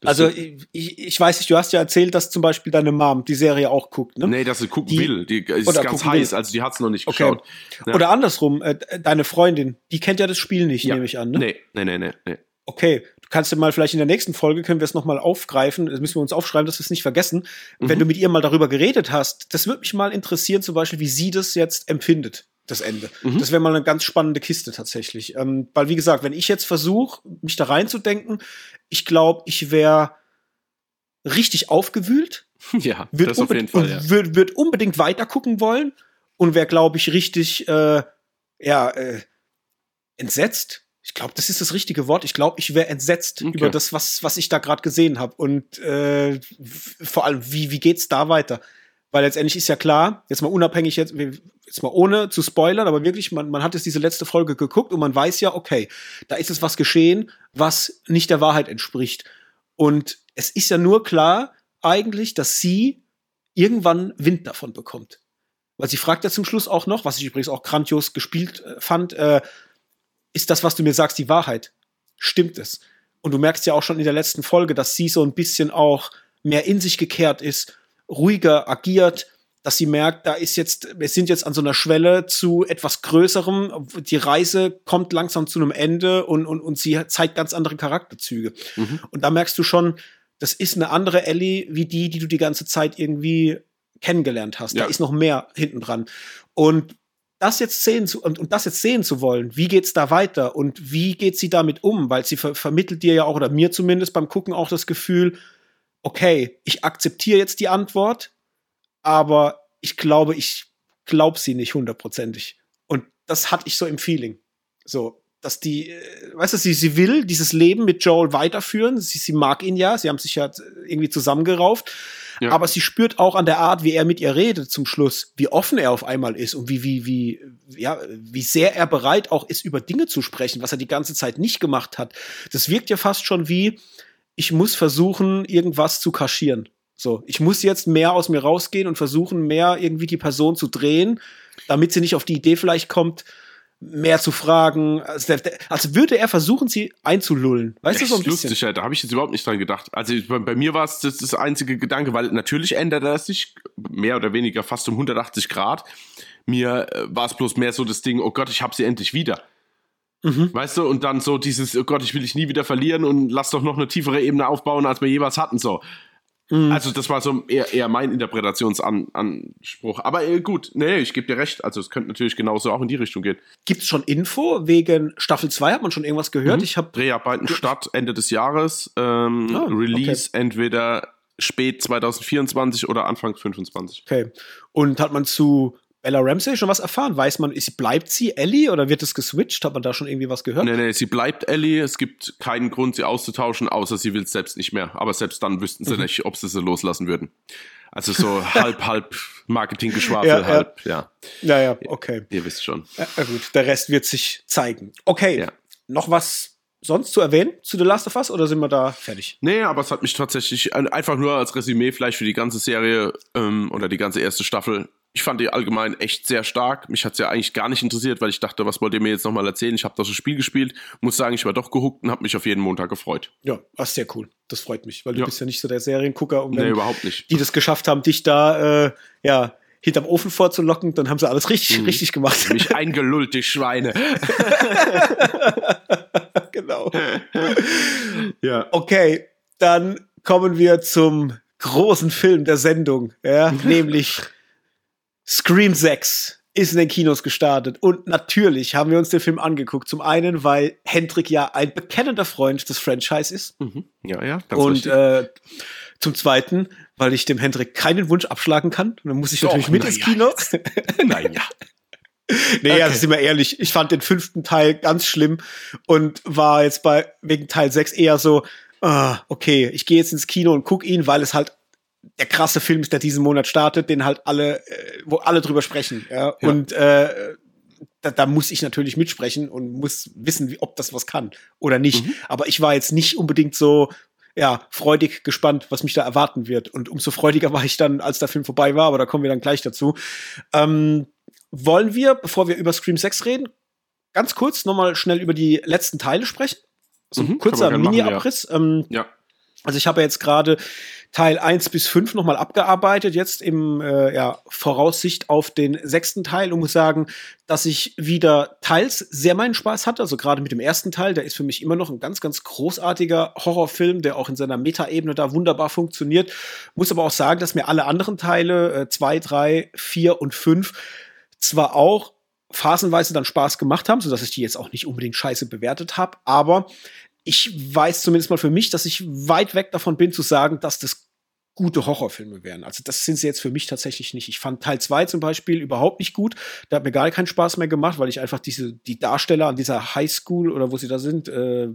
S1: Das also ich, ich weiß nicht, du hast ja erzählt, dass zum Beispiel deine Mom die Serie auch guckt, ne?
S2: Nee, dass sie gucken die, will. Die ist ganz heiß, will. also die hat's noch nicht okay. geschaut.
S1: Ja. Oder andersrum, äh, deine Freundin, die kennt ja das Spiel nicht, ja. nehme ich an, ne?
S2: Nee, nee, nee, nee. nee.
S1: Okay, du kannst ja mal vielleicht in der nächsten Folge, können wir es nochmal aufgreifen, das müssen wir uns aufschreiben, dass wir es nicht vergessen. Mhm. Wenn du mit ihr mal darüber geredet hast, das würde mich mal interessieren, zum Beispiel, wie sie das jetzt empfindet das Ende. Mhm. Das wäre mal eine ganz spannende Kiste tatsächlich. Ähm, weil, wie gesagt, wenn ich jetzt versuche, mich da reinzudenken, ich glaube, ich wäre richtig aufgewühlt.
S2: Ja,
S1: wird,
S2: das auf jeden Fall. Ja.
S1: Wird, wird unbedingt weiter gucken wollen und wäre, glaube ich, richtig, äh, ja, äh, entsetzt. Ich glaube, das ist das richtige Wort. Ich glaube, ich wäre entsetzt okay. über das, was, was ich da gerade gesehen habe. Und äh, vor allem, wie, wie geht's da weiter? Weil letztendlich ist ja klar, jetzt mal unabhängig, jetzt, jetzt mal ohne zu spoilern, aber wirklich, man, man hat jetzt diese letzte Folge geguckt und man weiß ja, okay, da ist es was geschehen, was nicht der Wahrheit entspricht. Und es ist ja nur klar, eigentlich, dass sie irgendwann Wind davon bekommt. Weil sie fragt ja zum Schluss auch noch, was ich übrigens auch grandios gespielt äh, fand, äh, ist das, was du mir sagst, die Wahrheit? Stimmt es? Und du merkst ja auch schon in der letzten Folge, dass sie so ein bisschen auch mehr in sich gekehrt ist, ruhiger agiert, dass sie merkt, da ist jetzt, wir sind jetzt an so einer Schwelle zu etwas Größerem. Die Reise kommt langsam zu einem Ende und, und, und sie zeigt ganz andere Charakterzüge. Mhm. Und da merkst du schon, das ist eine andere Ellie wie die, die du die ganze Zeit irgendwie kennengelernt hast. Ja. Da ist noch mehr hinten dran. Und das jetzt sehen zu und, und das jetzt sehen zu wollen, wie geht's da weiter und wie geht sie damit um, weil sie ver vermittelt dir ja auch oder mir zumindest beim gucken auch das Gefühl, okay, ich akzeptiere jetzt die Antwort, aber ich glaube, ich glaube sie nicht hundertprozentig. Und das hatte ich so im Feeling. So, dass die, äh, weißt du, sie, sie will dieses Leben mit Joel weiterführen. Sie, sie mag ihn ja, sie haben sich ja irgendwie zusammengerauft. Ja. Aber sie spürt auch an der Art, wie er mit ihr redet zum Schluss, wie offen er auf einmal ist und wie, wie, wie, ja, wie sehr er bereit auch ist, über Dinge zu sprechen, was er die ganze Zeit nicht gemacht hat. Das wirkt ja fast schon wie, ich muss versuchen, irgendwas zu kaschieren. So, ich muss jetzt mehr aus mir rausgehen und versuchen, mehr irgendwie die Person zu drehen, damit sie nicht auf die Idee vielleicht kommt, mehr zu fragen. Also, als würde er versuchen, sie einzulullen. Weißt
S2: Echt
S1: du so ein
S2: bisschen? Lustig, da habe ich jetzt überhaupt nicht dran gedacht. Also bei, bei mir war es das, das einzige Gedanke, weil natürlich ändert er sich mehr oder weniger fast um 180 Grad. Mir äh, war es bloß mehr so das Ding, oh Gott, ich habe sie endlich wieder. Mhm. Weißt du, und dann so dieses, oh Gott, ich will dich nie wieder verlieren und lass doch noch eine tiefere Ebene aufbauen, als wir jeweils hatten, so. Mhm. Also das war so eher, eher mein Interpretationsanspruch. Aber äh, gut, nee, ich gebe dir recht. Also es könnte natürlich genauso auch in die Richtung gehen.
S1: Gibt es schon Info wegen Staffel 2? Hat man schon irgendwas gehört?
S2: Mhm. Ich habe Dreharbeiten statt Ende des Jahres. Ähm, ah, Release okay. entweder spät 2024 oder Anfang 2025.
S1: Okay. Und hat man zu Bella Ramsey schon was erfahren? Weiß man, ist, bleibt sie Ellie oder wird es geswitcht? Hat man da schon irgendwie was gehört?
S2: Nee, nee, sie bleibt Ellie. Es gibt keinen Grund, sie auszutauschen, außer sie will es selbst nicht mehr. Aber selbst dann wüssten sie mhm. nicht, ob sie sie loslassen würden. Also so halb, halb Marketinggeschwafel, ja, halb, ja.
S1: Ja, ja, okay.
S2: Ihr, ihr wisst schon.
S1: Ja, gut, der Rest wird sich zeigen. Okay, ja. noch was sonst zu erwähnen zu The Last of Us oder sind wir da fertig?
S2: Nee, aber es hat mich tatsächlich einfach nur als Resümee vielleicht für die ganze Serie ähm, oder die ganze erste Staffel ich fand die allgemein echt sehr stark. Mich hat es ja eigentlich gar nicht interessiert, weil ich dachte, was wollt ihr mir jetzt nochmal erzählen? Ich habe das Spiel gespielt, muss sagen, ich war doch gehuckt und habe mich auf jeden Montag gefreut.
S1: Ja, ist sehr cool. Das freut mich, weil du ja. bist ja nicht so der Seriengucker. Und
S2: wenn nee, überhaupt nicht.
S1: die das geschafft haben, dich da, äh, ja, hinterm Ofen vorzulocken, dann haben sie alles richtig, mhm. richtig gemacht.
S2: Mich eingelullt, die Schweine.
S1: genau. ja. Okay, dann kommen wir zum großen Film der Sendung, ja, nämlich Scream 6 ist in den Kinos gestartet. Und natürlich haben wir uns den Film angeguckt. Zum einen, weil Hendrik ja ein bekennender Freund des Franchise ist.
S2: Mhm. Ja, ja.
S1: Und äh, zum zweiten, weil ich dem Hendrik keinen Wunsch abschlagen kann. Und dann muss ich Doch, natürlich mit ins Kino.
S2: Nein, ja.
S1: nee, okay. also sind wir ehrlich, ich fand den fünften Teil ganz schlimm und war jetzt bei wegen Teil 6 eher so, ah, okay, ich gehe jetzt ins Kino und guck ihn, weil es halt der krasse Film ist, der diesen Monat startet, den halt alle, äh, wo alle drüber sprechen. Ja? ja. Und äh, da, da muss ich natürlich mitsprechen und muss wissen, wie, ob das was kann oder nicht. Mhm. Aber ich war jetzt nicht unbedingt so, ja, freudig gespannt, was mich da erwarten wird. Und umso freudiger war ich dann, als der Film vorbei war, aber da kommen wir dann gleich dazu. Ähm, wollen wir, bevor wir über Scream 6 reden, ganz kurz nochmal schnell über die letzten Teile sprechen? So ein mhm, kurzer Mini-Abriss.
S2: Ja. Ähm, ja.
S1: Also ich habe jetzt gerade Teil 1 bis 5 nochmal abgearbeitet, jetzt im äh, ja, Voraussicht auf den sechsten Teil und muss sagen, dass ich wieder teils sehr meinen Spaß hatte. Also gerade mit dem ersten Teil, der ist für mich immer noch ein ganz, ganz großartiger Horrorfilm, der auch in seiner Metaebene da wunderbar funktioniert. Muss aber auch sagen, dass mir alle anderen Teile, 2, 3, 4 und 5, zwar auch phasenweise dann Spaß gemacht haben, so dass ich die jetzt auch nicht unbedingt scheiße bewertet habe, aber ich weiß zumindest mal für mich, dass ich weit weg davon bin zu sagen, dass das gute Horrorfilme wären. Also das sind sie jetzt für mich tatsächlich nicht. Ich fand Teil 2 zum Beispiel überhaupt nicht gut. Da hat mir gar keinen Spaß mehr gemacht, weil ich einfach diese, die Darsteller an dieser Highschool oder wo sie da sind, äh,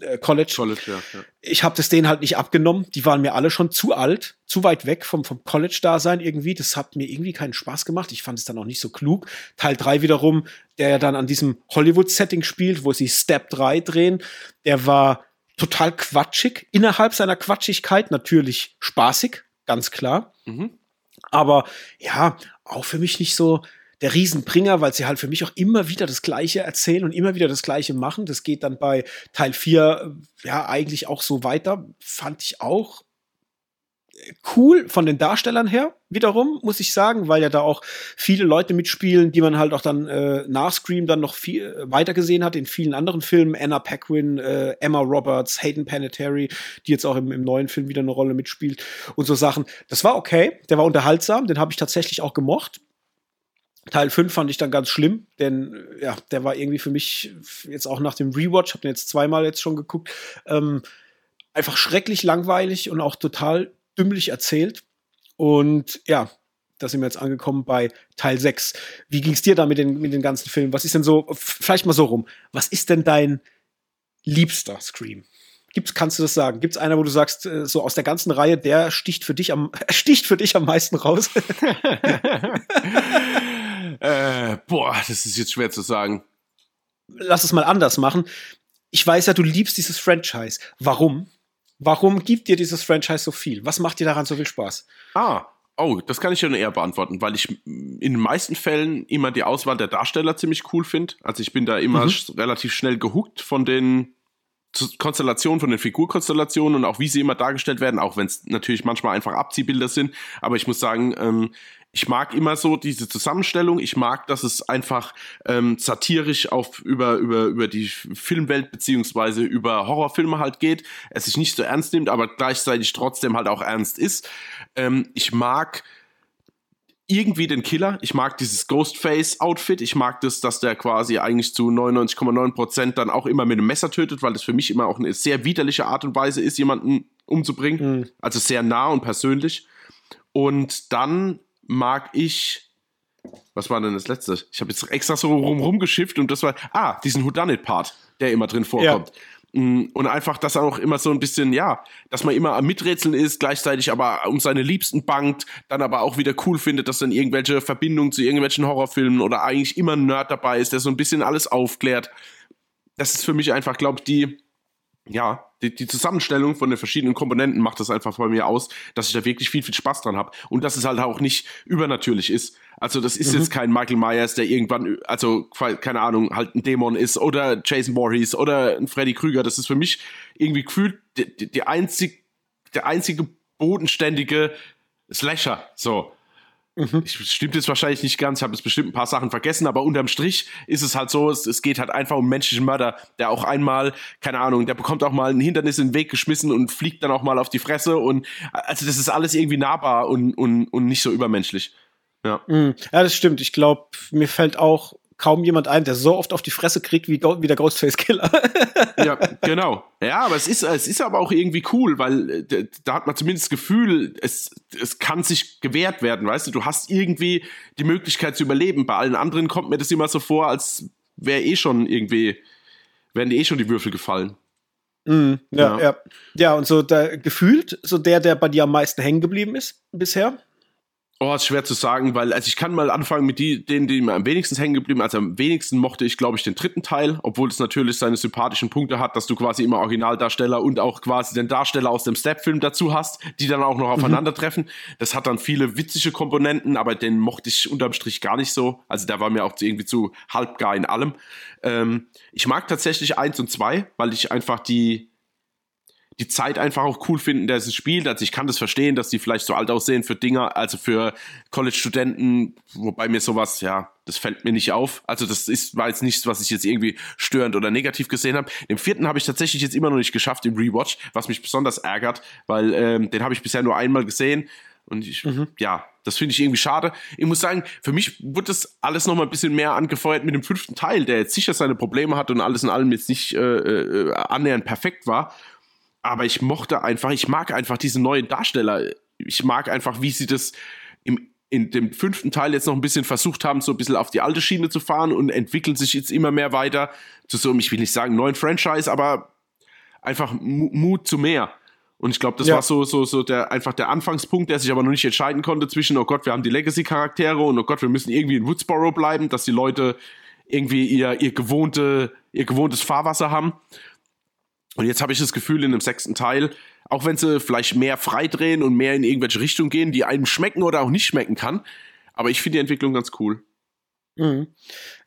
S1: äh, College. College ja, ja. Ich habe das denen halt nicht abgenommen. Die waren mir alle schon zu alt, zu weit weg vom, vom College-Dasein irgendwie. Das hat mir irgendwie keinen Spaß gemacht. Ich fand es dann auch nicht so klug. Teil 3 wiederum, der ja dann an diesem Hollywood-Setting spielt, wo sie Step 3 drehen, der war total quatschig. Innerhalb seiner Quatschigkeit natürlich spaßig, ganz klar. Mhm. Aber ja, auch für mich nicht so, der Riesenbringer, weil sie halt für mich auch immer wieder das Gleiche erzählen und immer wieder das Gleiche machen. Das geht dann bei Teil 4 ja eigentlich auch so weiter. Fand ich auch cool von den Darstellern her, wiederum, muss ich sagen, weil ja da auch viele Leute mitspielen, die man halt auch dann äh, nach Scream dann noch viel äh, weiter gesehen hat in vielen anderen Filmen. Anna Paquin, äh, Emma Roberts, Hayden Panettiere, die jetzt auch im, im neuen Film wieder eine Rolle mitspielt und so Sachen. Das war okay, der war unterhaltsam, den habe ich tatsächlich auch gemocht. Teil 5 fand ich dann ganz schlimm, denn äh, ja, der war irgendwie für mich jetzt auch nach dem Rewatch, habe den jetzt zweimal jetzt schon geguckt, ähm, einfach schrecklich langweilig und auch total dümmlich erzählt. Und ja, da sind wir jetzt angekommen bei Teil 6. Wie ging es dir da mit den, mit den ganzen Filmen? Was ist denn so, vielleicht mal so rum, was ist denn dein liebster Scream? Gibt's, kannst du das sagen? Gibt es einer, wo du sagst, äh, so aus der ganzen Reihe, der sticht für dich am, sticht für dich am meisten raus?
S2: Äh, boah, das ist jetzt schwer zu sagen.
S1: Lass es mal anders machen. Ich weiß ja, du liebst dieses Franchise. Warum? Warum gibt dir dieses Franchise so viel? Was macht dir daran so viel Spaß?
S2: Ah, oh, das kann ich schon eher beantworten, weil ich in den meisten Fällen immer die Auswahl der Darsteller ziemlich cool finde. Also ich bin da immer mhm. relativ schnell gehuckt von den Konstellationen, von den Figurkonstellationen und auch wie sie immer dargestellt werden, auch wenn es natürlich manchmal einfach Abziehbilder sind. Aber ich muss sagen, ähm, ich mag immer so diese Zusammenstellung. Ich mag, dass es einfach ähm, satirisch auf über über über die Filmwelt beziehungsweise über Horrorfilme halt geht. Es sich nicht so ernst nimmt, aber gleichzeitig trotzdem halt auch ernst ist. Ähm, ich mag irgendwie den Killer. Ich mag dieses Ghostface-Outfit. Ich mag das, dass der quasi eigentlich zu 99,9% dann auch immer mit einem Messer tötet, weil das für mich immer auch eine sehr widerliche Art und Weise ist, jemanden umzubringen. Mhm. Also sehr nah und persönlich. Und dann mag ich. Was war denn das letzte? Ich habe jetzt extra so rum rumgeschifft und das war. Ah, diesen Whodunit-Part, der immer drin vorkommt. Ja. Mm, und einfach, dass er auch immer so ein bisschen, ja, dass man immer am Miträtseln ist, gleichzeitig aber um seine Liebsten bangt, dann aber auch wieder cool findet, dass dann irgendwelche Verbindungen zu irgendwelchen Horrorfilmen oder eigentlich immer ein Nerd dabei ist, der so ein bisschen alles aufklärt. Das ist für mich einfach, glaube ich, die, ja, die, die, Zusammenstellung von den verschiedenen Komponenten macht das einfach bei mir aus, dass ich da wirklich viel, viel Spaß dran habe. Und dass es halt auch nicht übernatürlich ist. Also, das ist mhm. jetzt kein Michael Myers, der irgendwann, also, keine Ahnung, halt ein Dämon ist oder Jason Voorhees oder ein Freddy Krüger. Das ist für mich irgendwie gefühlt die, die einzig, der einzige bodenständige Slasher. So. Mhm. Ich, stimmt jetzt wahrscheinlich nicht ganz, ich habe jetzt bestimmt ein paar Sachen vergessen, aber unterm Strich ist es halt so, es, es geht halt einfach um menschlichen Mörder, der auch einmal, keine Ahnung, der bekommt auch mal ein Hindernis in den Weg geschmissen und fliegt dann auch mal auf die Fresse und also das ist alles irgendwie nahbar und, und, und nicht so übermenschlich. Ja.
S1: Mhm. ja, das stimmt. Ich glaube, mir fällt auch kaum jemand ein, der so oft auf die Fresse kriegt wie, wie der Ghostface Killer.
S2: ja, genau. Ja, aber es ist, es ist aber auch irgendwie cool, weil äh, da hat man zumindest das Gefühl, es, es kann sich gewehrt werden, weißt du? Du hast irgendwie die Möglichkeit zu überleben. Bei allen anderen kommt mir das immer so vor, als wäre eh schon irgendwie, wären eh schon die Würfel gefallen.
S1: Mm, ja, ja, ja. Ja, und so da, gefühlt, so der, der bei dir am meisten hängen geblieben ist bisher.
S2: Oh, ist schwer zu sagen, weil also ich kann mal anfangen mit die, denen, die mir am wenigsten hängen geblieben. Also am wenigsten mochte ich, glaube ich, den dritten Teil, obwohl es natürlich seine sympathischen Punkte hat, dass du quasi immer Originaldarsteller und auch quasi den Darsteller aus dem Step-Film dazu hast, die dann auch noch mhm. aufeinandertreffen. Mhm. Das hat dann viele witzige Komponenten, aber den mochte ich unterm Strich gar nicht so. Also der war mir auch irgendwie zu halbgar in allem. Ähm, ich mag tatsächlich eins und zwei, weil ich einfach die die Zeit einfach auch cool finden, der es spielt. Also ich kann das verstehen, dass die vielleicht so alt aussehen für Dinger, also für College-Studenten, wobei mir sowas, ja, das fällt mir nicht auf. Also das ist, war jetzt nichts, was ich jetzt irgendwie störend oder negativ gesehen habe. Den vierten habe ich tatsächlich jetzt immer noch nicht geschafft im Rewatch, was mich besonders ärgert, weil ähm, den habe ich bisher nur einmal gesehen. Und ich, mhm. ja, das finde ich irgendwie schade. Ich muss sagen, für mich wird das alles noch mal ein bisschen mehr angefeuert mit dem fünften Teil, der jetzt sicher seine Probleme hat und alles in allem jetzt nicht äh, äh, annähernd perfekt war aber ich mochte einfach, ich mag einfach diese neuen Darsteller ich mag einfach, wie sie das im, in dem fünften Teil jetzt noch ein bisschen versucht haben, so ein bisschen auf die alte Schiene zu fahren und entwickeln sich jetzt immer mehr weiter zu so, ich will nicht sagen neuen Franchise, aber einfach Mut zu mehr. Und ich glaube, das ja. war so, so, so der, einfach der Anfangspunkt, der sich aber noch nicht entscheiden konnte zwischen, oh Gott, wir haben die Legacy-Charaktere und oh Gott, wir müssen irgendwie in Woodsboro bleiben, dass die Leute irgendwie ihr, ihr, gewohnte, ihr gewohntes Fahrwasser haben. Und jetzt habe ich das Gefühl, in dem sechsten Teil, auch wenn sie vielleicht mehr freidrehen und mehr in irgendwelche Richtungen gehen, die einem schmecken oder auch nicht schmecken kann, aber ich finde die Entwicklung ganz cool.
S1: Mhm.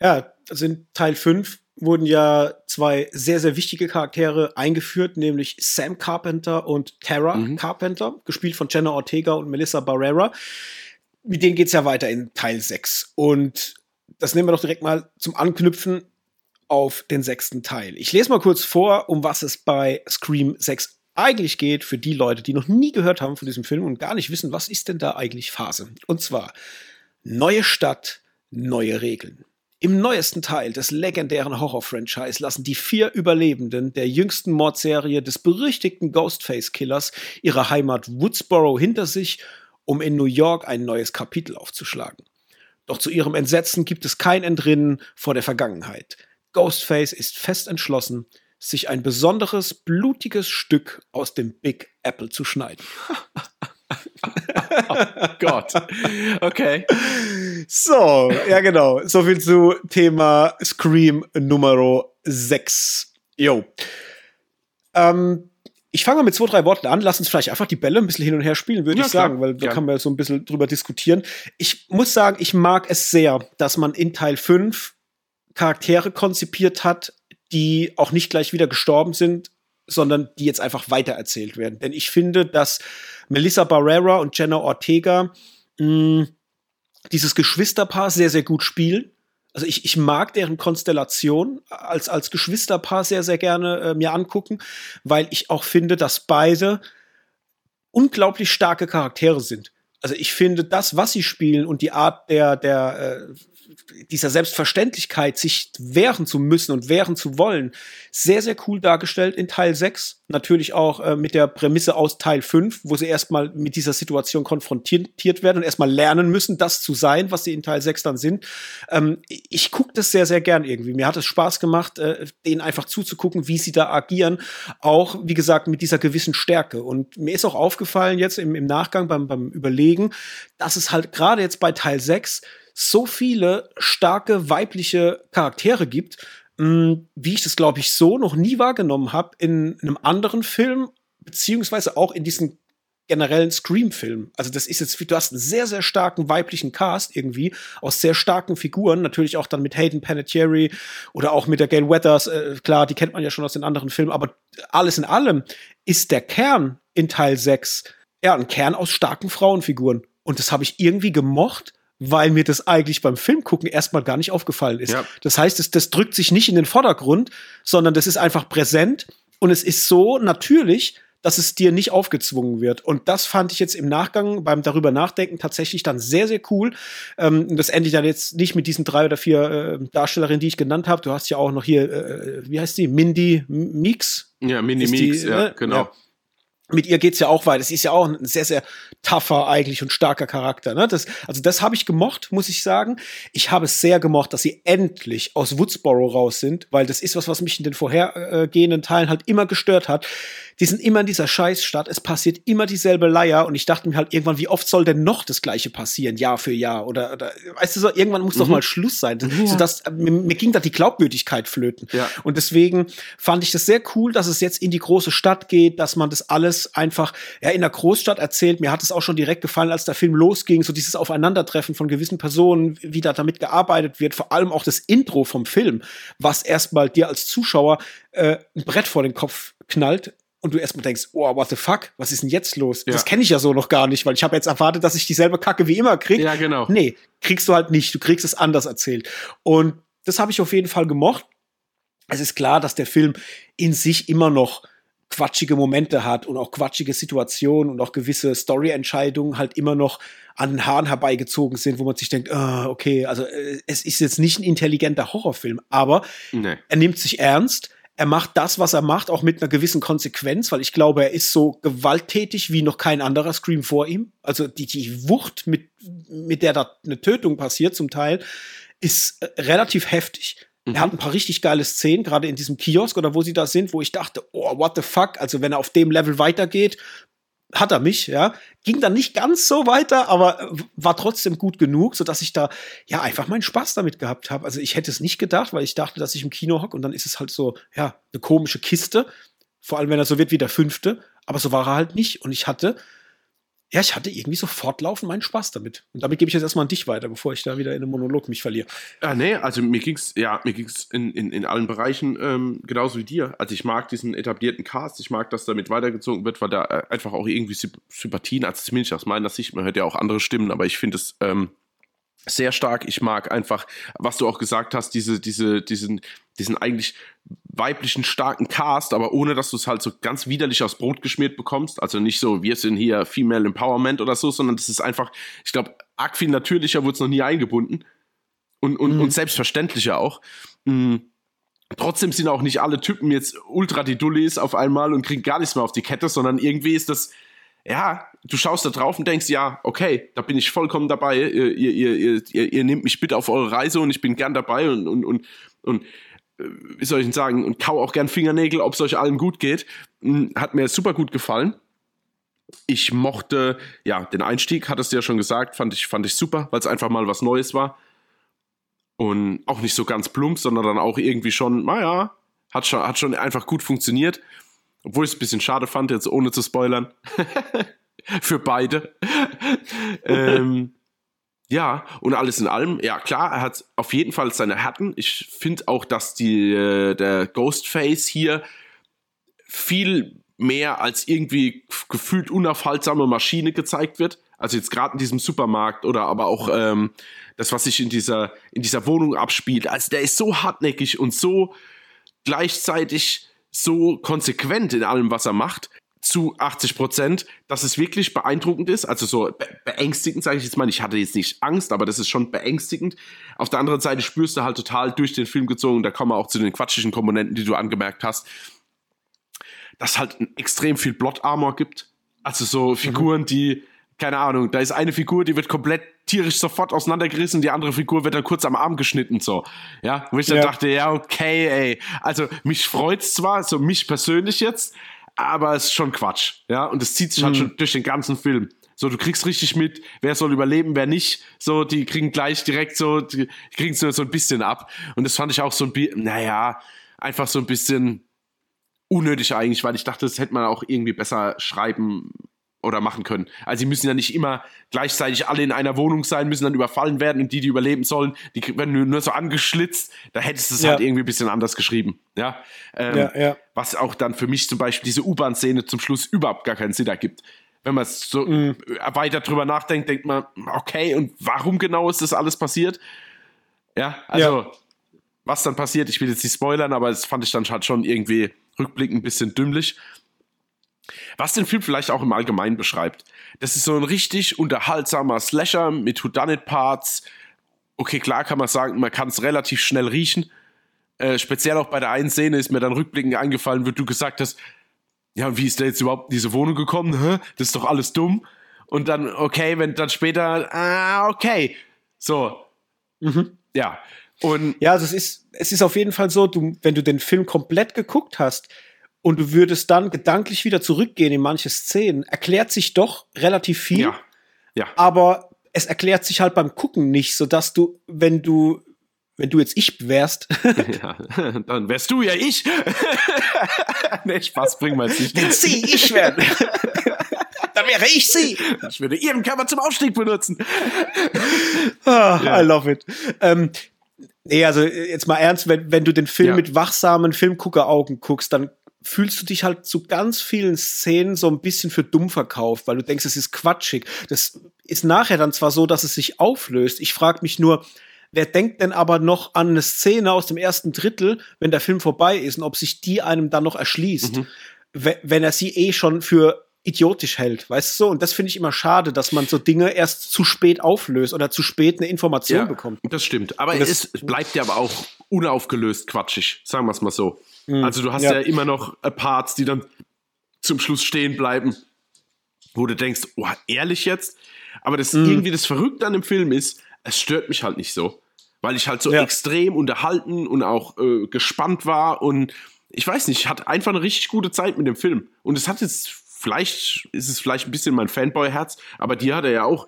S1: Ja, also in Teil 5 wurden ja zwei sehr, sehr wichtige Charaktere eingeführt, nämlich Sam Carpenter und Tara mhm. Carpenter, gespielt von Jenna Ortega und Melissa Barrera. Mit denen geht's ja weiter in Teil 6. Und das nehmen wir doch direkt mal zum Anknüpfen auf den sechsten Teil. Ich lese mal kurz vor, um was es bei Scream 6 eigentlich geht, für die Leute, die noch nie gehört haben von diesem Film und gar nicht wissen, was ist denn da eigentlich Phase. Und zwar neue Stadt, neue Regeln. Im neuesten Teil des legendären Horror-Franchise lassen die vier Überlebenden der jüngsten Mordserie des berüchtigten Ghostface-Killers ihre Heimat Woodsboro hinter sich, um in New York ein neues Kapitel aufzuschlagen. Doch zu ihrem Entsetzen gibt es kein Entrinnen vor der Vergangenheit. Ghostface ist fest entschlossen, sich ein besonderes, blutiges Stück aus dem Big Apple zu schneiden.
S2: oh Gott. Okay.
S1: So, ja genau. So viel zu Thema Scream Nummer 6. Jo. Ähm, ich fange mal mit zwei, drei Worten an. Lass uns vielleicht einfach die Bälle ein bisschen hin und her spielen, würde ja, ich sagen, weil da ja. kann man so ein bisschen drüber diskutieren. Ich muss sagen, ich mag es sehr, dass man in Teil 5 Charaktere konzipiert hat, die auch nicht gleich wieder gestorben sind, sondern die jetzt einfach weitererzählt werden. Denn ich finde, dass Melissa Barrera und Jenna Ortega mh, mm, dieses Geschwisterpaar sehr, sehr gut spielen. Also ich, ich mag deren Konstellation als, als Geschwisterpaar sehr, sehr gerne äh, mir angucken, weil ich auch finde, dass beide unglaublich starke Charaktere sind. Also ich finde das, was sie spielen und die Art der, der äh, dieser Selbstverständlichkeit, sich wehren zu müssen und wehren zu wollen, sehr, sehr cool dargestellt in Teil 6. Natürlich auch äh, mit der Prämisse aus Teil 5, wo sie erstmal mit dieser Situation konfrontiert werden und erstmal lernen müssen, das zu sein, was sie in Teil 6 dann sind. Ähm, ich gucke das sehr, sehr gern irgendwie. Mir hat es Spaß gemacht, äh, denen einfach zuzugucken, wie sie da agieren. Auch, wie gesagt, mit dieser gewissen Stärke. Und mir ist auch aufgefallen jetzt im, im Nachgang beim, beim Überlegen, dass es halt gerade jetzt bei Teil 6 so viele starke weibliche Charaktere gibt, mh, mm, wie ich das, glaube ich, so noch nie wahrgenommen habe in einem anderen Film, beziehungsweise auch in diesen generellen Scream-Film. Also das ist jetzt, du hast einen sehr, sehr starken weiblichen Cast irgendwie aus sehr starken Figuren, natürlich auch dann mit Hayden Panettiere oder auch mit der Gail Weathers, äh, klar, die kennt man ja schon aus den anderen Filmen, aber alles in allem ist der Kern in Teil 6 ja ein Kern aus starken Frauenfiguren. Und das habe ich irgendwie gemocht, weil mir das eigentlich beim Filmgucken erstmal gar nicht aufgefallen ist. Ja. Das heißt, das, das drückt sich nicht in den Vordergrund, sondern das ist einfach präsent und es ist so natürlich, dass es dir nicht aufgezwungen wird. Und das fand ich jetzt im Nachgang beim darüber nachdenken tatsächlich dann sehr, sehr cool. Ähm, das endet dann jetzt nicht mit diesen drei oder vier äh, Darstellerinnen, die ich genannt habe. Du hast ja auch noch hier, äh, wie heißt die? Mindy Meeks?
S2: Ja, Mindy Meeks, ja, äh, genau. Ja
S1: mit ihr geht's ja auch weiter. Es ist ja auch ein sehr, sehr tougher eigentlich und starker Charakter. Ne? Das, also das habe ich gemocht, muss ich sagen. Ich habe es sehr gemocht, dass sie endlich aus Woodsboro raus sind, weil das ist was, was mich in den vorhergehenden Teilen halt immer gestört hat die sind immer in dieser Scheißstadt, es passiert immer dieselbe Leier und ich dachte mir halt irgendwann, wie oft soll denn noch das Gleiche passieren, Jahr für Jahr oder, oder weißt du so, irgendwann muss mhm. doch mal Schluss sein, ja. sodass äh, mir, mir, ging da die Glaubwürdigkeit flöten. Ja. Und deswegen fand ich das sehr cool, dass es jetzt in die große Stadt geht, dass man das alles einfach ja in der Großstadt erzählt. Mir hat es auch schon direkt gefallen, als der Film losging, so dieses Aufeinandertreffen von gewissen Personen, wie da damit gearbeitet wird, vor allem auch das Intro vom Film, was erstmal dir als Zuschauer äh, ein Brett vor den Kopf knallt und du erstmal denkst, oh, what the fuck, was ist denn jetzt los? Ja. Das kenne ich ja so noch gar nicht, weil ich habe jetzt erwartet, dass ich dieselbe Kacke wie immer krieg.
S2: Ja, genau.
S1: Nee, kriegst du halt nicht. Du kriegst es anders erzählt. Und das habe ich auf jeden Fall gemocht. Es ist klar, dass der Film in sich immer noch quatschige Momente hat und auch quatschige Situationen und auch gewisse Story-Entscheidungen halt immer noch an den Haaren herbeigezogen sind, wo man sich denkt, oh, okay, also äh, es ist jetzt nicht ein intelligenter Horrorfilm, aber nee. er nimmt sich ernst, er macht das, was er macht, auch mit einer gewissen Konsequenz, weil ich glaube, er ist so gewalttätig wie noch kein anderer Scream vor ihm. Also die, die Wucht, mit, mit der da eine Tötung passiert zum Teil, ist äh, relativ heftig. Mhm. Er hat ein paar richtig geile Szenen, gerade in diesem Kiosk oder wo sie da sind, wo ich dachte, oh, what the fuck? Also wenn er auf dem Level weitergeht, hat er mich, ja. Ging dann nicht ganz so weiter, aber war trotzdem gut genug, so dass ich da ja einfach meinen Spaß damit gehabt habe. Also ich hätte es nicht gedacht, weil ich dachte, dass ich im Kino hocke und dann ist es halt so, ja, eine komische Kiste. Vor allem, wenn er so wird wie der fünfte. Aber so war er halt nicht. Und ich hatte ja, ich hatte irgendwie so fortlaufend meinen Spaß damit. Und damit gebe ich jetzt erstmal an dich weiter, bevor ich da wieder in einem Monolog mich verliere.
S2: Ja, nee, also mir ging's, ja, in, in, in allen Bereichen ähm, genauso wie dir. Also ich mag diesen etablierten Cast, ich mag, dass damit weitergezogen wird, weil da äh, einfach auch irgendwie Sympathien, also zumindest aus meiner Sicht, man hört ja auch andere Stimmen, aber ich finde es ähm, sehr stark. Ich mag einfach, was du auch gesagt hast, diese, diese, diesen, diesen eigentlich weiblichen starken Cast, aber ohne dass du es halt so ganz widerlich aus Brot geschmiert bekommst. Also nicht so, wir sind hier Female Empowerment oder so, sondern das ist einfach, ich glaube, arg viel natürlicher wurde es noch nie eingebunden. Und, und, mhm. und selbstverständlicher auch. Mhm. Trotzdem sind auch nicht alle Typen jetzt ultra die Dullis auf einmal und kriegen gar nichts mehr auf die Kette, sondern irgendwie ist das, ja, du schaust da drauf und denkst, ja, okay, da bin ich vollkommen dabei. Ihr, ihr, ihr, ihr, ihr nehmt mich bitte auf eure Reise und ich bin gern dabei und, und, und, und äh, wie soll ich denn sagen, und kau auch gern Fingernägel, ob es euch allen gut geht. Hm, hat mir super gut gefallen. Ich mochte, ja, den Einstieg, hattest du ja schon gesagt, fand ich, fand ich super, weil es einfach mal was Neues war. Und auch nicht so ganz plump, sondern dann auch irgendwie schon, naja, hat schon, hat schon einfach gut funktioniert. Obwohl ich es ein bisschen schade fand, jetzt ohne zu spoilern. Für beide. ähm, ja, und alles in allem, ja klar, er hat auf jeden Fall seine Härten. Ich finde auch, dass die, äh, der Ghostface hier viel mehr als irgendwie gefühlt unaufhaltsame Maschine gezeigt wird. Also jetzt gerade in diesem Supermarkt oder aber auch ähm, das, was sich in dieser, in dieser Wohnung abspielt. Also der ist so hartnäckig und so gleichzeitig so konsequent in allem, was er macht zu 80 Prozent, dass es wirklich beeindruckend ist. Also so be beängstigend, sage ich jetzt mal. Ich hatte jetzt nicht Angst, aber das ist schon beängstigend. Auf der anderen Seite spürst du halt total durch den Film gezogen, da kommen wir auch zu den quatschigen Komponenten, die du angemerkt hast, dass halt extrem viel Plot Armor gibt. Also so Figuren, mhm. die, keine Ahnung, da ist eine Figur, die wird komplett tierisch sofort auseinandergerissen, die andere Figur wird dann kurz am Arm geschnitten, so. Ja, wo ich dann ja. dachte, ja, okay, ey. Also mich freut's zwar, so mich persönlich jetzt, aber es ist schon Quatsch. Ja, und es zieht sich halt mhm. schon durch den ganzen Film. So, du kriegst richtig mit, wer soll überleben, wer nicht. So, die kriegen gleich direkt so, die kriegen so, so ein bisschen ab. Und das fand ich auch so ein bisschen, naja, einfach so ein bisschen unnötig eigentlich, weil ich dachte, das hätte man auch irgendwie besser schreiben oder machen können. Also sie müssen ja nicht immer gleichzeitig alle in einer Wohnung sein, müssen dann überfallen werden und die, die überleben sollen, die werden nur so angeschlitzt. Da hättest du es ja. halt irgendwie ein bisschen anders geschrieben. Ja? Ähm, ja, ja. Was auch dann für mich zum Beispiel diese U-Bahn-Szene zum Schluss überhaupt gar keinen Sinn ergibt. Wenn man so mhm. weiter drüber nachdenkt, denkt man, okay, und warum genau ist das alles passiert? Ja, also ja. was dann passiert, ich will jetzt nicht spoilern, aber das fand ich dann halt schon irgendwie rückblickend ein bisschen dümmlich. Was den Film vielleicht auch im Allgemeinen beschreibt. Das ist so ein richtig unterhaltsamer Slasher mit Whodunit-Parts. Okay, klar kann man sagen, man kann es relativ schnell riechen. Äh, speziell auch bei der einen Szene ist mir dann rückblickend eingefallen, wo du gesagt hast, ja, wie ist der jetzt überhaupt in diese Wohnung gekommen? Hä? Das ist doch alles dumm. Und dann, okay, wenn dann später, ah, okay. So. Mhm. Ja. Und
S1: ja, also es ist, es ist auf jeden Fall so, du, wenn du den Film komplett geguckt hast, und du würdest dann gedanklich wieder zurückgehen in manche Szenen, erklärt sich doch relativ viel. Ja. ja. Aber es erklärt sich halt beim Gucken nicht, sodass du, wenn du, wenn du jetzt ich wärst.
S2: ja, dann wärst du ja ich. nee, Spaß bringen wir jetzt nicht.
S1: Wenn sie ich wäre. dann wäre ich sie.
S2: Ich würde ihren Körper zum Aufstieg benutzen.
S1: oh, ja. I love it. Ähm, Nee, also jetzt mal ernst, wenn, wenn du den Film ja. mit wachsamen Filmguckeraugen guckst, dann fühlst du dich halt zu ganz vielen Szenen so ein bisschen für dumm verkauft, weil du denkst, es ist quatschig. Das ist nachher dann zwar so, dass es sich auflöst. Ich frage mich nur, wer denkt denn aber noch an eine Szene aus dem ersten Drittel, wenn der Film vorbei ist und ob sich die einem dann noch erschließt, mhm. wenn er sie eh schon für idiotisch hält, weißt du so? Und das finde ich immer schade, dass man so Dinge erst zu spät auflöst oder zu spät eine Information
S2: ja,
S1: bekommt.
S2: Das stimmt. Aber das, es bleibt ja aber auch unaufgelöst quatschig, sagen wir es mal so. Mhm. Also du hast ja. ja immer noch Parts, die dann zum Schluss stehen bleiben, wo du denkst, oh, ehrlich jetzt? Aber das mhm. irgendwie das Verrückte an dem Film ist, es stört mich halt nicht so. Weil ich halt so ja. extrem unterhalten und auch äh, gespannt war und ich weiß nicht, ich hatte einfach eine richtig gute Zeit mit dem Film. Und es hat jetzt, vielleicht ist es vielleicht ein bisschen mein Fanboy-Herz, aber dir hat er ja auch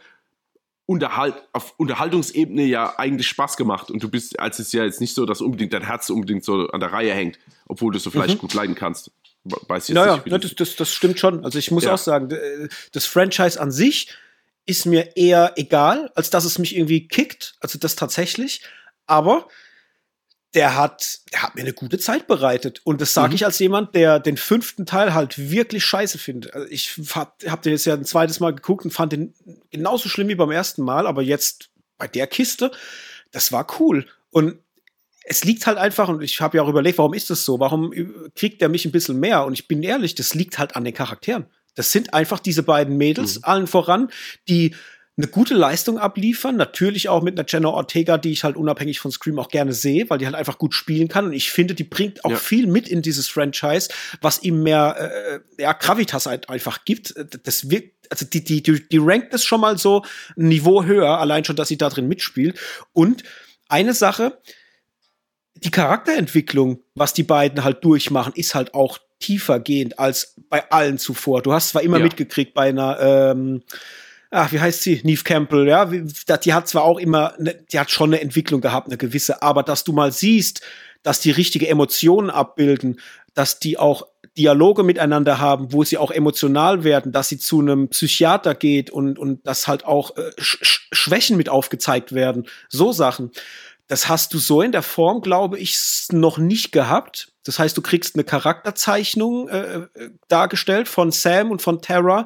S2: Unterhalt, auf Unterhaltungsebene ja eigentlich Spaß gemacht. Und du bist, als es ja jetzt nicht so, dass unbedingt dein Herz unbedingt so an der Reihe hängt, obwohl du so vielleicht mhm. gut leiden kannst.
S1: Weiß jetzt naja, nicht, das, das, das stimmt schon. Also ich muss ja. auch sagen, das Franchise an sich ist mir eher egal, als dass es mich irgendwie kickt. Also das tatsächlich. Aber der hat, der hat mir eine gute Zeit bereitet. Und das sage mhm. ich als jemand, der den fünften Teil halt wirklich scheiße findet. Also ich hab, hab den jetzt ja ein zweites Mal geguckt und fand den genauso schlimm wie beim ersten Mal, aber jetzt bei der Kiste, das war cool. Und es liegt halt einfach, und ich habe ja auch überlegt, warum ist das so? Warum kriegt der mich ein bisschen mehr? Und ich bin ehrlich, das liegt halt an den Charakteren. Das sind einfach diese beiden Mädels, mhm. allen voran, die eine gute Leistung abliefern. Natürlich auch mit einer Jenna Ortega, die ich halt unabhängig von Scream auch gerne sehe, weil die halt einfach gut spielen kann. Und ich finde, die bringt auch ja. viel mit in dieses Franchise, was ihm mehr äh, ja, Gravitas halt einfach gibt. Das wirkt, also die, die, die, die rankt es schon mal so ein Niveau höher, allein schon, dass sie da drin mitspielt. Und eine Sache, die Charakterentwicklung, was die beiden halt durchmachen, ist halt auch tiefer gehend als bei allen zuvor. Du hast zwar immer ja. mitgekriegt bei einer, ähm, ach, wie heißt sie? Neve Campbell, ja, die hat zwar auch immer, ne, die hat schon eine Entwicklung gehabt, eine gewisse, aber dass du mal siehst, dass die richtige Emotionen abbilden, dass die auch Dialoge miteinander haben, wo sie auch emotional werden, dass sie zu einem Psychiater geht und, und dass halt auch äh, Sch Schwächen mit aufgezeigt werden. So Sachen. Das hast du so in der Form, glaube ich, noch nicht gehabt. Das heißt, du kriegst eine Charakterzeichnung äh, äh, dargestellt von Sam und von Terra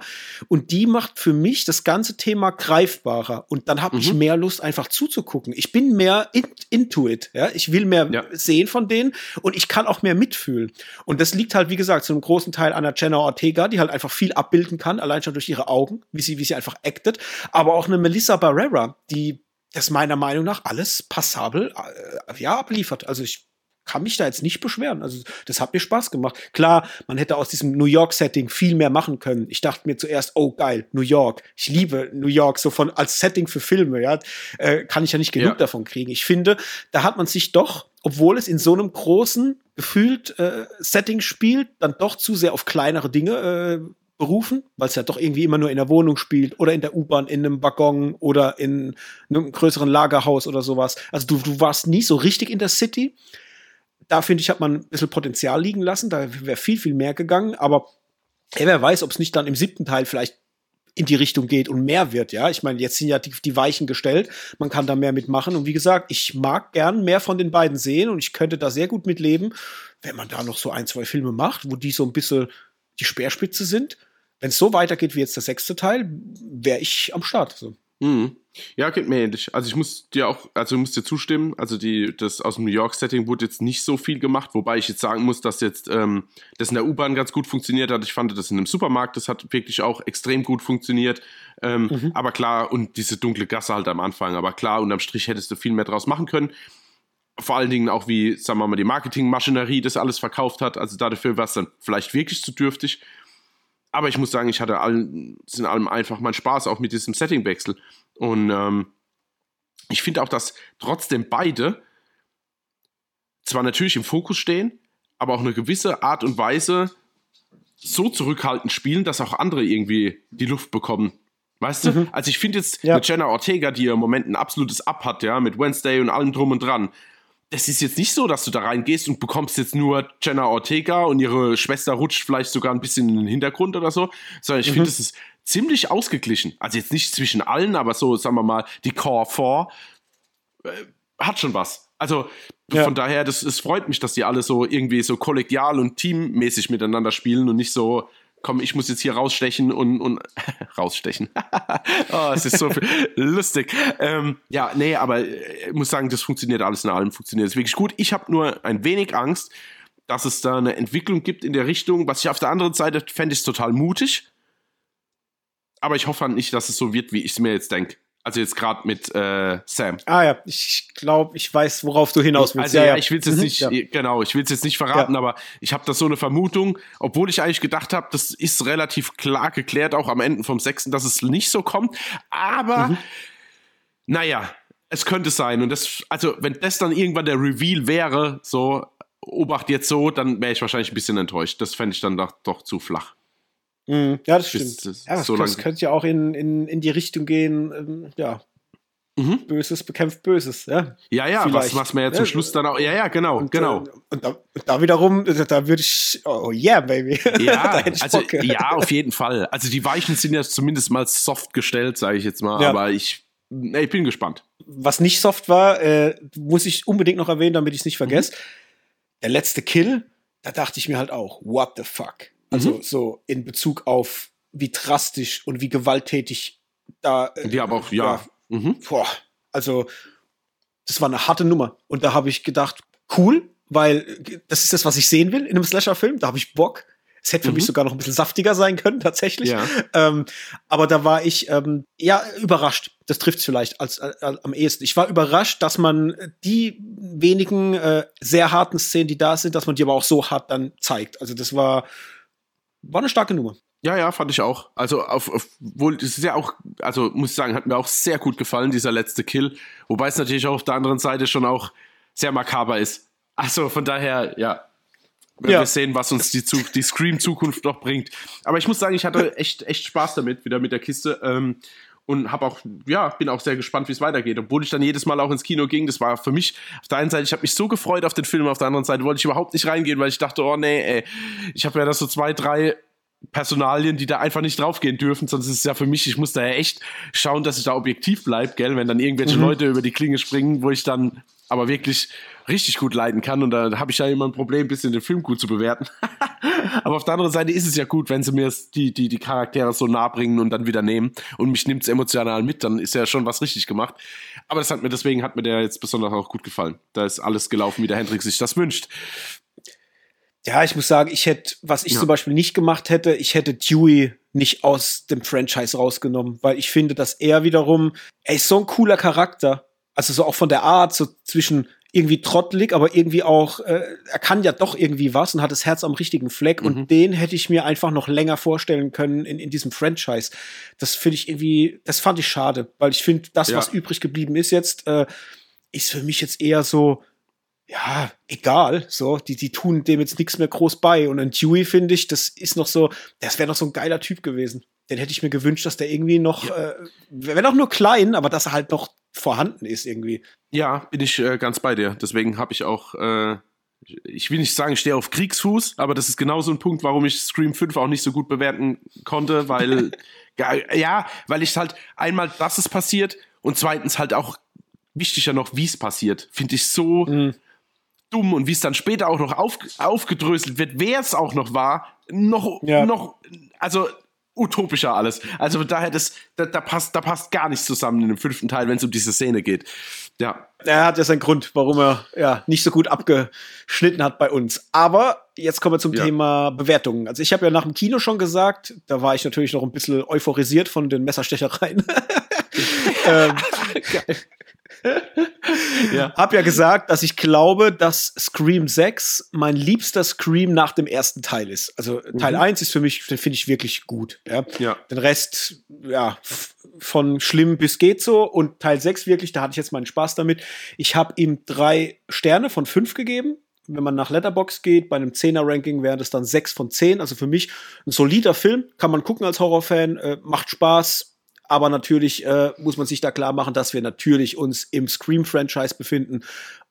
S1: und die macht für mich das ganze Thema greifbarer und dann habe mhm. ich mehr Lust einfach zuzugucken. Ich bin mehr in, into it, ja, ich will mehr ja. sehen von denen und ich kann auch mehr mitfühlen. Und das liegt halt wie gesagt zu einem großen Teil an der Jenna Ortega, die halt einfach viel abbilden kann, allein schon durch ihre Augen, wie sie wie sie einfach actet, aber auch eine Melissa Barrera, die das meiner Meinung nach alles passabel äh, ja, abliefert. Also ich kann mich da jetzt nicht beschweren. Also das hat mir Spaß gemacht. Klar, man hätte aus diesem New York-Setting viel mehr machen können. Ich dachte mir zuerst, oh geil, New York. Ich liebe New York so von als Setting für Filme. Ja, äh, kann ich ja nicht genug ja. davon kriegen. Ich finde, da hat man sich doch, obwohl es in so einem großen gefühlt äh, Setting spielt, dann doch zu sehr auf kleinere Dinge äh, berufen, weil es ja doch irgendwie immer nur in der Wohnung spielt oder in der U-Bahn, in einem Waggon oder in einem größeren Lagerhaus oder sowas. Also du, du warst nie so richtig in der City. Da finde ich, hat man ein bisschen Potenzial liegen lassen. Da wäre viel, viel mehr gegangen. Aber ey, wer weiß, ob es nicht dann im siebten Teil vielleicht in die Richtung geht und mehr wird, ja. Ich meine, jetzt sind ja die, die Weichen gestellt, man kann da mehr mitmachen. Und wie gesagt, ich mag gern mehr von den beiden sehen und ich könnte da sehr gut mitleben, wenn man da noch so ein, zwei Filme macht, wo die so ein bisschen die Speerspitze sind wenn es so weitergeht wie jetzt der sechste Teil, wäre ich am Start. So.
S2: Mhm. Ja, geht mir ähnlich. Also ich muss dir auch, also muss dir zustimmen, also die, das aus dem New York-Setting wurde jetzt nicht so viel gemacht, wobei ich jetzt sagen muss, dass jetzt ähm, das in der U-Bahn ganz gut funktioniert hat. Ich fand das in einem Supermarkt, das hat wirklich auch extrem gut funktioniert. Ähm, mhm. Aber klar, und diese dunkle Gasse halt am Anfang, aber klar, unterm Strich hättest du viel mehr draus machen können. Vor allen Dingen auch, wie, sagen wir mal, die Marketingmaschinerie das alles verkauft hat. Also dafür war es dann vielleicht wirklich zu dürftig. Aber ich muss sagen, ich hatte allen, in allem einfach meinen Spaß auch mit diesem Settingwechsel. Und ähm, ich finde auch, dass trotzdem beide zwar natürlich im Fokus stehen, aber auch eine gewisse Art und Weise so zurückhaltend spielen, dass auch andere irgendwie die Luft bekommen. Weißt du? Mhm. Also ich finde jetzt ja. eine Jenna Ortega, die im Moment ein absolutes Up hat, ja, mit Wednesday und allem drum und dran, es ist jetzt nicht so, dass du da reingehst und bekommst jetzt nur Jenna Ortega und ihre Schwester rutscht vielleicht sogar ein bisschen in den Hintergrund oder so, sondern ich mhm. finde, es ist ziemlich ausgeglichen. Also jetzt nicht zwischen allen, aber so, sagen wir mal, die Core 4 äh, hat schon was. Also ja. von daher, das, es freut mich, dass die alle so irgendwie so kollegial und teammäßig miteinander spielen und nicht so komm, ich muss jetzt hier rausstechen und, und rausstechen. oh, es ist so lustig. Ähm, ja, nee, aber ich muss sagen, das funktioniert alles in allem, funktioniert es wirklich gut. Ich habe nur ein wenig Angst, dass es da eine Entwicklung gibt in der Richtung, was ich auf der anderen Seite fände ich total mutig, aber ich hoffe halt nicht, dass es so wird, wie ich es mir jetzt denke. Also jetzt gerade mit äh, Sam.
S1: Ah ja, ich glaube, ich weiß, worauf du hinaus willst.
S2: Also ja, ja. ich will es jetzt mhm, nicht, ja. genau, ich will es jetzt nicht verraten, ja. aber ich habe da so eine Vermutung, obwohl ich eigentlich gedacht habe, das ist relativ klar geklärt, auch am Ende vom sechsten, dass es nicht so kommt. Aber mhm. naja, es könnte sein. Und das, also wenn das dann irgendwann der Reveal wäre, so, Obacht jetzt so, dann wäre ich wahrscheinlich ein bisschen enttäuscht. Das fände ich dann doch, doch zu flach.
S1: Mhm. Ja, das stimmt. Das, ja, das, so das könnte ja auch in, in, in die Richtung gehen, ähm, ja. Mhm. Böses bekämpft Böses, ja.
S2: Ja, ja, was, was mir ja zum Schluss dann auch, ja, ja, genau, und, genau.
S1: Äh, und da, da, wiederum, da würde ich, oh yeah, baby.
S2: Ja, also, ja, auf jeden Fall. Also die Weichen sind ja zumindest mal soft gestellt, sage ich jetzt mal, ja. aber ich, ich bin gespannt.
S1: Was nicht soft war, äh, muss ich unbedingt noch erwähnen, damit ich es nicht vergesse. Mhm. Der letzte Kill, da dachte ich mir halt auch, what the fuck? Also mhm. so in Bezug auf wie drastisch und wie gewalttätig da.
S2: Äh, ja, aber auch, ja.
S1: ja mhm. boah, also, das war eine harte Nummer. Und da habe ich gedacht, cool, weil das ist das, was ich sehen will in einem Slasher-Film. Da habe ich Bock. Es hätte für mhm. mich sogar noch ein bisschen saftiger sein können, tatsächlich. Ja. Ähm, aber da war ich ähm, ja überrascht. Das trifft es vielleicht als, als, als, am ehesten. Ich war überrascht, dass man die wenigen äh, sehr harten Szenen, die da sind, dass man die aber auch so hart dann zeigt. Also das war war eine starke Nummer.
S2: Ja, ja, fand ich auch. Also, auf, auf, wohl, das ist ja auch, also muss ich sagen, hat mir auch sehr gut gefallen, dieser letzte Kill. Wobei es natürlich auch auf der anderen Seite schon auch sehr makaber ist. Also von daher, ja, wenn ja. wir sehen, was uns die, die Scream-Zukunft noch bringt. Aber ich muss sagen, ich hatte echt, echt Spaß damit, wieder mit der Kiste. Ähm, und habe auch, ja, bin auch sehr gespannt, wie es weitergeht. Obwohl ich dann jedes Mal auch ins Kino ging, das war für mich auf der einen Seite, ich habe mich so gefreut auf den Film, auf der anderen Seite wollte ich überhaupt nicht reingehen, weil ich dachte, oh nee, ey, ich habe ja da so zwei, drei Personalien, die da einfach nicht draufgehen dürfen, sonst ist es ja für mich, ich muss da ja echt schauen, dass ich da objektiv bleibe, gell, wenn dann irgendwelche mhm. Leute über die Klinge springen, wo ich dann aber wirklich richtig gut leiden kann und da habe ich ja immer ein Problem, ein bisschen den Film gut zu bewerten. aber auf der anderen Seite ist es ja gut, wenn sie mir die, die, die Charaktere so nah bringen und dann wieder nehmen und mich nimmt es emotional mit, dann ist ja schon was richtig gemacht. Aber das hat mir, deswegen hat mir der jetzt besonders auch gut gefallen. Da ist alles gelaufen, wie der Hendrik sich das wünscht.
S1: Ja, ich muss sagen, ich hätte, was ich ja. zum Beispiel nicht gemacht hätte, ich hätte Dewey nicht aus dem Franchise rausgenommen, weil ich finde, dass er wiederum, er ist so ein cooler Charakter. Also so auch von der Art, so zwischen irgendwie trottelig, aber irgendwie auch, äh, er kann ja doch irgendwie was und hat das Herz am richtigen Fleck. Mhm. Und den hätte ich mir einfach noch länger vorstellen können in, in diesem Franchise. Das finde ich irgendwie, das fand ich schade, weil ich finde, das, ja. was übrig geblieben ist jetzt, äh, ist für mich jetzt eher so, ja, egal, so, die, die tun dem jetzt nichts mehr groß bei. Und ein Dewey, finde ich, das ist noch so, das wäre noch so ein geiler Typ gewesen. Den hätte ich mir gewünscht, dass der irgendwie noch, ja. äh, wenn auch nur klein, aber dass er halt noch vorhanden ist irgendwie.
S2: Ja, bin ich äh, ganz bei dir. Deswegen habe ich auch, äh, ich will nicht sagen, ich stehe auf Kriegsfuß, aber das ist genau so ein Punkt, warum ich Scream 5 auch nicht so gut bewerten konnte, weil, ja, weil ich halt einmal, dass es passiert und zweitens halt auch wichtiger noch, wie es passiert, finde ich so, mhm dumm und wie es dann später auch noch auf, aufgedröselt wird, wer es auch noch war, noch, ja. noch, also utopischer alles. Also daher, das, da, da, passt, da passt gar nichts zusammen in dem fünften Teil, wenn es um diese Szene geht. Ja.
S1: Er hat ja seinen Grund, warum er ja nicht so gut abgeschnitten hat bei uns. Aber jetzt kommen wir zum ja. Thema Bewertungen. Also ich habe ja nach dem Kino schon gesagt, da war ich natürlich noch ein bisschen euphorisiert von den Messerstechereien. ähm, ja. Hab ja gesagt, dass ich glaube, dass Scream 6 mein liebster Scream nach dem ersten Teil ist. Also Teil mhm. 1 ist für mich, den finde ich wirklich gut. Ja? ja. Den Rest, ja, von schlimm bis geht so. Und Teil 6 wirklich, da hatte ich jetzt meinen Spaß damit. Ich habe ihm drei Sterne von fünf gegeben wenn man nach Letterbox geht, bei einem 10er-Ranking wären das dann 6 von 10. Also für mich ein solider Film, kann man gucken als Horrorfan, äh, macht Spaß, aber natürlich äh, muss man sich da klar machen, dass wir natürlich uns im Scream-Franchise befinden.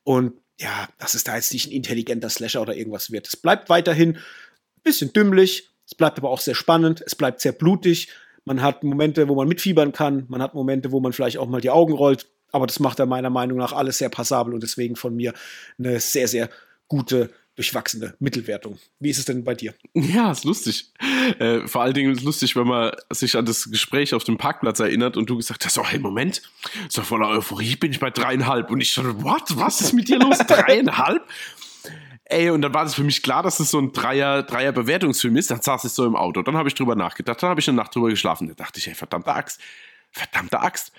S1: Und ja, dass es da jetzt nicht ein intelligenter Slasher oder irgendwas wird. Es bleibt weiterhin ein bisschen dümmlich, es bleibt aber auch sehr spannend, es bleibt sehr blutig. Man hat Momente, wo man mitfiebern kann, man hat Momente, wo man vielleicht auch mal die Augen rollt. Aber das macht er meiner Meinung nach alles sehr passabel und deswegen von mir eine sehr, sehr gute durchwachsene Mittelwertung. Wie ist es denn bei dir?
S2: Ja, ist lustig. Äh, vor allen Dingen ist es lustig, wenn man sich an das Gespräch auf dem Parkplatz erinnert und du gesagt hast, oh, hey, Moment, so voller Euphorie bin ich bei dreieinhalb. Und ich so, what? Was ist mit dir los? dreieinhalb? Ey, und dann war das für mich klar, dass es so ein Dreier, Dreier Bewertungsfilm ist. Dann saß ich so im Auto. Dann habe ich drüber nachgedacht. Dann habe ich eine Nacht drüber geschlafen. Da dachte ich, ey, verdammte Axt. Verdammte Axt.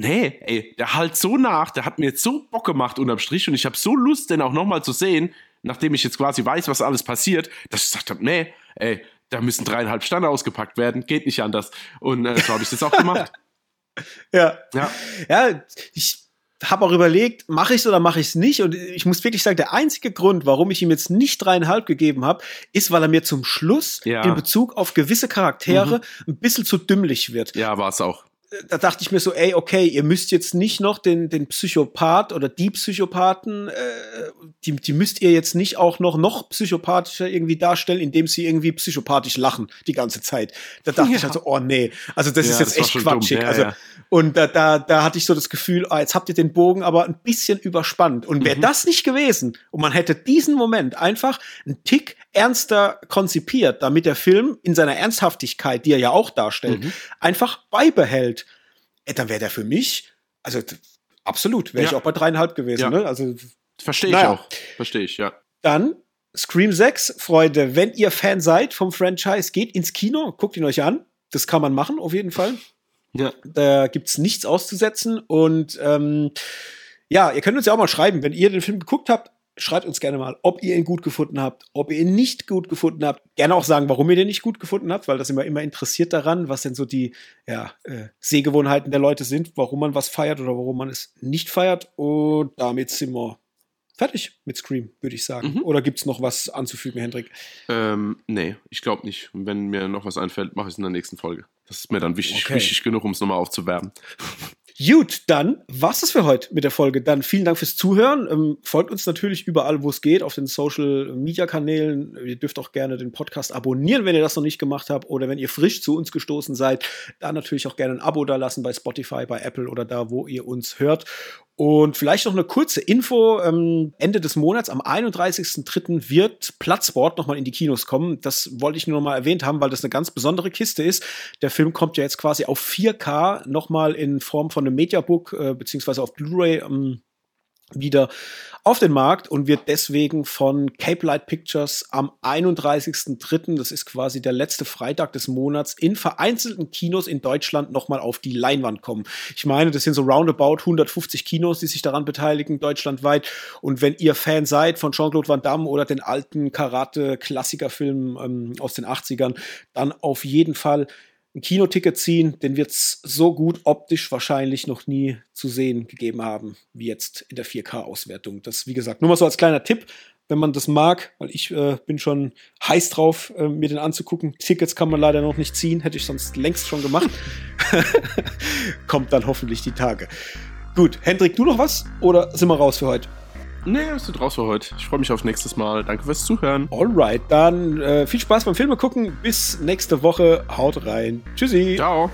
S2: Nee, ey, der halt so nach, der hat mir jetzt so Bock gemacht unterm Strich und ich habe so Lust, den auch nochmal zu sehen, nachdem ich jetzt quasi weiß, was alles passiert, dass ich gesagt habe, nee, ey, da müssen dreieinhalb Sterne ausgepackt werden, geht nicht anders. Und äh, so habe ich das auch gemacht.
S1: ja. Ja. Ja, ich habe auch überlegt, mache ich es oder mache ich es nicht? Und ich muss wirklich sagen, der einzige Grund, warum ich ihm jetzt nicht dreieinhalb gegeben habe, ist, weil er mir zum Schluss ja. in Bezug auf gewisse Charaktere mhm. ein bisschen zu dümmlich wird.
S2: Ja, war es auch
S1: da dachte ich mir so, ey, okay, ihr müsst jetzt nicht noch den, den Psychopath oder die Psychopathen, äh, die, die müsst ihr jetzt nicht auch noch, noch psychopathischer irgendwie darstellen, indem sie irgendwie psychopathisch lachen die ganze Zeit. Da dachte ja. ich also, oh nee, also das ja, ist jetzt echt quatschig. Ja, also, und da, da, da hatte ich so das Gefühl, ah, jetzt habt ihr den Bogen aber ein bisschen überspannt. Und wäre mhm. das nicht gewesen und man hätte diesen Moment einfach einen Tick ernster konzipiert, damit der Film in seiner Ernsthaftigkeit, die er ja auch darstellt, mhm. einfach beibehält, äh, dann wäre der für mich, also absolut, wäre ja. ich auch bei dreieinhalb gewesen. Ja. Ne? Also,
S2: Verstehe naja. ich auch. Verstehe ich, ja.
S1: Dann Scream 6, Freunde, wenn ihr Fan seid vom Franchise, geht ins Kino, guckt ihn euch an. Das kann man machen, auf jeden Fall. Ja. Da gibt's nichts auszusetzen. Und ähm, ja, ihr könnt uns ja auch mal schreiben, wenn ihr den Film geguckt habt, schreibt uns gerne mal, ob ihr ihn gut gefunden habt, ob ihr ihn nicht gut gefunden habt. Gerne auch sagen, warum ihr den nicht gut gefunden habt, weil das immer immer interessiert daran, was denn so die ja, äh, Sehgewohnheiten der Leute sind, warum man was feiert oder warum man es nicht feiert. Und damit sind wir fertig mit Scream, würde ich sagen. Mhm. Oder gibt es noch was anzufügen, Hendrik?
S2: Ähm, nee, ich glaube nicht. Und wenn mir noch was einfällt, mache ich es in der nächsten Folge. Das ist mir dann wichtig, okay. wichtig genug, um es nochmal aufzuwerben.
S1: Gut, dann war's das für heute mit der Folge. Dann vielen Dank fürs Zuhören. Ähm, folgt uns natürlich überall, wo es geht, auf den Social Media Kanälen. Ihr dürft auch gerne den Podcast abonnieren, wenn ihr das noch nicht gemacht habt. Oder wenn ihr frisch zu uns gestoßen seid, dann natürlich auch gerne ein Abo da lassen bei Spotify, bei Apple oder da, wo ihr uns hört. Und vielleicht noch eine kurze Info. Ähm, Ende des Monats, am 31.03. wird Platzwort nochmal in die Kinos kommen. Das wollte ich nur noch mal erwähnt haben, weil das eine ganz besondere Kiste ist. Der Film kommt ja jetzt quasi auf 4K nochmal in Form von einem Mediabook, äh, beziehungsweise auf Blu-ray ähm, wieder auf den Markt und wird deswegen von Cape Light Pictures am 31.03., das ist quasi der letzte Freitag des Monats, in vereinzelten Kinos in Deutschland nochmal auf die Leinwand kommen. Ich meine, das sind so roundabout 150 Kinos, die sich daran beteiligen, deutschlandweit. Und wenn ihr Fan seid von Jean-Claude Van Damme oder den alten Karate-Klassikerfilmen ähm, aus den 80ern, dann auf jeden Fall ein Kinoticket ziehen, den wird es so gut optisch wahrscheinlich noch nie zu sehen gegeben haben, wie jetzt in der 4K-Auswertung. Das, wie gesagt, nur mal so als kleiner Tipp, wenn man das mag, weil ich äh, bin schon heiß drauf, äh, mir den anzugucken. Tickets kann man leider noch nicht ziehen, hätte ich sonst längst schon gemacht. Kommt dann hoffentlich die Tage. Gut, Hendrik, du noch was? Oder sind wir raus für heute?
S2: Nee, wir sind raus für heute. Ich freue mich auf nächstes Mal. Danke fürs Zuhören.
S1: Alright, dann äh, viel Spaß beim Filme gucken. Bis nächste Woche. Haut rein. Tschüssi.
S2: Ciao.